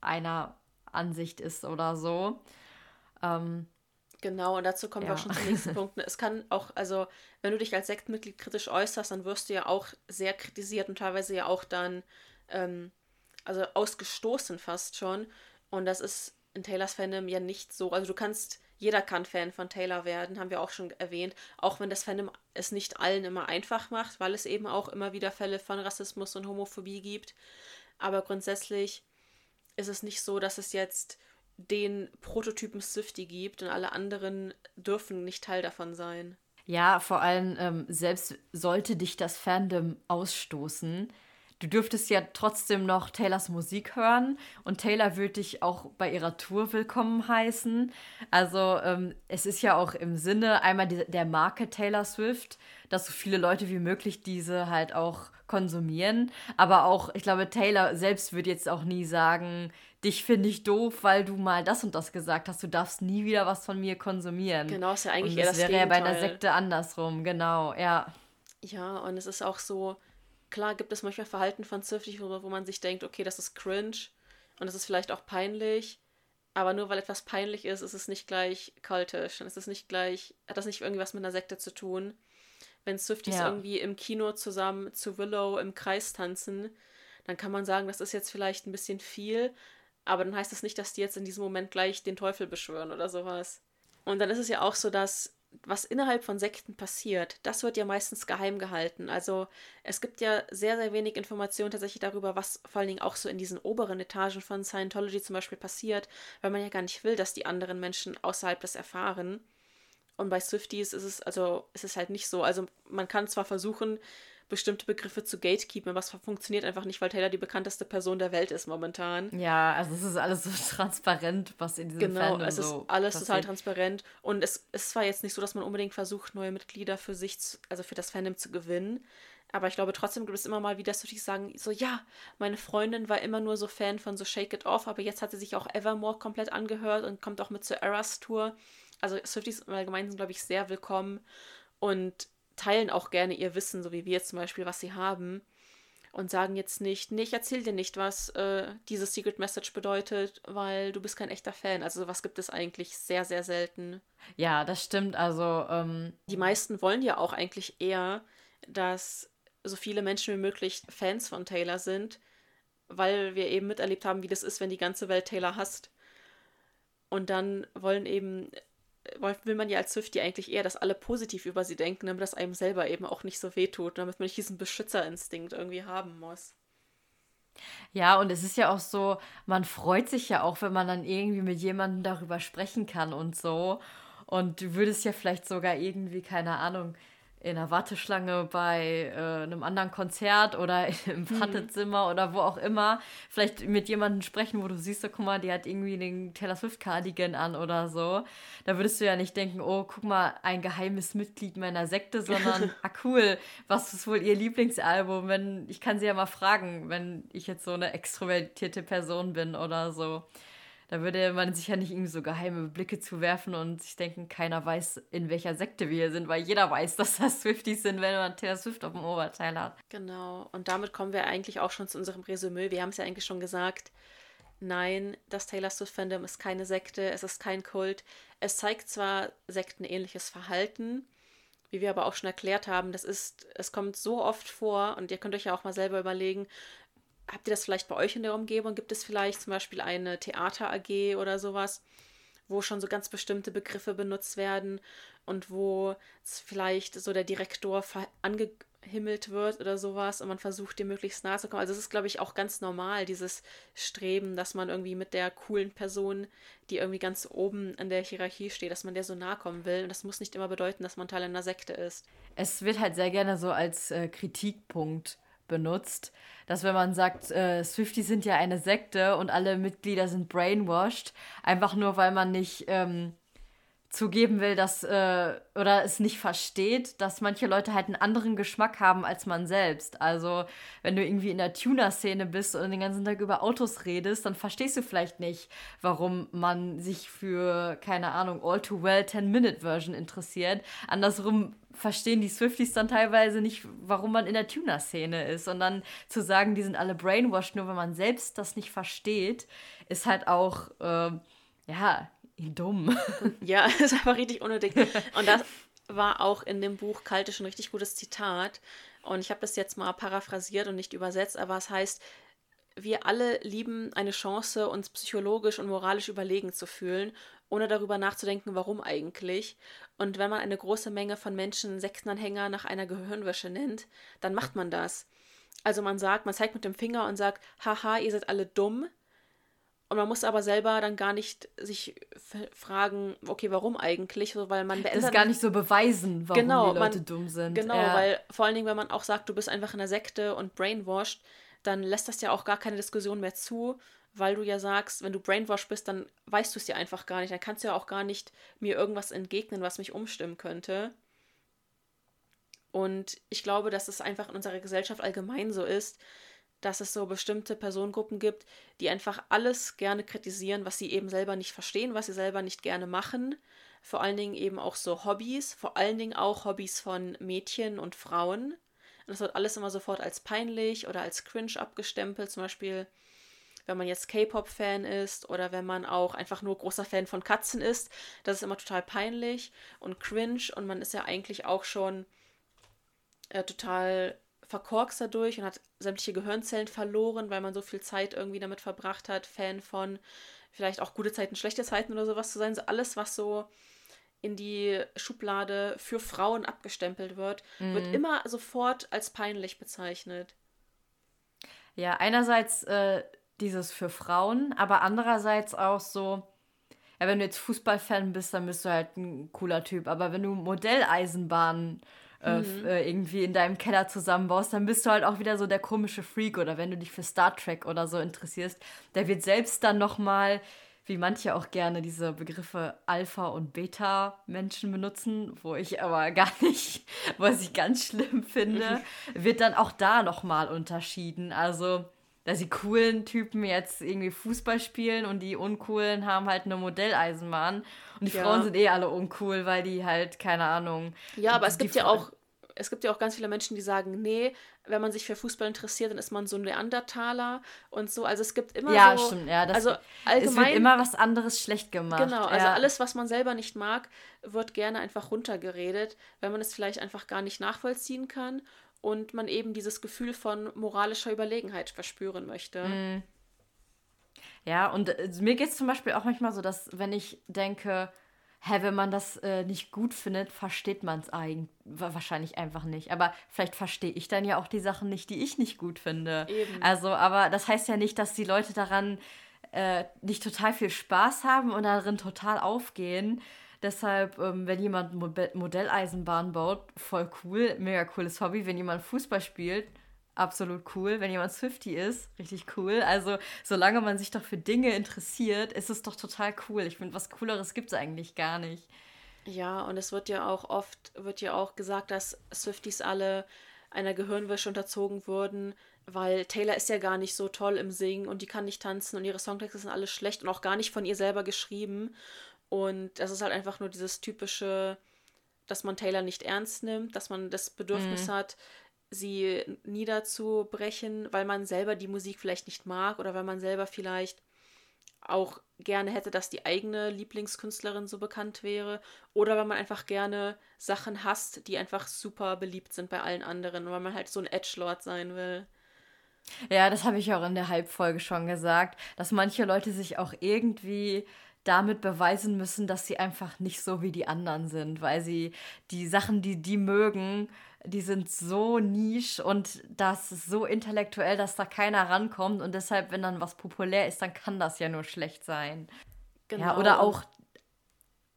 einer Ansicht ist oder so. Ähm, Genau, und dazu kommen ja. wir auch schon zum nächsten Punkt. Es kann auch, also, wenn du dich als Sektmitglied kritisch äußerst, dann wirst du ja auch sehr kritisiert und teilweise ja auch dann, ähm, also ausgestoßen fast schon. Und das ist in Taylors Fandom ja nicht so. Also, du kannst, jeder kann Fan von Taylor werden, haben wir auch schon erwähnt. Auch wenn das Fandom es nicht allen immer einfach macht, weil es eben auch immer wieder Fälle von Rassismus und Homophobie gibt. Aber grundsätzlich ist es nicht so, dass es jetzt den Prototypen Swifty gibt und alle anderen dürfen nicht Teil davon sein. Ja, vor allem, ähm, selbst sollte dich das Fandom ausstoßen, du dürftest ja trotzdem noch Taylors Musik hören und Taylor würde dich auch bei ihrer Tour willkommen heißen. Also ähm, es ist ja auch im Sinne einmal die, der Marke Taylor Swift, dass so viele Leute wie möglich diese halt auch konsumieren. Aber auch, ich glaube, Taylor selbst würde jetzt auch nie sagen, dich finde ich doof, weil du mal das und das gesagt hast. Du darfst nie wieder was von mir konsumieren. Genau, ist ja eigentlich und eher das, das wäre ja bei einer Sekte andersrum, genau, ja. Ja, und es ist auch so, klar gibt es manchmal Verhalten von Zwiftig, wo, wo man sich denkt, okay, das ist cringe und das ist vielleicht auch peinlich. Aber nur weil etwas peinlich ist, ist es nicht gleich kultisch. Und es ist nicht gleich, hat das nicht irgendwas mit einer Sekte zu tun. Wenn Swifties ja. irgendwie im Kino zusammen zu Willow im Kreis tanzen, dann kann man sagen, das ist jetzt vielleicht ein bisschen viel, aber dann heißt das nicht, dass die jetzt in diesem Moment gleich den Teufel beschwören oder sowas. Und dann ist es ja auch so, dass was innerhalb von Sekten passiert, das wird ja meistens geheim gehalten. Also es gibt ja sehr, sehr wenig Informationen tatsächlich darüber, was vor allen Dingen auch so in diesen oberen Etagen von Scientology zum Beispiel passiert, weil man ja gar nicht will, dass die anderen Menschen außerhalb das erfahren. Und bei Swifties ist es also ist es halt nicht so. Also man kann zwar versuchen, bestimmte Begriffe zu gatekeepen, aber es funktioniert einfach nicht, weil Taylor die bekannteste Person der Welt ist momentan. Ja, also es ist alles so transparent, was in diesem genau, Fandom es ist so alles passiert. total transparent und es ist zwar jetzt nicht so, dass man unbedingt versucht, neue Mitglieder für sich, zu, also für das Fandom zu gewinnen, aber ich glaube trotzdem gibt es immer mal wieder, dass die sagen, so ja, meine Freundin war immer nur so Fan von so Shake It Off, aber jetzt hat sie sich auch Evermore komplett angehört und kommt auch mit zur Eras Tour. Also Swifties im Allgemeinen sind, glaube ich, sehr willkommen und teilen auch gerne ihr Wissen, so wie wir jetzt zum Beispiel, was sie haben. Und sagen jetzt nicht, nee, ich erzähl dir nicht, was äh, diese Secret Message bedeutet, weil du bist kein echter Fan. Also sowas gibt es eigentlich sehr, sehr selten. Ja, das stimmt. Also ähm die meisten wollen ja auch eigentlich eher, dass so viele Menschen wie möglich Fans von Taylor sind, weil wir eben miterlebt haben, wie das ist, wenn die ganze Welt Taylor hasst. Und dann wollen eben will man ja als Swifty eigentlich eher, dass alle positiv über sie denken, damit das einem selber eben auch nicht so wehtut, damit man nicht diesen Beschützerinstinkt irgendwie haben muss. Ja, und es ist ja auch so, man freut sich ja auch, wenn man dann irgendwie mit jemandem darüber sprechen kann und so. Und du würdest ja vielleicht sogar irgendwie, keine Ahnung, in einer Warteschlange bei äh, einem anderen Konzert oder im mhm. Wartezimmer mhm. oder wo auch immer, vielleicht mit jemandem sprechen, wo du siehst, so, guck mal, die hat irgendwie den Taylor Swift Cardigan an oder so. Da würdest du ja nicht denken, oh, guck mal, ein geheimes Mitglied meiner Sekte, sondern, ah cool, was ist wohl ihr Lieblingsalbum? Wenn, ich kann sie ja mal fragen, wenn ich jetzt so eine extrovertierte Person bin oder so. Da würde man sich ja nicht irgendwie so geheime Blicke zuwerfen und sich denken, keiner weiß, in welcher Sekte wir sind, weil jeder weiß, dass das Swifties sind, wenn man Taylor Swift auf dem Oberteil hat. Genau. Und damit kommen wir eigentlich auch schon zu unserem Resümee. Wir haben es ja eigentlich schon gesagt. Nein, das Taylor Swift Fandom ist keine Sekte, es ist kein Kult. Es zeigt zwar sektenähnliches Verhalten, wie wir aber auch schon erklärt haben, das ist, es kommt so oft vor und ihr könnt euch ja auch mal selber überlegen, habt ihr das vielleicht bei euch in der Umgebung? Gibt es vielleicht zum Beispiel eine Theater-AG oder sowas, wo schon so ganz bestimmte Begriffe benutzt werden und wo vielleicht so der Direktor ange angehimmelt wird oder sowas und man versucht dir möglichst nahe zu kommen. Also es ist, glaube ich, auch ganz normal, dieses Streben, dass man irgendwie mit der coolen Person, die irgendwie ganz oben in der Hierarchie steht, dass man der so nahe kommen will. Und das muss nicht immer bedeuten, dass man Teil einer Sekte ist. Es wird halt sehr gerne so als äh, Kritikpunkt benutzt, dass wenn man sagt, äh, Swifty sind ja eine Sekte und alle Mitglieder sind brainwashed, einfach nur weil man nicht ähm, zugeben will, dass äh, oder es nicht versteht, dass manche Leute halt einen anderen Geschmack haben als man selbst. Also, wenn du irgendwie in der Tuner-Szene bist und den ganzen Tag über Autos redest, dann verstehst du vielleicht nicht, warum man sich für, keine Ahnung, All Too Well 10-Minute-Version interessiert. Andersrum verstehen die Swifties dann teilweise nicht, warum man in der Tuner-Szene ist. Und dann zu sagen, die sind alle brainwashed, nur wenn man selbst das nicht versteht, ist halt auch, äh, ja, dumm. Ja, ist einfach richtig unnötig. Und das war auch in dem Buch Kalte schon ein richtig gutes Zitat. Und ich habe das jetzt mal paraphrasiert und nicht übersetzt, aber es heißt, wir alle lieben eine Chance, uns psychologisch und moralisch überlegen zu fühlen, ohne darüber nachzudenken, warum eigentlich. Und wenn man eine große Menge von Menschen Sektenanhänger nach einer Gehirnwäsche nennt, dann macht man das. Also man sagt, man zeigt mit dem Finger und sagt, haha, ihr seid alle dumm, und man muss aber selber dann gar nicht sich fragen, okay, warum eigentlich? So, weil man das gar nicht so beweisen, warum genau, die Leute man, dumm sind. Genau, ja. weil vor allen Dingen, wenn man auch sagt, du bist einfach in der Sekte und brainwashed, dann lässt das ja auch gar keine Diskussion mehr zu, weil du ja sagst, wenn du brainwashed bist, dann weißt du es ja einfach gar nicht. Dann kannst du ja auch gar nicht mir irgendwas entgegnen, was mich umstimmen könnte. Und ich glaube, dass es einfach in unserer Gesellschaft allgemein so ist, dass es so bestimmte Personengruppen gibt, die einfach alles gerne kritisieren, was sie eben selber nicht verstehen, was sie selber nicht gerne machen. Vor allen Dingen eben auch so Hobbys, vor allen Dingen auch Hobbys von Mädchen und Frauen. Und das wird alles immer sofort als peinlich oder als cringe abgestempelt. Zum Beispiel, wenn man jetzt K-Pop-Fan ist oder wenn man auch einfach nur großer Fan von Katzen ist. Das ist immer total peinlich und cringe und man ist ja eigentlich auch schon äh, total verkorkst dadurch und hat sämtliche Gehirnzellen verloren, weil man so viel Zeit irgendwie damit verbracht hat, Fan von vielleicht auch gute Zeiten, schlechte Zeiten oder sowas zu sein. So alles, was so in die Schublade für Frauen abgestempelt wird, mhm. wird immer sofort als peinlich bezeichnet. Ja, einerseits äh, dieses für Frauen, aber andererseits auch so, ja, wenn du jetzt Fußballfan bist, dann bist du halt ein cooler Typ. Aber wenn du Modelleisenbahnen äh, mhm. äh, irgendwie in deinem Keller zusammenbaust, dann bist du halt auch wieder so der komische Freak oder wenn du dich für Star Trek oder so interessierst, der wird selbst dann nochmal, wie manche auch gerne diese Begriffe Alpha und Beta Menschen benutzen, wo ich aber gar nicht, was ich ganz schlimm finde, wird dann auch da nochmal unterschieden. Also dass die coolen Typen jetzt irgendwie Fußball spielen und die uncoolen haben halt eine Modelleisenbahn. Und die ja. Frauen sind eh alle uncool, weil die halt, keine Ahnung. Ja, aber es gibt ja auch, es gibt ja auch ganz viele Menschen, die sagen, nee, wenn man sich für Fußball interessiert, dann ist man so ein Neandertaler und so. Also es gibt immer ja, so. Stimmt, ja, das also allgemein, es wird immer was anderes schlecht gemacht. Genau, also alles, was man selber nicht mag, wird gerne einfach runtergeredet, weil man es vielleicht einfach gar nicht nachvollziehen kann und man eben dieses Gefühl von moralischer Überlegenheit verspüren möchte. Mm. Ja, und äh, mir geht es zum Beispiel auch manchmal so, dass wenn ich denke, hä, wenn man das äh, nicht gut findet, versteht man es eigentlich wahrscheinlich einfach nicht. Aber vielleicht verstehe ich dann ja auch die Sachen nicht, die ich nicht gut finde. Eben. Also, aber das heißt ja nicht, dass die Leute daran äh, nicht total viel Spaß haben und darin total aufgehen. Deshalb, ähm, wenn jemand Modelleisenbahn baut, voll cool, mega cooles Hobby. Wenn jemand Fußball spielt, absolut cool. Wenn jemand Swifty ist, richtig cool. Also, solange man sich doch für Dinge interessiert, ist es doch total cool. Ich finde, was Cooleres gibt es eigentlich gar nicht. Ja, und es wird ja auch oft, wird ja auch gesagt, dass Swifties alle einer Gehirnwäsche unterzogen wurden, weil Taylor ist ja gar nicht so toll im Singen und die kann nicht tanzen und ihre Songtexte sind alles schlecht und auch gar nicht von ihr selber geschrieben. Und das ist halt einfach nur dieses typische, dass man Taylor nicht ernst nimmt, dass man das Bedürfnis mhm. hat, sie niederzubrechen, weil man selber die Musik vielleicht nicht mag oder weil man selber vielleicht auch gerne hätte, dass die eigene Lieblingskünstlerin so bekannt wäre oder weil man einfach gerne Sachen hasst, die einfach super beliebt sind bei allen anderen und weil man halt so ein Edgelord sein will. Ja, das habe ich auch in der Halbfolge schon gesagt, dass manche Leute sich auch irgendwie damit beweisen müssen, dass sie einfach nicht so wie die anderen sind, weil sie die Sachen, die die mögen, die sind so nisch und das ist so intellektuell, dass da keiner rankommt. Und deshalb, wenn dann was populär ist, dann kann das ja nur schlecht sein. Genau. Ja, oder auch,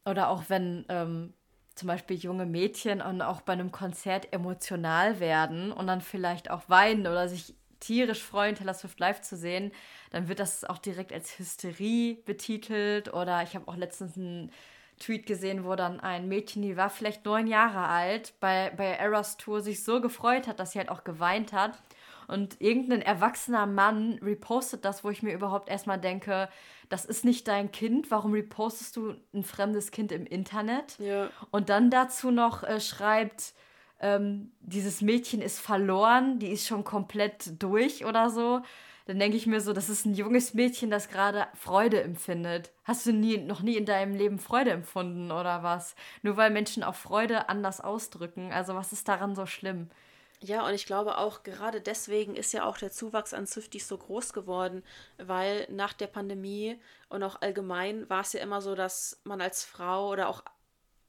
oder auch wenn ähm, zum Beispiel junge Mädchen und auch bei einem Konzert emotional werden und dann vielleicht auch weinen oder sich tierisch freuen, Taylor Swift live zu sehen, dann wird das auch direkt als Hysterie betitelt. Oder ich habe auch letztens einen Tweet gesehen, wo dann ein Mädchen, die war vielleicht neun Jahre alt, bei, bei Eras Tour sich so gefreut hat, dass sie halt auch geweint hat. Und irgendein erwachsener Mann repostet das, wo ich mir überhaupt erstmal denke, das ist nicht dein Kind, warum repostest du ein fremdes Kind im Internet? Ja. Und dann dazu noch äh, schreibt, ähm, dieses Mädchen ist verloren, die ist schon komplett durch oder so dann denke ich mir so, das ist ein junges Mädchen, das gerade Freude empfindet. Hast du nie, noch nie in deinem Leben Freude empfunden oder was? Nur weil Menschen auch Freude anders ausdrücken. Also was ist daran so schlimm? Ja, und ich glaube auch, gerade deswegen ist ja auch der Zuwachs an Swifties so groß geworden, weil nach der Pandemie und auch allgemein war es ja immer so, dass man als Frau oder auch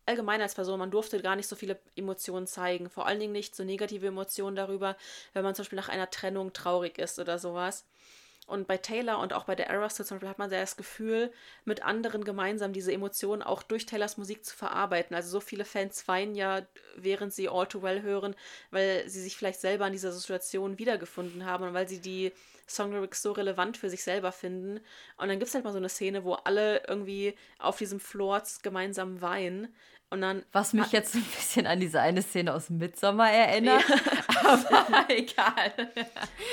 allgemein als Person, man durfte gar nicht so viele Emotionen zeigen. Vor allen Dingen nicht so negative Emotionen darüber, wenn man zum Beispiel nach einer Trennung traurig ist oder sowas. Und bei Taylor und auch bei der Eras zum Beispiel hat man das Gefühl, mit anderen gemeinsam diese Emotionen auch durch Taylors Musik zu verarbeiten. Also so viele Fans weinen ja, während sie All Too Well hören, weil sie sich vielleicht selber in dieser Situation wiedergefunden haben und weil sie die Songlyrics so relevant für sich selber finden. Und dann gibt es halt mal so eine Szene, wo alle irgendwie auf diesem Floor gemeinsam weinen. Und dann, Was mich jetzt ein bisschen an diese eine Szene aus Midsommar erinnert. Ja. aber egal.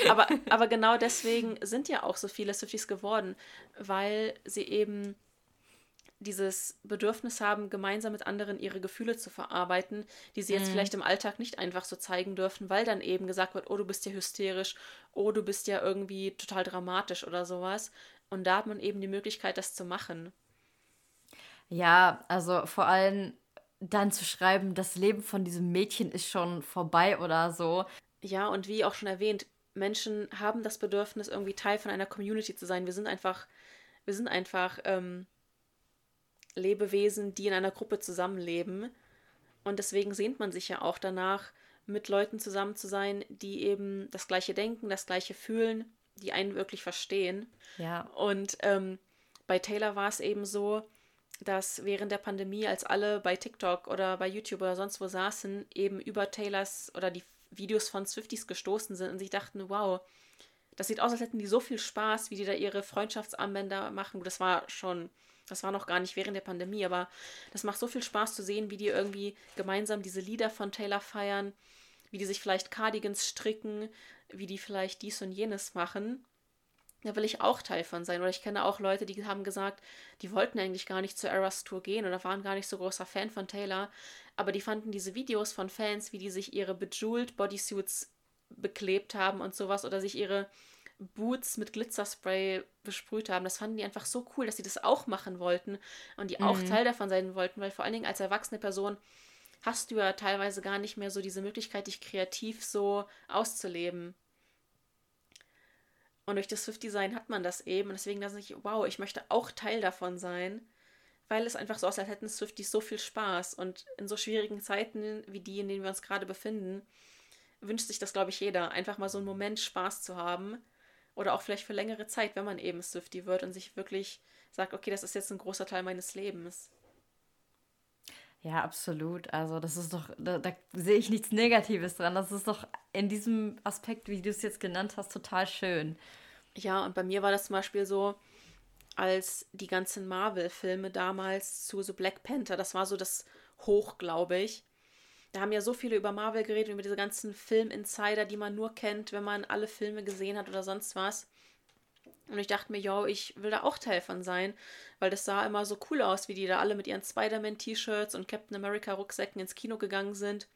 aber, aber genau deswegen sind ja auch so viele Swifties geworden, weil sie eben dieses Bedürfnis haben, gemeinsam mit anderen ihre Gefühle zu verarbeiten, die sie jetzt mhm. vielleicht im Alltag nicht einfach so zeigen dürfen, weil dann eben gesagt wird, oh, du bist ja hysterisch, oh, du bist ja irgendwie total dramatisch oder sowas. Und da hat man eben die Möglichkeit, das zu machen. Ja, also vor allem dann zu schreiben, das Leben von diesem Mädchen ist schon vorbei oder so. Ja, und wie auch schon erwähnt, Menschen haben das Bedürfnis, irgendwie Teil von einer Community zu sein. Wir sind einfach, wir sind einfach ähm, Lebewesen, die in einer Gruppe zusammenleben. Und deswegen sehnt man sich ja auch danach, mit Leuten zusammen zu sein, die eben das gleiche denken, das gleiche fühlen, die einen wirklich verstehen. Ja. Und ähm, bei Taylor war es eben so, dass während der Pandemie, als alle bei TikTok oder bei YouTube oder sonst wo saßen, eben über Taylors oder die Videos von Swifties gestoßen sind und sich dachten, wow, das sieht aus, als hätten die so viel Spaß, wie die da ihre Freundschaftsarmbänder machen. Das war schon, das war noch gar nicht während der Pandemie, aber das macht so viel Spaß zu sehen, wie die irgendwie gemeinsam diese Lieder von Taylor feiern, wie die sich vielleicht Cardigans stricken, wie die vielleicht dies und jenes machen da will ich auch Teil von sein. Oder ich kenne auch Leute, die haben gesagt, die wollten eigentlich gar nicht zur Eras Tour gehen oder waren gar nicht so großer Fan von Taylor, aber die fanden diese Videos von Fans, wie die sich ihre bejeweled Bodysuits beklebt haben und sowas oder sich ihre Boots mit Glitzerspray besprüht haben. Das fanden die einfach so cool, dass sie das auch machen wollten und die auch mhm. Teil davon sein wollten, weil vor allen Dingen als erwachsene Person hast du ja teilweise gar nicht mehr so diese Möglichkeit, dich kreativ so auszuleben. Und durch das Swift-Design hat man das eben. Und deswegen dachte ich, wow, ich möchte auch Teil davon sein, weil es einfach so aussieht, als hätten Swifties so viel Spaß. Und in so schwierigen Zeiten wie die, in denen wir uns gerade befinden, wünscht sich das, glaube ich, jeder, einfach mal so einen Moment Spaß zu haben. Oder auch vielleicht für längere Zeit, wenn man eben Swifty wird und sich wirklich sagt, okay, das ist jetzt ein großer Teil meines Lebens. Ja, absolut. Also das ist doch, da, da, sehe ich nichts Negatives dran. Das ist doch in diesem Aspekt, wie du es jetzt genannt hast, total schön. Ja, und bei mir war das zum Beispiel so, als die ganzen Marvel-Filme damals zu so Black Panther, das war so das Hoch, glaube ich. Da haben ja so viele über Marvel geredet, über diese ganzen Film-Insider, die man nur kennt, wenn man alle Filme gesehen hat oder sonst was. Und ich dachte mir, yo, ich will da auch Teil von sein, weil das sah immer so cool aus, wie die da alle mit ihren Spider-Man-T-Shirts und Captain America-Rucksäcken ins Kino gegangen sind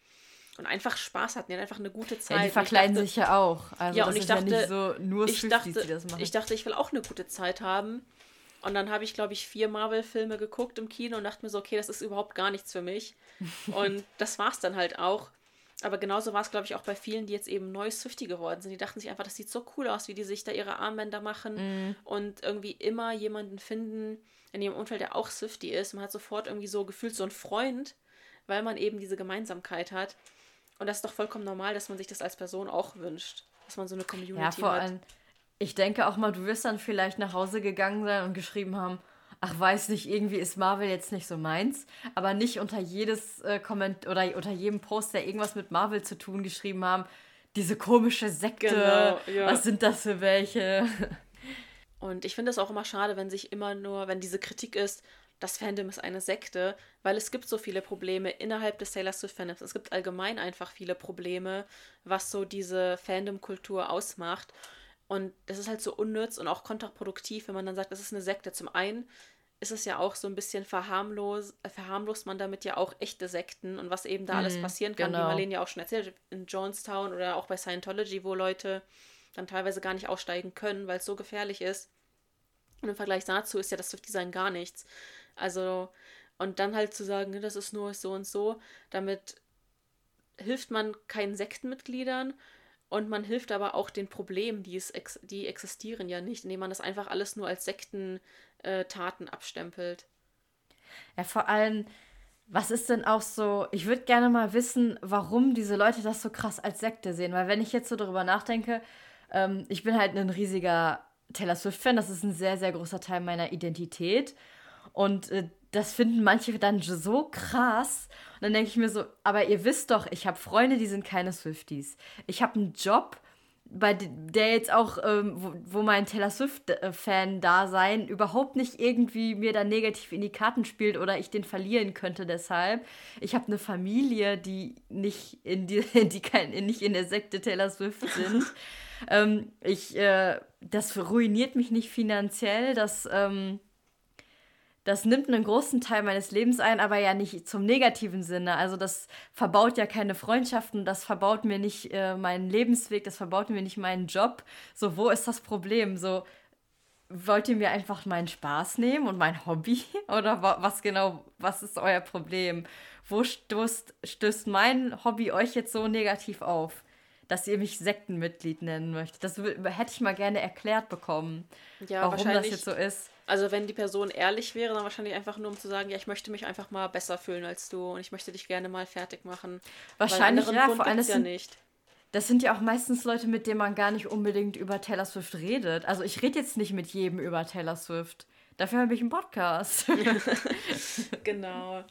und einfach Spaß hatten, die hatten einfach eine gute Zeit. Ja, die verkleiden dachte, sich ja auch. Also ja, und ich dachte, ja so nur ich dachte. Ich dachte, ich will auch eine gute Zeit haben. Und dann habe ich, glaube ich, vier Marvel-Filme geguckt im Kino und dachte mir so, okay, das ist überhaupt gar nichts für mich. und das war es dann halt auch. Aber genauso war es, glaube ich, auch bei vielen, die jetzt eben neu Swifty geworden sind. Die dachten sich einfach, das sieht so cool aus, wie die sich da ihre Armbänder machen mm. und irgendwie immer jemanden finden in ihrem Umfeld, der auch Swifty ist. Man hat sofort irgendwie so gefühlt so einen Freund, weil man eben diese Gemeinsamkeit hat. Und das ist doch vollkommen normal, dass man sich das als Person auch wünscht. Dass man so eine Community ja, vor hat. Allem, ich denke auch mal, du wirst dann vielleicht nach Hause gegangen sein und geschrieben haben, ach weiß nicht, irgendwie ist Marvel jetzt nicht so meins, aber nicht unter jedes äh, Comment oder unter jedem Post, der irgendwas mit Marvel zu tun geschrieben haben, diese komische Sekte, genau, ja. was sind das für welche? Und ich finde es auch immer schade, wenn sich immer nur, wenn diese Kritik ist, das Fandom ist eine Sekte, weil es gibt so viele Probleme innerhalb des Taylor Swift Fandoms. Es gibt allgemein einfach viele Probleme, was so diese Fandom-Kultur ausmacht. Und das ist halt so unnütz und auch kontraproduktiv, wenn man dann sagt, das ist eine Sekte. Zum einen ist es ja auch so ein bisschen verharmlos, verharmlost man damit ja auch echte Sekten und was eben da alles mhm, passieren kann, genau. wie Marlene ja auch schon erzählt in Jonestown oder auch bei Scientology, wo Leute dann teilweise gar nicht aussteigen können, weil es so gefährlich ist. Und im Vergleich dazu ist ja das Swift-Design gar nichts. Also, und dann halt zu sagen, ne, das ist nur so und so, damit hilft man keinen Sektenmitgliedern und man hilft aber auch den Problemen, die, es ex die existieren ja nicht, indem man das einfach alles nur als Sektentaten äh, abstempelt. Ja, vor allem, was ist denn auch so, ich würde gerne mal wissen, warum diese Leute das so krass als Sekte sehen, weil wenn ich jetzt so darüber nachdenke, ähm, ich bin halt ein riesiger Taylor Swift-Fan, das ist ein sehr, sehr großer Teil meiner Identität und äh, das finden manche dann so krass. Und dann denke ich mir so, aber ihr wisst doch, ich habe Freunde, die sind keine Swifties. Ich habe einen Job, bei der jetzt auch, ähm, wo, wo, mein Taylor Swift-Fan-Dasein überhaupt nicht irgendwie mir da negativ in die Karten spielt oder ich den verlieren könnte deshalb. Ich habe eine Familie, die nicht in die, die kein, nicht in der Sekte Taylor Swift sind. ähm, ich, äh, das ruiniert mich nicht finanziell, das ähm, das nimmt einen großen Teil meines Lebens ein, aber ja nicht zum negativen Sinne. Also das verbaut ja keine Freundschaften, das verbaut mir nicht äh, meinen Lebensweg, das verbaut mir nicht meinen Job. So, wo ist das Problem? So, wollt ihr mir einfach meinen Spaß nehmen und mein Hobby? Oder was genau, was ist euer Problem? Wo stößt, stößt mein Hobby euch jetzt so negativ auf? Dass ihr mich Sektenmitglied nennen möchtet. Das hätte ich mal gerne erklärt bekommen, ja, warum das jetzt so ist. Also wenn die Person ehrlich wäre, dann wahrscheinlich einfach nur um zu sagen, ja, ich möchte mich einfach mal besser fühlen als du und ich möchte dich gerne mal fertig machen. Wahrscheinlich ja, vor allem das ja sind, nicht. Das sind ja auch meistens Leute, mit denen man gar nicht unbedingt über Taylor Swift redet. Also ich rede jetzt nicht mit jedem über Taylor Swift. Dafür habe ich einen Podcast. genau.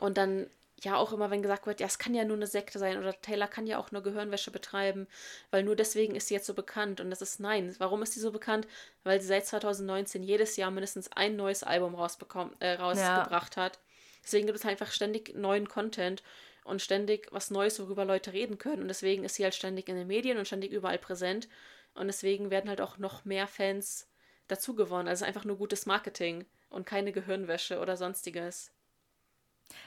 Und dann ja auch immer, wenn gesagt wird, ja, es kann ja nur eine Sekte sein oder Taylor kann ja auch nur Gehirnwäsche betreiben, weil nur deswegen ist sie jetzt so bekannt. Und das ist nein. Warum ist sie so bekannt? Weil sie seit 2019 jedes Jahr mindestens ein neues Album rausbekommen, äh, rausgebracht ja. hat. Deswegen gibt es halt einfach ständig neuen Content und ständig was Neues, worüber Leute reden können. Und deswegen ist sie halt ständig in den Medien und ständig überall präsent. Und deswegen werden halt auch noch mehr Fans dazu gewonnen. Also einfach nur gutes Marketing und keine Gehirnwäsche oder sonstiges.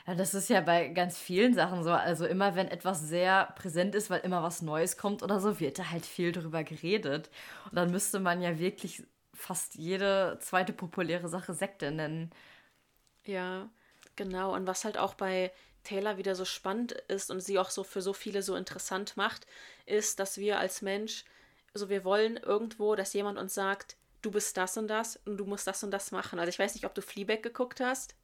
Ja, das ist ja bei ganz vielen Sachen so. Also immer, wenn etwas sehr präsent ist, weil immer was Neues kommt oder so, wird da halt viel drüber geredet. Und dann müsste man ja wirklich fast jede zweite populäre Sache Sekte nennen. Ja, genau. Und was halt auch bei Taylor wieder so spannend ist und sie auch so für so viele so interessant macht, ist, dass wir als Mensch, also wir wollen irgendwo, dass jemand uns sagt, du bist das und das und du musst das und das machen. Also ich weiß nicht, ob du Fleabag geguckt hast.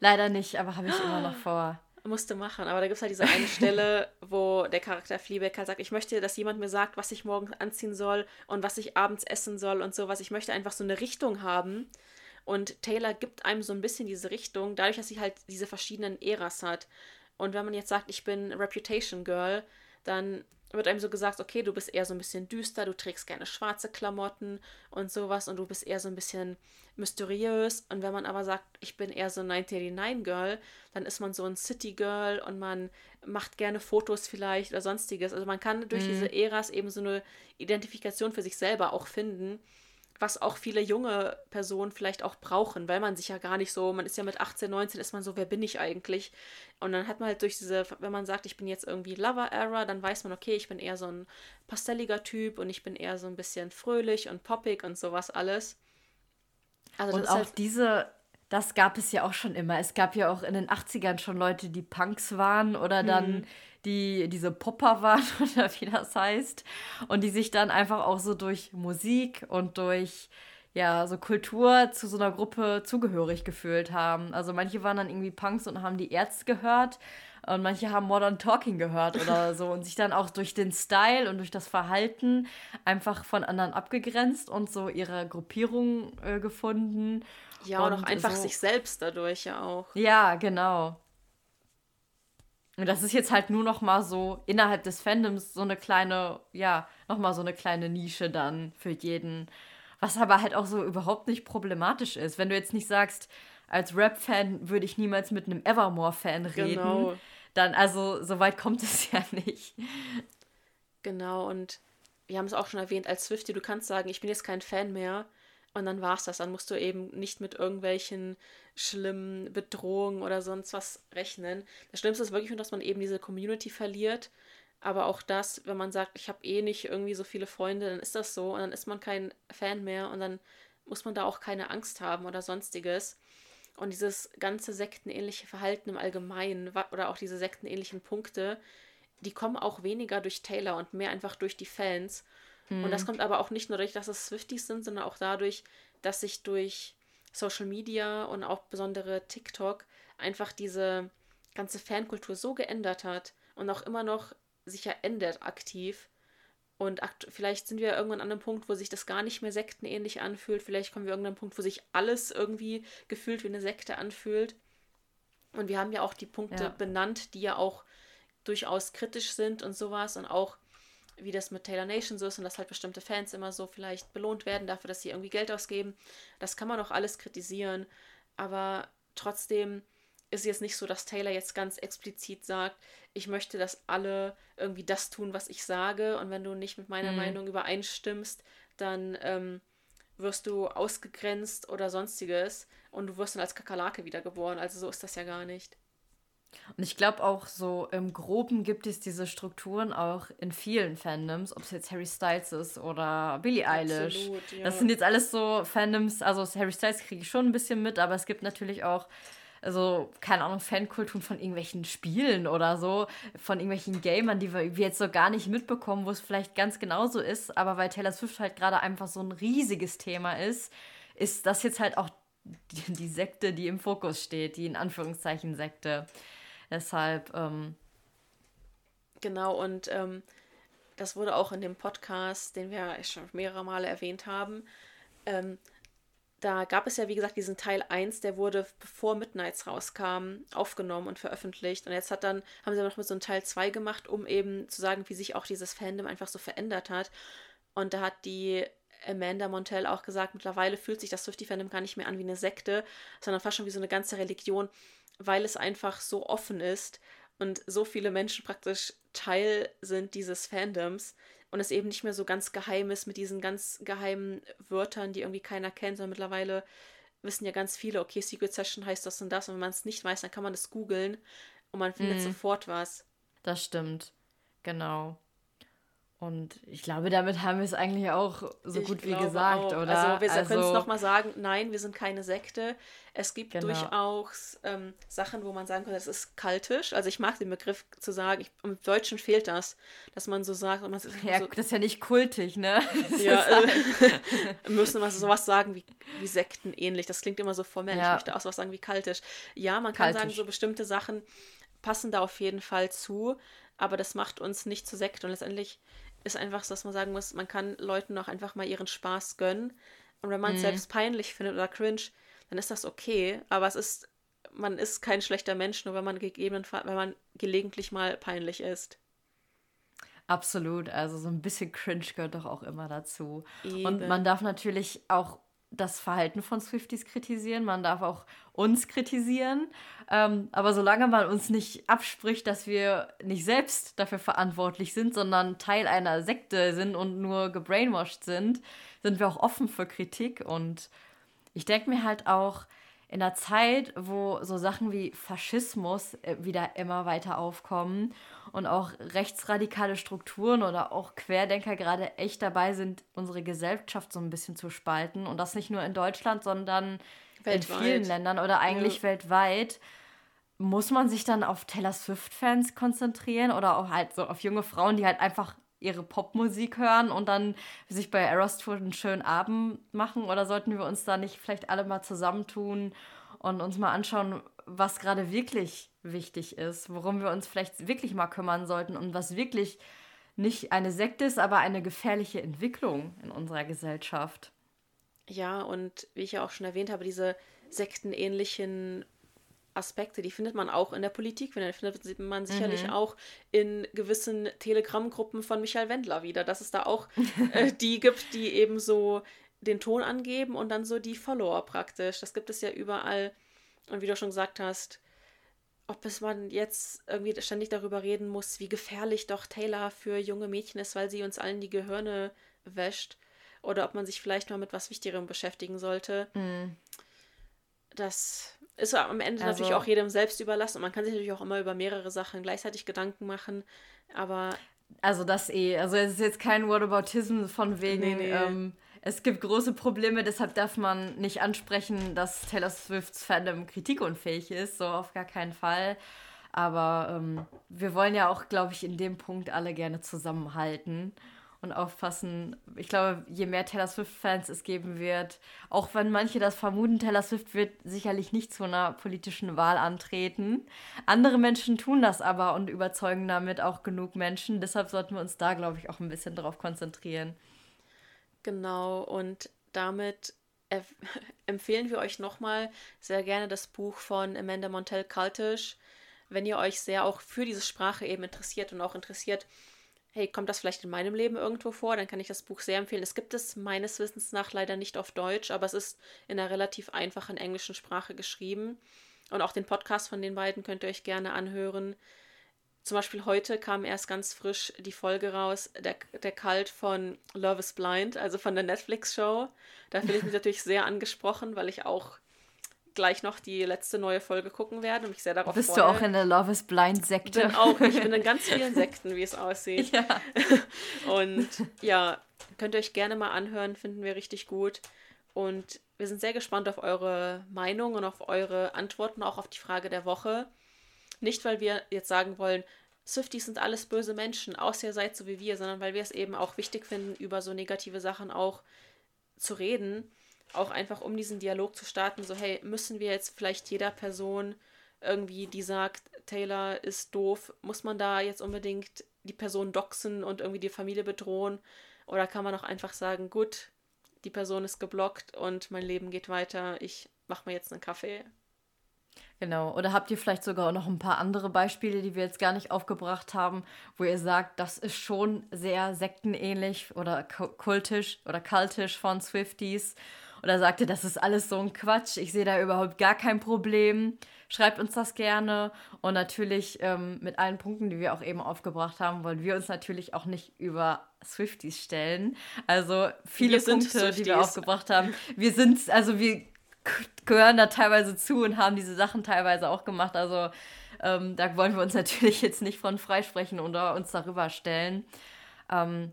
Leider nicht, aber habe ich immer noch vor. Musste machen, aber da gibt es halt diese eine Stelle, wo der Charakter Fleabag halt sagt, ich möchte, dass jemand mir sagt, was ich morgens anziehen soll und was ich abends essen soll und sowas. Ich möchte einfach so eine Richtung haben. Und Taylor gibt einem so ein bisschen diese Richtung, dadurch, dass sie halt diese verschiedenen Äras hat. Und wenn man jetzt sagt, ich bin Reputation Girl, dann wird einem so gesagt, okay, du bist eher so ein bisschen düster, du trägst gerne schwarze Klamotten und sowas und du bist eher so ein bisschen mysteriös. Und wenn man aber sagt, ich bin eher so ein 1989 Girl, dann ist man so ein City Girl und man macht gerne Fotos vielleicht oder sonstiges. Also man kann durch mhm. diese Äras eben so eine Identifikation für sich selber auch finden was auch viele junge Personen vielleicht auch brauchen, weil man sich ja gar nicht so, man ist ja mit 18, 19, ist man so, wer bin ich eigentlich? Und dann hat man halt durch diese, wenn man sagt, ich bin jetzt irgendwie Lover-Era, dann weiß man, okay, ich bin eher so ein pastelliger Typ und ich bin eher so ein bisschen fröhlich und poppig und sowas alles. Also und auch halt diese, das gab es ja auch schon immer. Es gab ja auch in den 80ern schon Leute, die Punks waren oder dann mhm die diese Popper waren oder wie das heißt. Und die sich dann einfach auch so durch Musik und durch ja, so Kultur zu so einer Gruppe zugehörig gefühlt haben. Also manche waren dann irgendwie Punks und haben die Ärzte gehört und manche haben Modern Talking gehört oder so und sich dann auch durch den Style und durch das Verhalten einfach von anderen abgegrenzt und so ihre Gruppierung äh, gefunden. Ja, und, und auch einfach so. sich selbst dadurch ja auch. Ja, genau. Und das ist jetzt halt nur noch mal so innerhalb des Fandoms so eine kleine, ja, noch mal so eine kleine Nische dann für jeden was aber halt auch so überhaupt nicht problematisch ist. Wenn du jetzt nicht sagst, als Rap-Fan würde ich niemals mit einem Evermore-Fan reden, genau. dann, also, so weit kommt es ja nicht. Genau, und wir haben es auch schon erwähnt, als Swifty, du kannst sagen, ich bin jetzt kein Fan mehr. Und dann war es das. Dann musst du eben nicht mit irgendwelchen schlimmen Bedrohungen oder sonst was rechnen. Das Schlimmste ist wirklich nur, dass man eben diese Community verliert aber auch das, wenn man sagt, ich habe eh nicht irgendwie so viele Freunde, dann ist das so und dann ist man kein Fan mehr und dann muss man da auch keine Angst haben oder sonstiges. Und dieses ganze sektenähnliche Verhalten im Allgemeinen oder auch diese sektenähnlichen Punkte, die kommen auch weniger durch Taylor und mehr einfach durch die Fans. Hm. Und das hm. kommt aber auch nicht nur dadurch, dass es Swifties sind, sondern auch dadurch, dass sich durch Social Media und auch besondere TikTok einfach diese ganze Fankultur so geändert hat und auch immer noch sich ja ändert aktiv. Und vielleicht sind wir irgendwann an einem Punkt, wo sich das gar nicht mehr sektenähnlich anfühlt. Vielleicht kommen wir irgendwann an einen Punkt, wo sich alles irgendwie gefühlt wie eine Sekte anfühlt. Und wir haben ja auch die Punkte ja. benannt, die ja auch durchaus kritisch sind und sowas. Und auch, wie das mit Taylor Nation so ist und dass halt bestimmte Fans immer so vielleicht belohnt werden dafür, dass sie irgendwie Geld ausgeben. Das kann man auch alles kritisieren. Aber trotzdem ist jetzt nicht so, dass Taylor jetzt ganz explizit sagt, ich möchte, dass alle irgendwie das tun, was ich sage. Und wenn du nicht mit meiner mhm. Meinung übereinstimmst, dann ähm, wirst du ausgegrenzt oder sonstiges und du wirst dann als Kakerlake wiedergeboren. Also so ist das ja gar nicht. Und ich glaube auch so im Groben gibt es diese Strukturen auch in vielen Fandoms, ob es jetzt Harry Styles ist oder Billie Eilish. Absolut, ja. Das sind jetzt alles so Fandoms, also Harry Styles kriege ich schon ein bisschen mit, aber es gibt natürlich auch also, keine Ahnung, Fankulturen von irgendwelchen Spielen oder so, von irgendwelchen Gamern, die wir jetzt so gar nicht mitbekommen, wo es vielleicht ganz genauso ist, aber weil Taylor Swift halt gerade einfach so ein riesiges Thema ist, ist das jetzt halt auch die, die Sekte, die im Fokus steht, die in Anführungszeichen Sekte. Deshalb, ähm, Genau, und ähm, das wurde auch in dem Podcast, den wir schon mehrere Male erwähnt haben, ähm, da gab es ja, wie gesagt, diesen Teil 1, der wurde, bevor Midnights rauskam, aufgenommen und veröffentlicht. Und jetzt hat dann, haben sie noch mit so einem Teil 2 gemacht, um eben zu sagen, wie sich auch dieses Fandom einfach so verändert hat. Und da hat die Amanda Montell auch gesagt, mittlerweile fühlt sich das Swifty-Fandom gar nicht mehr an wie eine Sekte, sondern fast schon wie so eine ganze Religion, weil es einfach so offen ist und so viele Menschen praktisch Teil sind dieses Fandoms, und es eben nicht mehr so ganz geheim ist mit diesen ganz geheimen Wörtern, die irgendwie keiner kennt, sondern mittlerweile wissen ja ganz viele, okay, Secret Session heißt das und das und wenn man es nicht weiß, dann kann man es googeln und man findet mhm. sofort was. Das stimmt, genau. Und ich glaube, damit haben wir es eigentlich auch so ich gut wie gesagt, auch. oder? Also wir also, können es nochmal sagen, nein, wir sind keine Sekte. Es gibt genau. durchaus ähm, Sachen, wo man sagen kann, es ist kaltisch. Also ich mag den Begriff zu sagen, ich, im Deutschen fehlt das, dass man so sagt. Man, ja, so, das ist ja nicht kultig, ne? ja, äh, müssen wir sowas sagen wie, wie Sekten ähnlich. Das klingt immer so formell. Ja. Ich möchte auch sowas sagen wie kaltisch. Ja, man kann kaltisch. sagen, so bestimmte Sachen passen da auf jeden Fall zu, aber das macht uns nicht zu Sekte. Und letztendlich ist einfach so, dass man sagen muss, man kann Leuten auch einfach mal ihren Spaß gönnen. Und wenn man es mhm. selbst peinlich findet oder cringe, dann ist das okay. Aber es ist, man ist kein schlechter Mensch, nur wenn man gegebenenfalls, wenn man gelegentlich mal peinlich ist. Absolut, also so ein bisschen cringe gehört doch auch immer dazu. Eben. Und man darf natürlich auch das Verhalten von Swifties kritisieren, man darf auch uns kritisieren. Ähm, aber solange man uns nicht abspricht, dass wir nicht selbst dafür verantwortlich sind, sondern Teil einer Sekte sind und nur gebrainwashed sind, sind wir auch offen für Kritik. Und ich denke mir halt auch, in der Zeit, wo so Sachen wie Faschismus äh, wieder immer weiter aufkommen und auch rechtsradikale Strukturen oder auch Querdenker gerade echt dabei sind, unsere Gesellschaft so ein bisschen zu spalten und das nicht nur in Deutschland, sondern weltweit. in vielen Ländern oder eigentlich ja. weltweit, muss man sich dann auf Taylor Swift-Fans konzentrieren oder auch halt so auf junge Frauen, die halt einfach ihre Popmusik hören und dann sich bei Eras Tour einen schönen Abend machen? Oder sollten wir uns da nicht vielleicht alle mal zusammentun und uns mal anschauen, was gerade wirklich wichtig ist, worum wir uns vielleicht wirklich mal kümmern sollten und was wirklich nicht eine Sekte ist, aber eine gefährliche Entwicklung in unserer Gesellschaft. Ja, und wie ich ja auch schon erwähnt habe, diese sektenähnlichen Aspekte, die findet man auch in der Politik, die findet man sicherlich mhm. auch in gewissen Telegram-Gruppen von Michael Wendler wieder, dass es da auch äh, die gibt, die eben so den Ton angeben und dann so die Follower praktisch. Das gibt es ja überall. Und wie du schon gesagt hast, ob es man jetzt irgendwie ständig darüber reden muss, wie gefährlich doch Taylor für junge Mädchen ist, weil sie uns allen die Gehirne wäscht, oder ob man sich vielleicht mal mit was Wichtigerem beschäftigen sollte. Mhm. Das ist am Ende also, natürlich auch jedem selbst überlassen und man kann sich natürlich auch immer über mehrere Sachen gleichzeitig Gedanken machen, aber. Also das eh, also es ist jetzt kein Whataboutism von wegen, nee, nee. Ähm, es gibt große Probleme, deshalb darf man nicht ansprechen, dass Taylor Swifts Fandom kritikunfähig ist, so auf gar keinen Fall. Aber ähm, wir wollen ja auch, glaube ich, in dem Punkt alle gerne zusammenhalten und aufpassen. Ich glaube, je mehr Taylor Swift-Fans es geben wird, auch wenn manche das vermuten, Taylor Swift wird sicherlich nicht zu einer politischen Wahl antreten. Andere Menschen tun das aber und überzeugen damit auch genug Menschen. Deshalb sollten wir uns da, glaube ich, auch ein bisschen drauf konzentrieren. Genau, und damit empfehlen wir euch nochmal sehr gerne das Buch von Amanda Montel Kaltisch, wenn ihr euch sehr auch für diese Sprache eben interessiert und auch interessiert, hey, kommt das vielleicht in meinem Leben irgendwo vor? Dann kann ich das Buch sehr empfehlen. Es gibt es meines Wissens nach leider nicht auf Deutsch, aber es ist in einer relativ einfachen englischen Sprache geschrieben. Und auch den Podcast von den beiden könnt ihr euch gerne anhören. Zum Beispiel heute kam erst ganz frisch die Folge raus, der, der Kalt von Love is Blind, also von der Netflix-Show. Da fühle ich mich natürlich sehr angesprochen, weil ich auch gleich noch die letzte neue Folge gucken werde und mich sehr darauf Bist freue. Bist du auch in der Love is Blind Sekte? Bin auch. Ich bin in ganz vielen Sekten, wie es aussieht. Ja. Und ja, könnt ihr euch gerne mal anhören, finden wir richtig gut. Und wir sind sehr gespannt auf eure Meinung und auf eure Antworten, auch auf die Frage der Woche. Nicht, weil wir jetzt sagen wollen, Swifties sind alles böse Menschen, außer ihr seid so wie wir, sondern weil wir es eben auch wichtig finden, über so negative Sachen auch zu reden auch einfach um diesen Dialog zu starten, so hey, müssen wir jetzt vielleicht jeder Person irgendwie, die sagt, Taylor ist doof, muss man da jetzt unbedingt die Person doxen und irgendwie die Familie bedrohen? Oder kann man auch einfach sagen, gut, die Person ist geblockt und mein Leben geht weiter, ich mache mir jetzt einen Kaffee. Genau. Oder habt ihr vielleicht sogar noch ein paar andere Beispiele, die wir jetzt gar nicht aufgebracht haben, wo ihr sagt, das ist schon sehr sektenähnlich oder kultisch oder kultisch von Swifties oder sagt ihr, das ist alles so ein Quatsch, ich sehe da überhaupt gar kein Problem. Schreibt uns das gerne. Und natürlich ähm, mit allen Punkten, die wir auch eben aufgebracht haben, wollen wir uns natürlich auch nicht über Swifties stellen. Also viele Punkte, Swifties. die wir aufgebracht haben. Wir sind, also wir gehören da teilweise zu und haben diese Sachen teilweise auch gemacht. Also ähm, da wollen wir uns natürlich jetzt nicht von freisprechen oder uns darüber stellen. Ähm,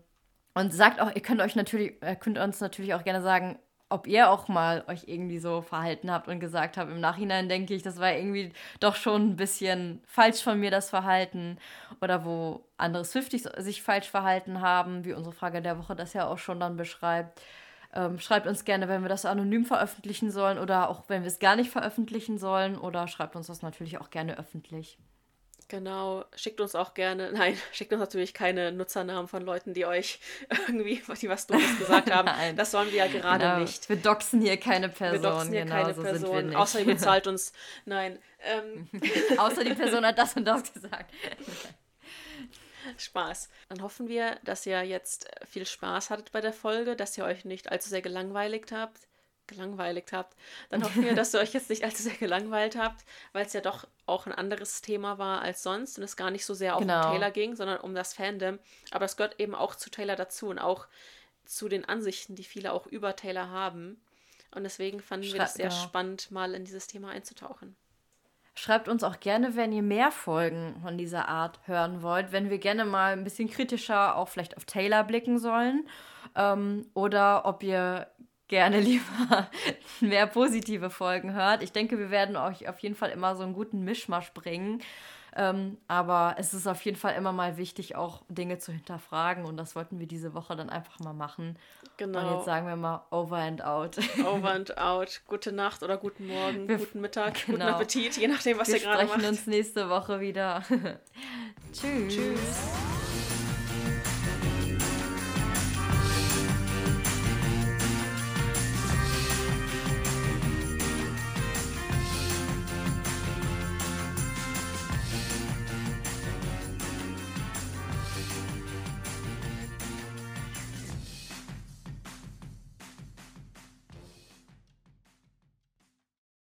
und sagt auch, ihr könnt euch natürlich, könnt uns natürlich auch gerne sagen, ob ihr auch mal euch irgendwie so verhalten habt und gesagt habt, im Nachhinein denke ich, das war irgendwie doch schon ein bisschen falsch von mir, das Verhalten. Oder wo andere Swifties sich falsch verhalten haben, wie unsere Frage der Woche das ja auch schon dann beschreibt. Ähm, schreibt uns gerne, wenn wir das anonym veröffentlichen sollen oder auch wenn wir es gar nicht veröffentlichen sollen. Oder schreibt uns das natürlich auch gerne öffentlich. Genau, schickt uns auch gerne, nein, schickt uns natürlich keine Nutzernamen von Leuten, die euch irgendwie, die was Dummes gesagt haben. nein. Das wollen wir ja gerade genau. nicht. Wir doxen hier keine Person. Wir doxen hier genau, keine so Person, außer ihr bezahlt uns. Nein. Ähm. außer die Person hat das und das gesagt. Spaß. Dann hoffen wir, dass ihr jetzt viel Spaß hattet bei der Folge, dass ihr euch nicht allzu sehr gelangweiligt habt gelangweiligt habt, dann hoffen wir, dass ihr euch jetzt nicht allzu sehr gelangweilt habt, weil es ja doch auch ein anderes Thema war als sonst und es gar nicht so sehr genau. um Taylor ging, sondern um das Fandom. Aber es gehört eben auch zu Taylor dazu und auch zu den Ansichten, die viele auch über Taylor haben. Und deswegen fanden Schrei wir das sehr genau. spannend, mal in dieses Thema einzutauchen. Schreibt uns auch gerne, wenn ihr mehr Folgen von dieser Art hören wollt, wenn wir gerne mal ein bisschen kritischer auch vielleicht auf Taylor blicken sollen. Ähm, oder ob ihr gerne lieber mehr positive Folgen hört. Ich denke, wir werden euch auf jeden Fall immer so einen guten Mischmasch bringen. Ähm, aber es ist auf jeden Fall immer mal wichtig, auch Dinge zu hinterfragen. Und das wollten wir diese Woche dann einfach mal machen. Genau. Und jetzt sagen wir mal over and out. Over and out. Gute Nacht oder guten Morgen, wir, guten Mittag, genau. guten Appetit, je nachdem, was wir ihr gerade macht. Wir sprechen uns nächste Woche wieder. Tschüss. Tschüss.